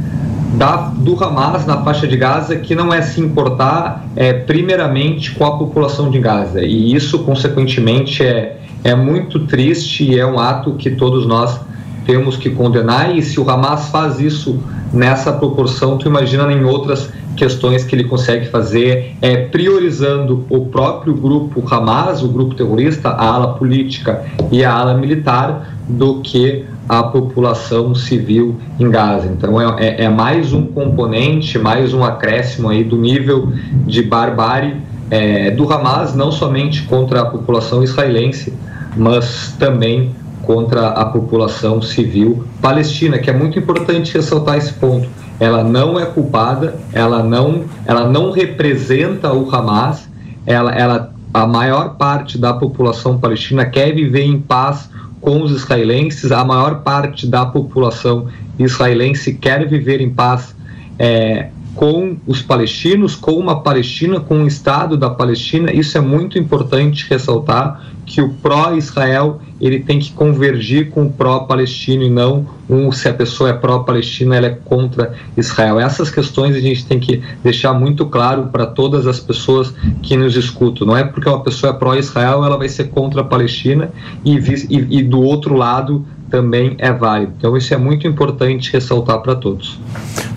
da, do Hamas na faixa de Gaza, que não é se importar é, primeiramente com a população de Gaza. E isso, consequentemente, é, é muito triste e é um ato que todos nós temos que condenar. E se o Hamas faz isso nessa proporção, tu imagina em outras questões que ele consegue fazer é priorizando o próprio grupo Hamas, o grupo terrorista, a ala política e a ala militar, do que a população civil em Gaza. Então é, é, é mais um componente, mais um acréscimo aí do nível de barbárie é, do Hamas, não somente contra a população israelense, mas também contra a população civil palestina, que é muito importante ressaltar esse ponto ela não é culpada, ela não, ela não representa o Hamas, ela, ela, a maior parte da população palestina quer viver em paz com os israelenses, a maior parte da população israelense quer viver em paz é, com os palestinos, com uma Palestina, com o Estado da Palestina. Isso é muito importante ressaltar que o pró-Israel ele tem que convergir com o pró-palestino e não um, se a pessoa é pró-palestina ela é contra Israel. Essas questões a gente tem que deixar muito claro para todas as pessoas que nos escutam. Não é porque uma pessoa é pró-Israel ela vai ser contra a Palestina e, e, e do outro lado também é válido. Então isso é muito importante ressaltar para todos.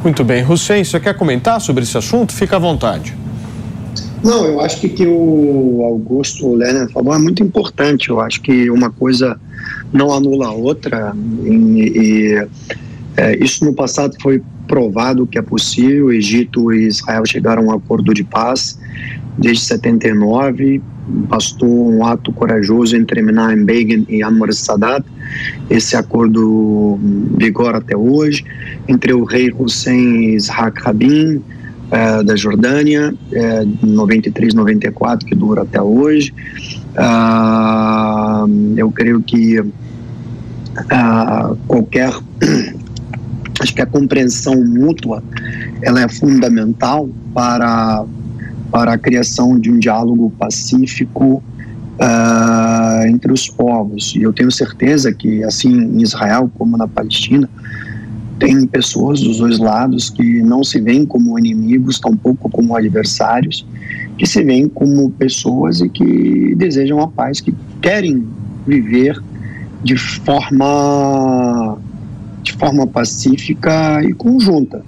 Muito bem. Hussein, você quer comentar sobre esse assunto? Fica à vontade. Não, eu acho que que o Augusto Lerner falou é muito importante. Eu acho que uma coisa não anula a outra. E, e é, isso no passado foi provado que é possível. O Egito e Israel chegaram a um acordo de paz desde 79. Bastou um ato corajoso entre Menachem Begin e Anwar Sadat. Esse acordo vigora até hoje entre o rei Hussein e Isaac Rabin é, da Jordânia, é, 93, 94, que dura até hoje. Ah, eu creio que ah, qualquer acho que a compreensão mútua ela é fundamental para para a criação de um diálogo pacífico uh, entre os povos e eu tenho certeza que assim em Israel como na Palestina tem pessoas dos dois lados que não se veem como inimigos, tampouco como adversários, que se veem como pessoas e que desejam a paz, que querem viver de forma de forma pacífica e conjunta.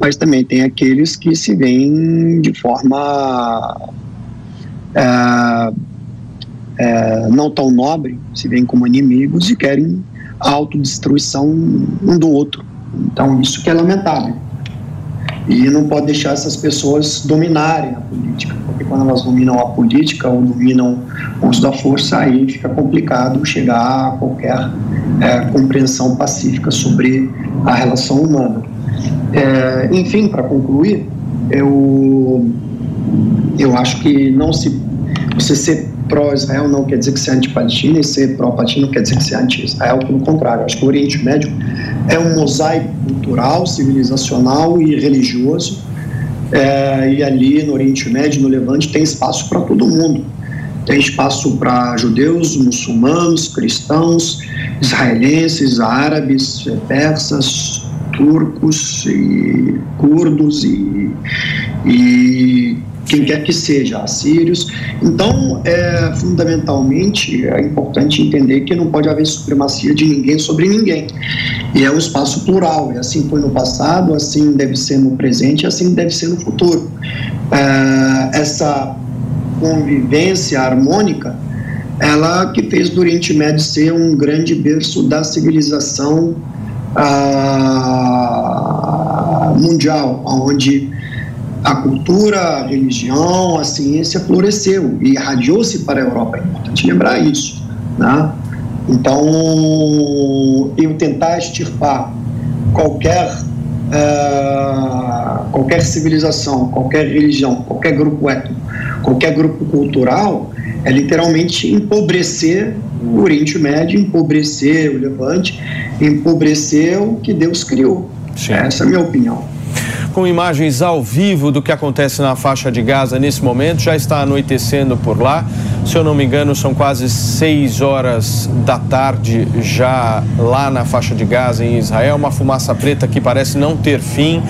Mas também tem aqueles que se veem de forma é, é, não tão nobre, se veem como inimigos e querem a autodestruição um do outro. Então, isso que é lamentável. E não pode deixar essas pessoas dominarem a política, porque quando elas dominam a política ou dominam o uso da força, aí fica complicado chegar a qualquer é, compreensão pacífica sobre a relação humana. É, enfim, para concluir, eu, eu acho que não se você ser pró-Israel não quer dizer que é anti-Palestina e ser pró-Palestina não quer dizer que é anti-Israel, pelo contrário. Acho que o Oriente Médio é um mosaico cultural, civilizacional e religioso. É, e ali no Oriente Médio, no Levante, tem espaço para todo mundo. Tem espaço para judeus, muçulmanos, cristãos, israelenses, árabes, persas, turcos e curdos e, e quem quer que seja, assírios. Então, é, fundamentalmente, é importante entender que não pode haver supremacia de ninguém sobre ninguém. E é um espaço plural, e assim foi no passado, assim deve ser no presente, assim deve ser no futuro. É, essa convivência harmônica, ela que fez do Oriente Médio ser um grande berço da civilização ah, mundial, onde a cultura, a religião, a ciência floresceu e irradiou-se para a Europa. É importante lembrar isso. Né? Então, eu tentar extirpar qualquer, uh, qualquer civilização, qualquer religião, qualquer grupo étnico, qualquer grupo cultural, é literalmente empobrecer o Oriente Médio, empobrecer o Levante, empobrecer o que Deus criou. Sim. Essa é a minha opinião com imagens ao vivo do que acontece na faixa de Gaza nesse momento. Já está anoitecendo por lá. Se eu não me engano, são quase 6 horas da tarde já lá na faixa de Gaza, em Israel. Uma fumaça preta que parece não ter fim.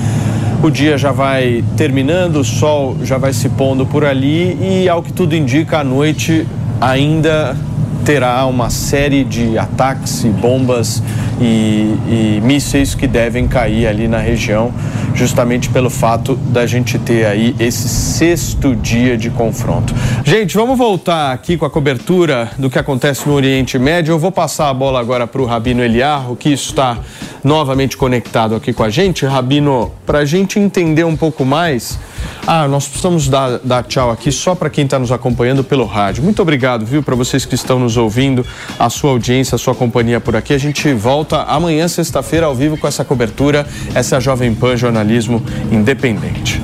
O dia já vai terminando, o sol já vai se pondo por ali e, ao que tudo indica, a noite ainda terá uma série de ataques e bombas e, e mísseis que devem cair ali na região, justamente pelo fato da gente ter aí esse sexto dia de confronto. Gente, vamos voltar aqui com a cobertura do que acontece no Oriente Médio. Eu vou passar a bola agora para o Rabino Eliarro, que está novamente conectado aqui com a gente. Rabino, para a gente entender um pouco mais. Ah, nós precisamos dar, dar tchau aqui só para quem está nos acompanhando pelo rádio. Muito obrigado, viu, para vocês que estão nos ouvindo, a sua audiência, a sua companhia por aqui. A gente volta amanhã, sexta-feira, ao vivo com essa cobertura. Essa é a Jovem Pan Jornalismo Independente.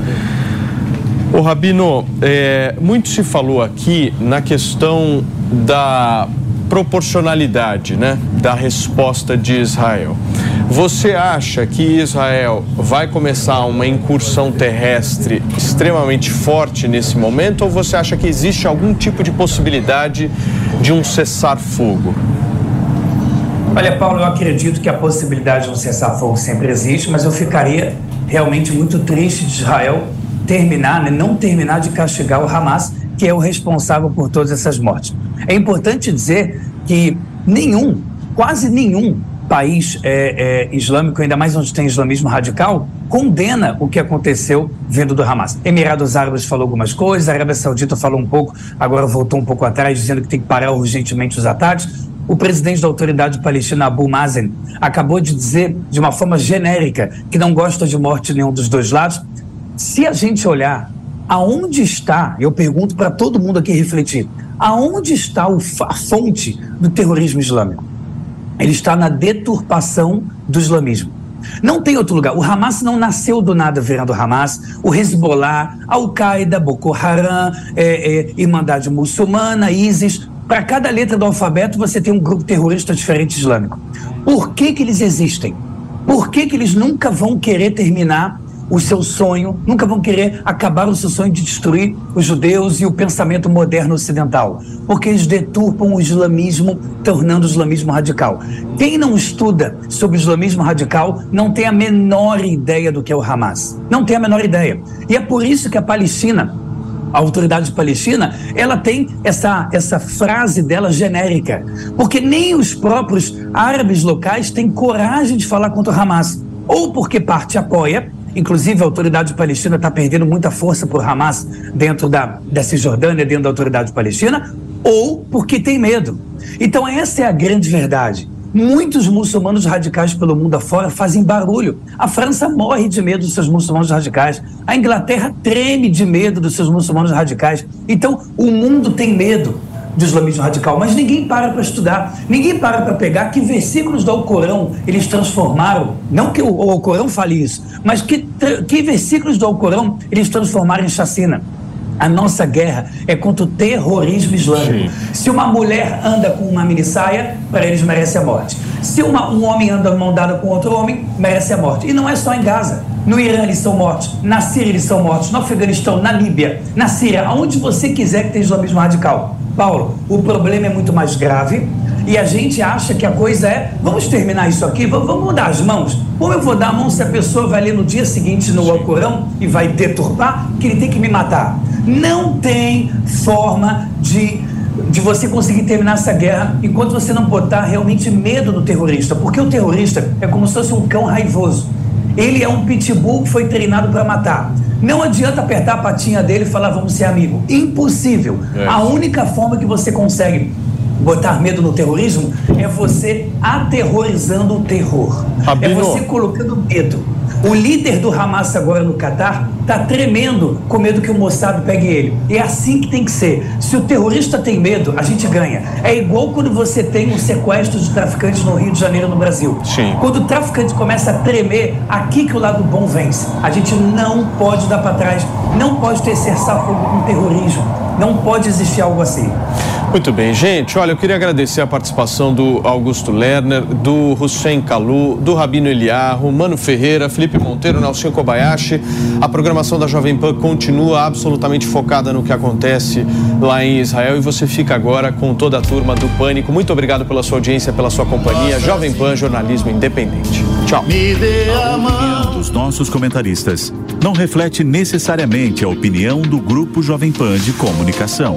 O Rabino, é, muito se falou aqui na questão da proporcionalidade né, da resposta de Israel. Você acha que Israel vai começar uma incursão terrestre extremamente forte nesse momento ou você acha que existe algum tipo de possibilidade de um cessar-fogo? Olha, Paulo, eu acredito que a possibilidade de um cessar-fogo sempre existe, mas eu ficaria realmente muito triste de Israel terminar, né, não terminar de castigar o Hamas, que é o responsável por todas essas mortes. É importante dizer que nenhum, quase nenhum país é, é, islâmico, ainda mais onde tem islamismo radical, condena o que aconteceu vindo do Hamas. Emirados Árabes falou algumas coisas, a Arábia Saudita falou um pouco, agora voltou um pouco atrás, dizendo que tem que parar urgentemente os ataques. O presidente da autoridade palestina, Abu Mazen, acabou de dizer de uma forma genérica que não gosta de morte nenhum dos dois lados. Se a gente olhar aonde está, eu pergunto para todo mundo aqui refletir, aonde está a fonte do terrorismo islâmico? Ele está na deturpação do islamismo. Não tem outro lugar. O Hamas não nasceu do nada virando Hamas. O Hezbollah, Al-Qaeda, Boko Haram, é, é, Irmandade Muçulmana, ISIS. Para cada letra do alfabeto você tem um grupo terrorista diferente islâmico. Por que, que eles existem? Por que, que eles nunca vão querer terminar o seu sonho, nunca vão querer acabar o seu sonho de destruir os judeus e o pensamento moderno ocidental, porque eles deturpam o islamismo, tornando o islamismo radical. Quem não estuda sobre o islamismo radical não tem a menor ideia do que é o Hamas. Não tem a menor ideia. E é por isso que a Palestina a autoridade palestina, ela tem essa, essa frase dela genérica, porque nem os próprios árabes locais têm coragem de falar contra o Hamas, ou porque parte apoia, Inclusive, a autoridade palestina está perdendo muita força por Hamas dentro da, da Cisjordânia, dentro da autoridade palestina, ou porque tem medo. Então, essa é a grande verdade. Muitos muçulmanos radicais pelo mundo afora fazem barulho. A França morre de medo dos seus muçulmanos radicais. A Inglaterra treme de medo dos seus muçulmanos radicais. Então, o mundo tem medo de islamismo radical, mas ninguém para para estudar, ninguém para para pegar que versículos do Alcorão eles transformaram, não que o, Alcorão fale isso, mas que, que versículos do Alcorão eles transformaram em chacina. A nossa guerra é contra o terrorismo islâmico. Sim. Se uma mulher anda com uma mini saia, para eles merece a morte. Se uma, um homem anda mão dada com outro homem, merece a morte. E não é só em Gaza. No Irã eles são mortos, na Síria eles são mortos, no Afeganistão, na Líbia, na Síria, aonde você quiser que tenha islamismo radical. Paulo, o problema é muito mais grave e a gente acha que a coisa é, vamos terminar isso aqui, vamos, vamos mudar as mãos. Como eu vou dar a mão se a pessoa vai ler no dia seguinte no Alcorão e vai deturpar que ele tem que me matar? Não tem forma de de você conseguir terminar essa guerra enquanto você não botar realmente medo no terrorista, porque o terrorista é como se fosse um cão raivoso. Ele é um pitbull que foi treinado para matar. Não adianta apertar a patinha dele e falar vamos ser amigo. Impossível. É. A única forma que você consegue botar medo no terrorismo é você aterrorizando o terror. É você colocando medo. O líder do Hamas agora no Catar está tremendo com medo que o Mossad pegue ele. É assim que tem que ser. Se o terrorista tem medo, a gente ganha. É igual quando você tem um sequestro de traficantes no Rio de Janeiro, no Brasil. Sim. Quando o traficante começa a tremer, aqui que o lado bom vence. A gente não pode dar para trás, não pode ter cessar fogo com terrorismo. Não pode existir algo assim. Muito bem, gente. Olha, eu queria agradecer a participação do Augusto Lerner, do Hussein Kalu, do Rabino Eliarro, Mano Ferreira, Felipe Monteiro, Nelson Kobayashi. A programação da Jovem Pan continua absolutamente focada no que acontece lá em Israel e você fica agora com toda a turma do Pânico. Muito obrigado pela sua audiência, pela sua companhia. Jovem Pan, jornalismo independente. Tchau. A opinião dos nossos comentaristas não reflete necessariamente a opinião do Grupo Jovem Pan de Comunicação.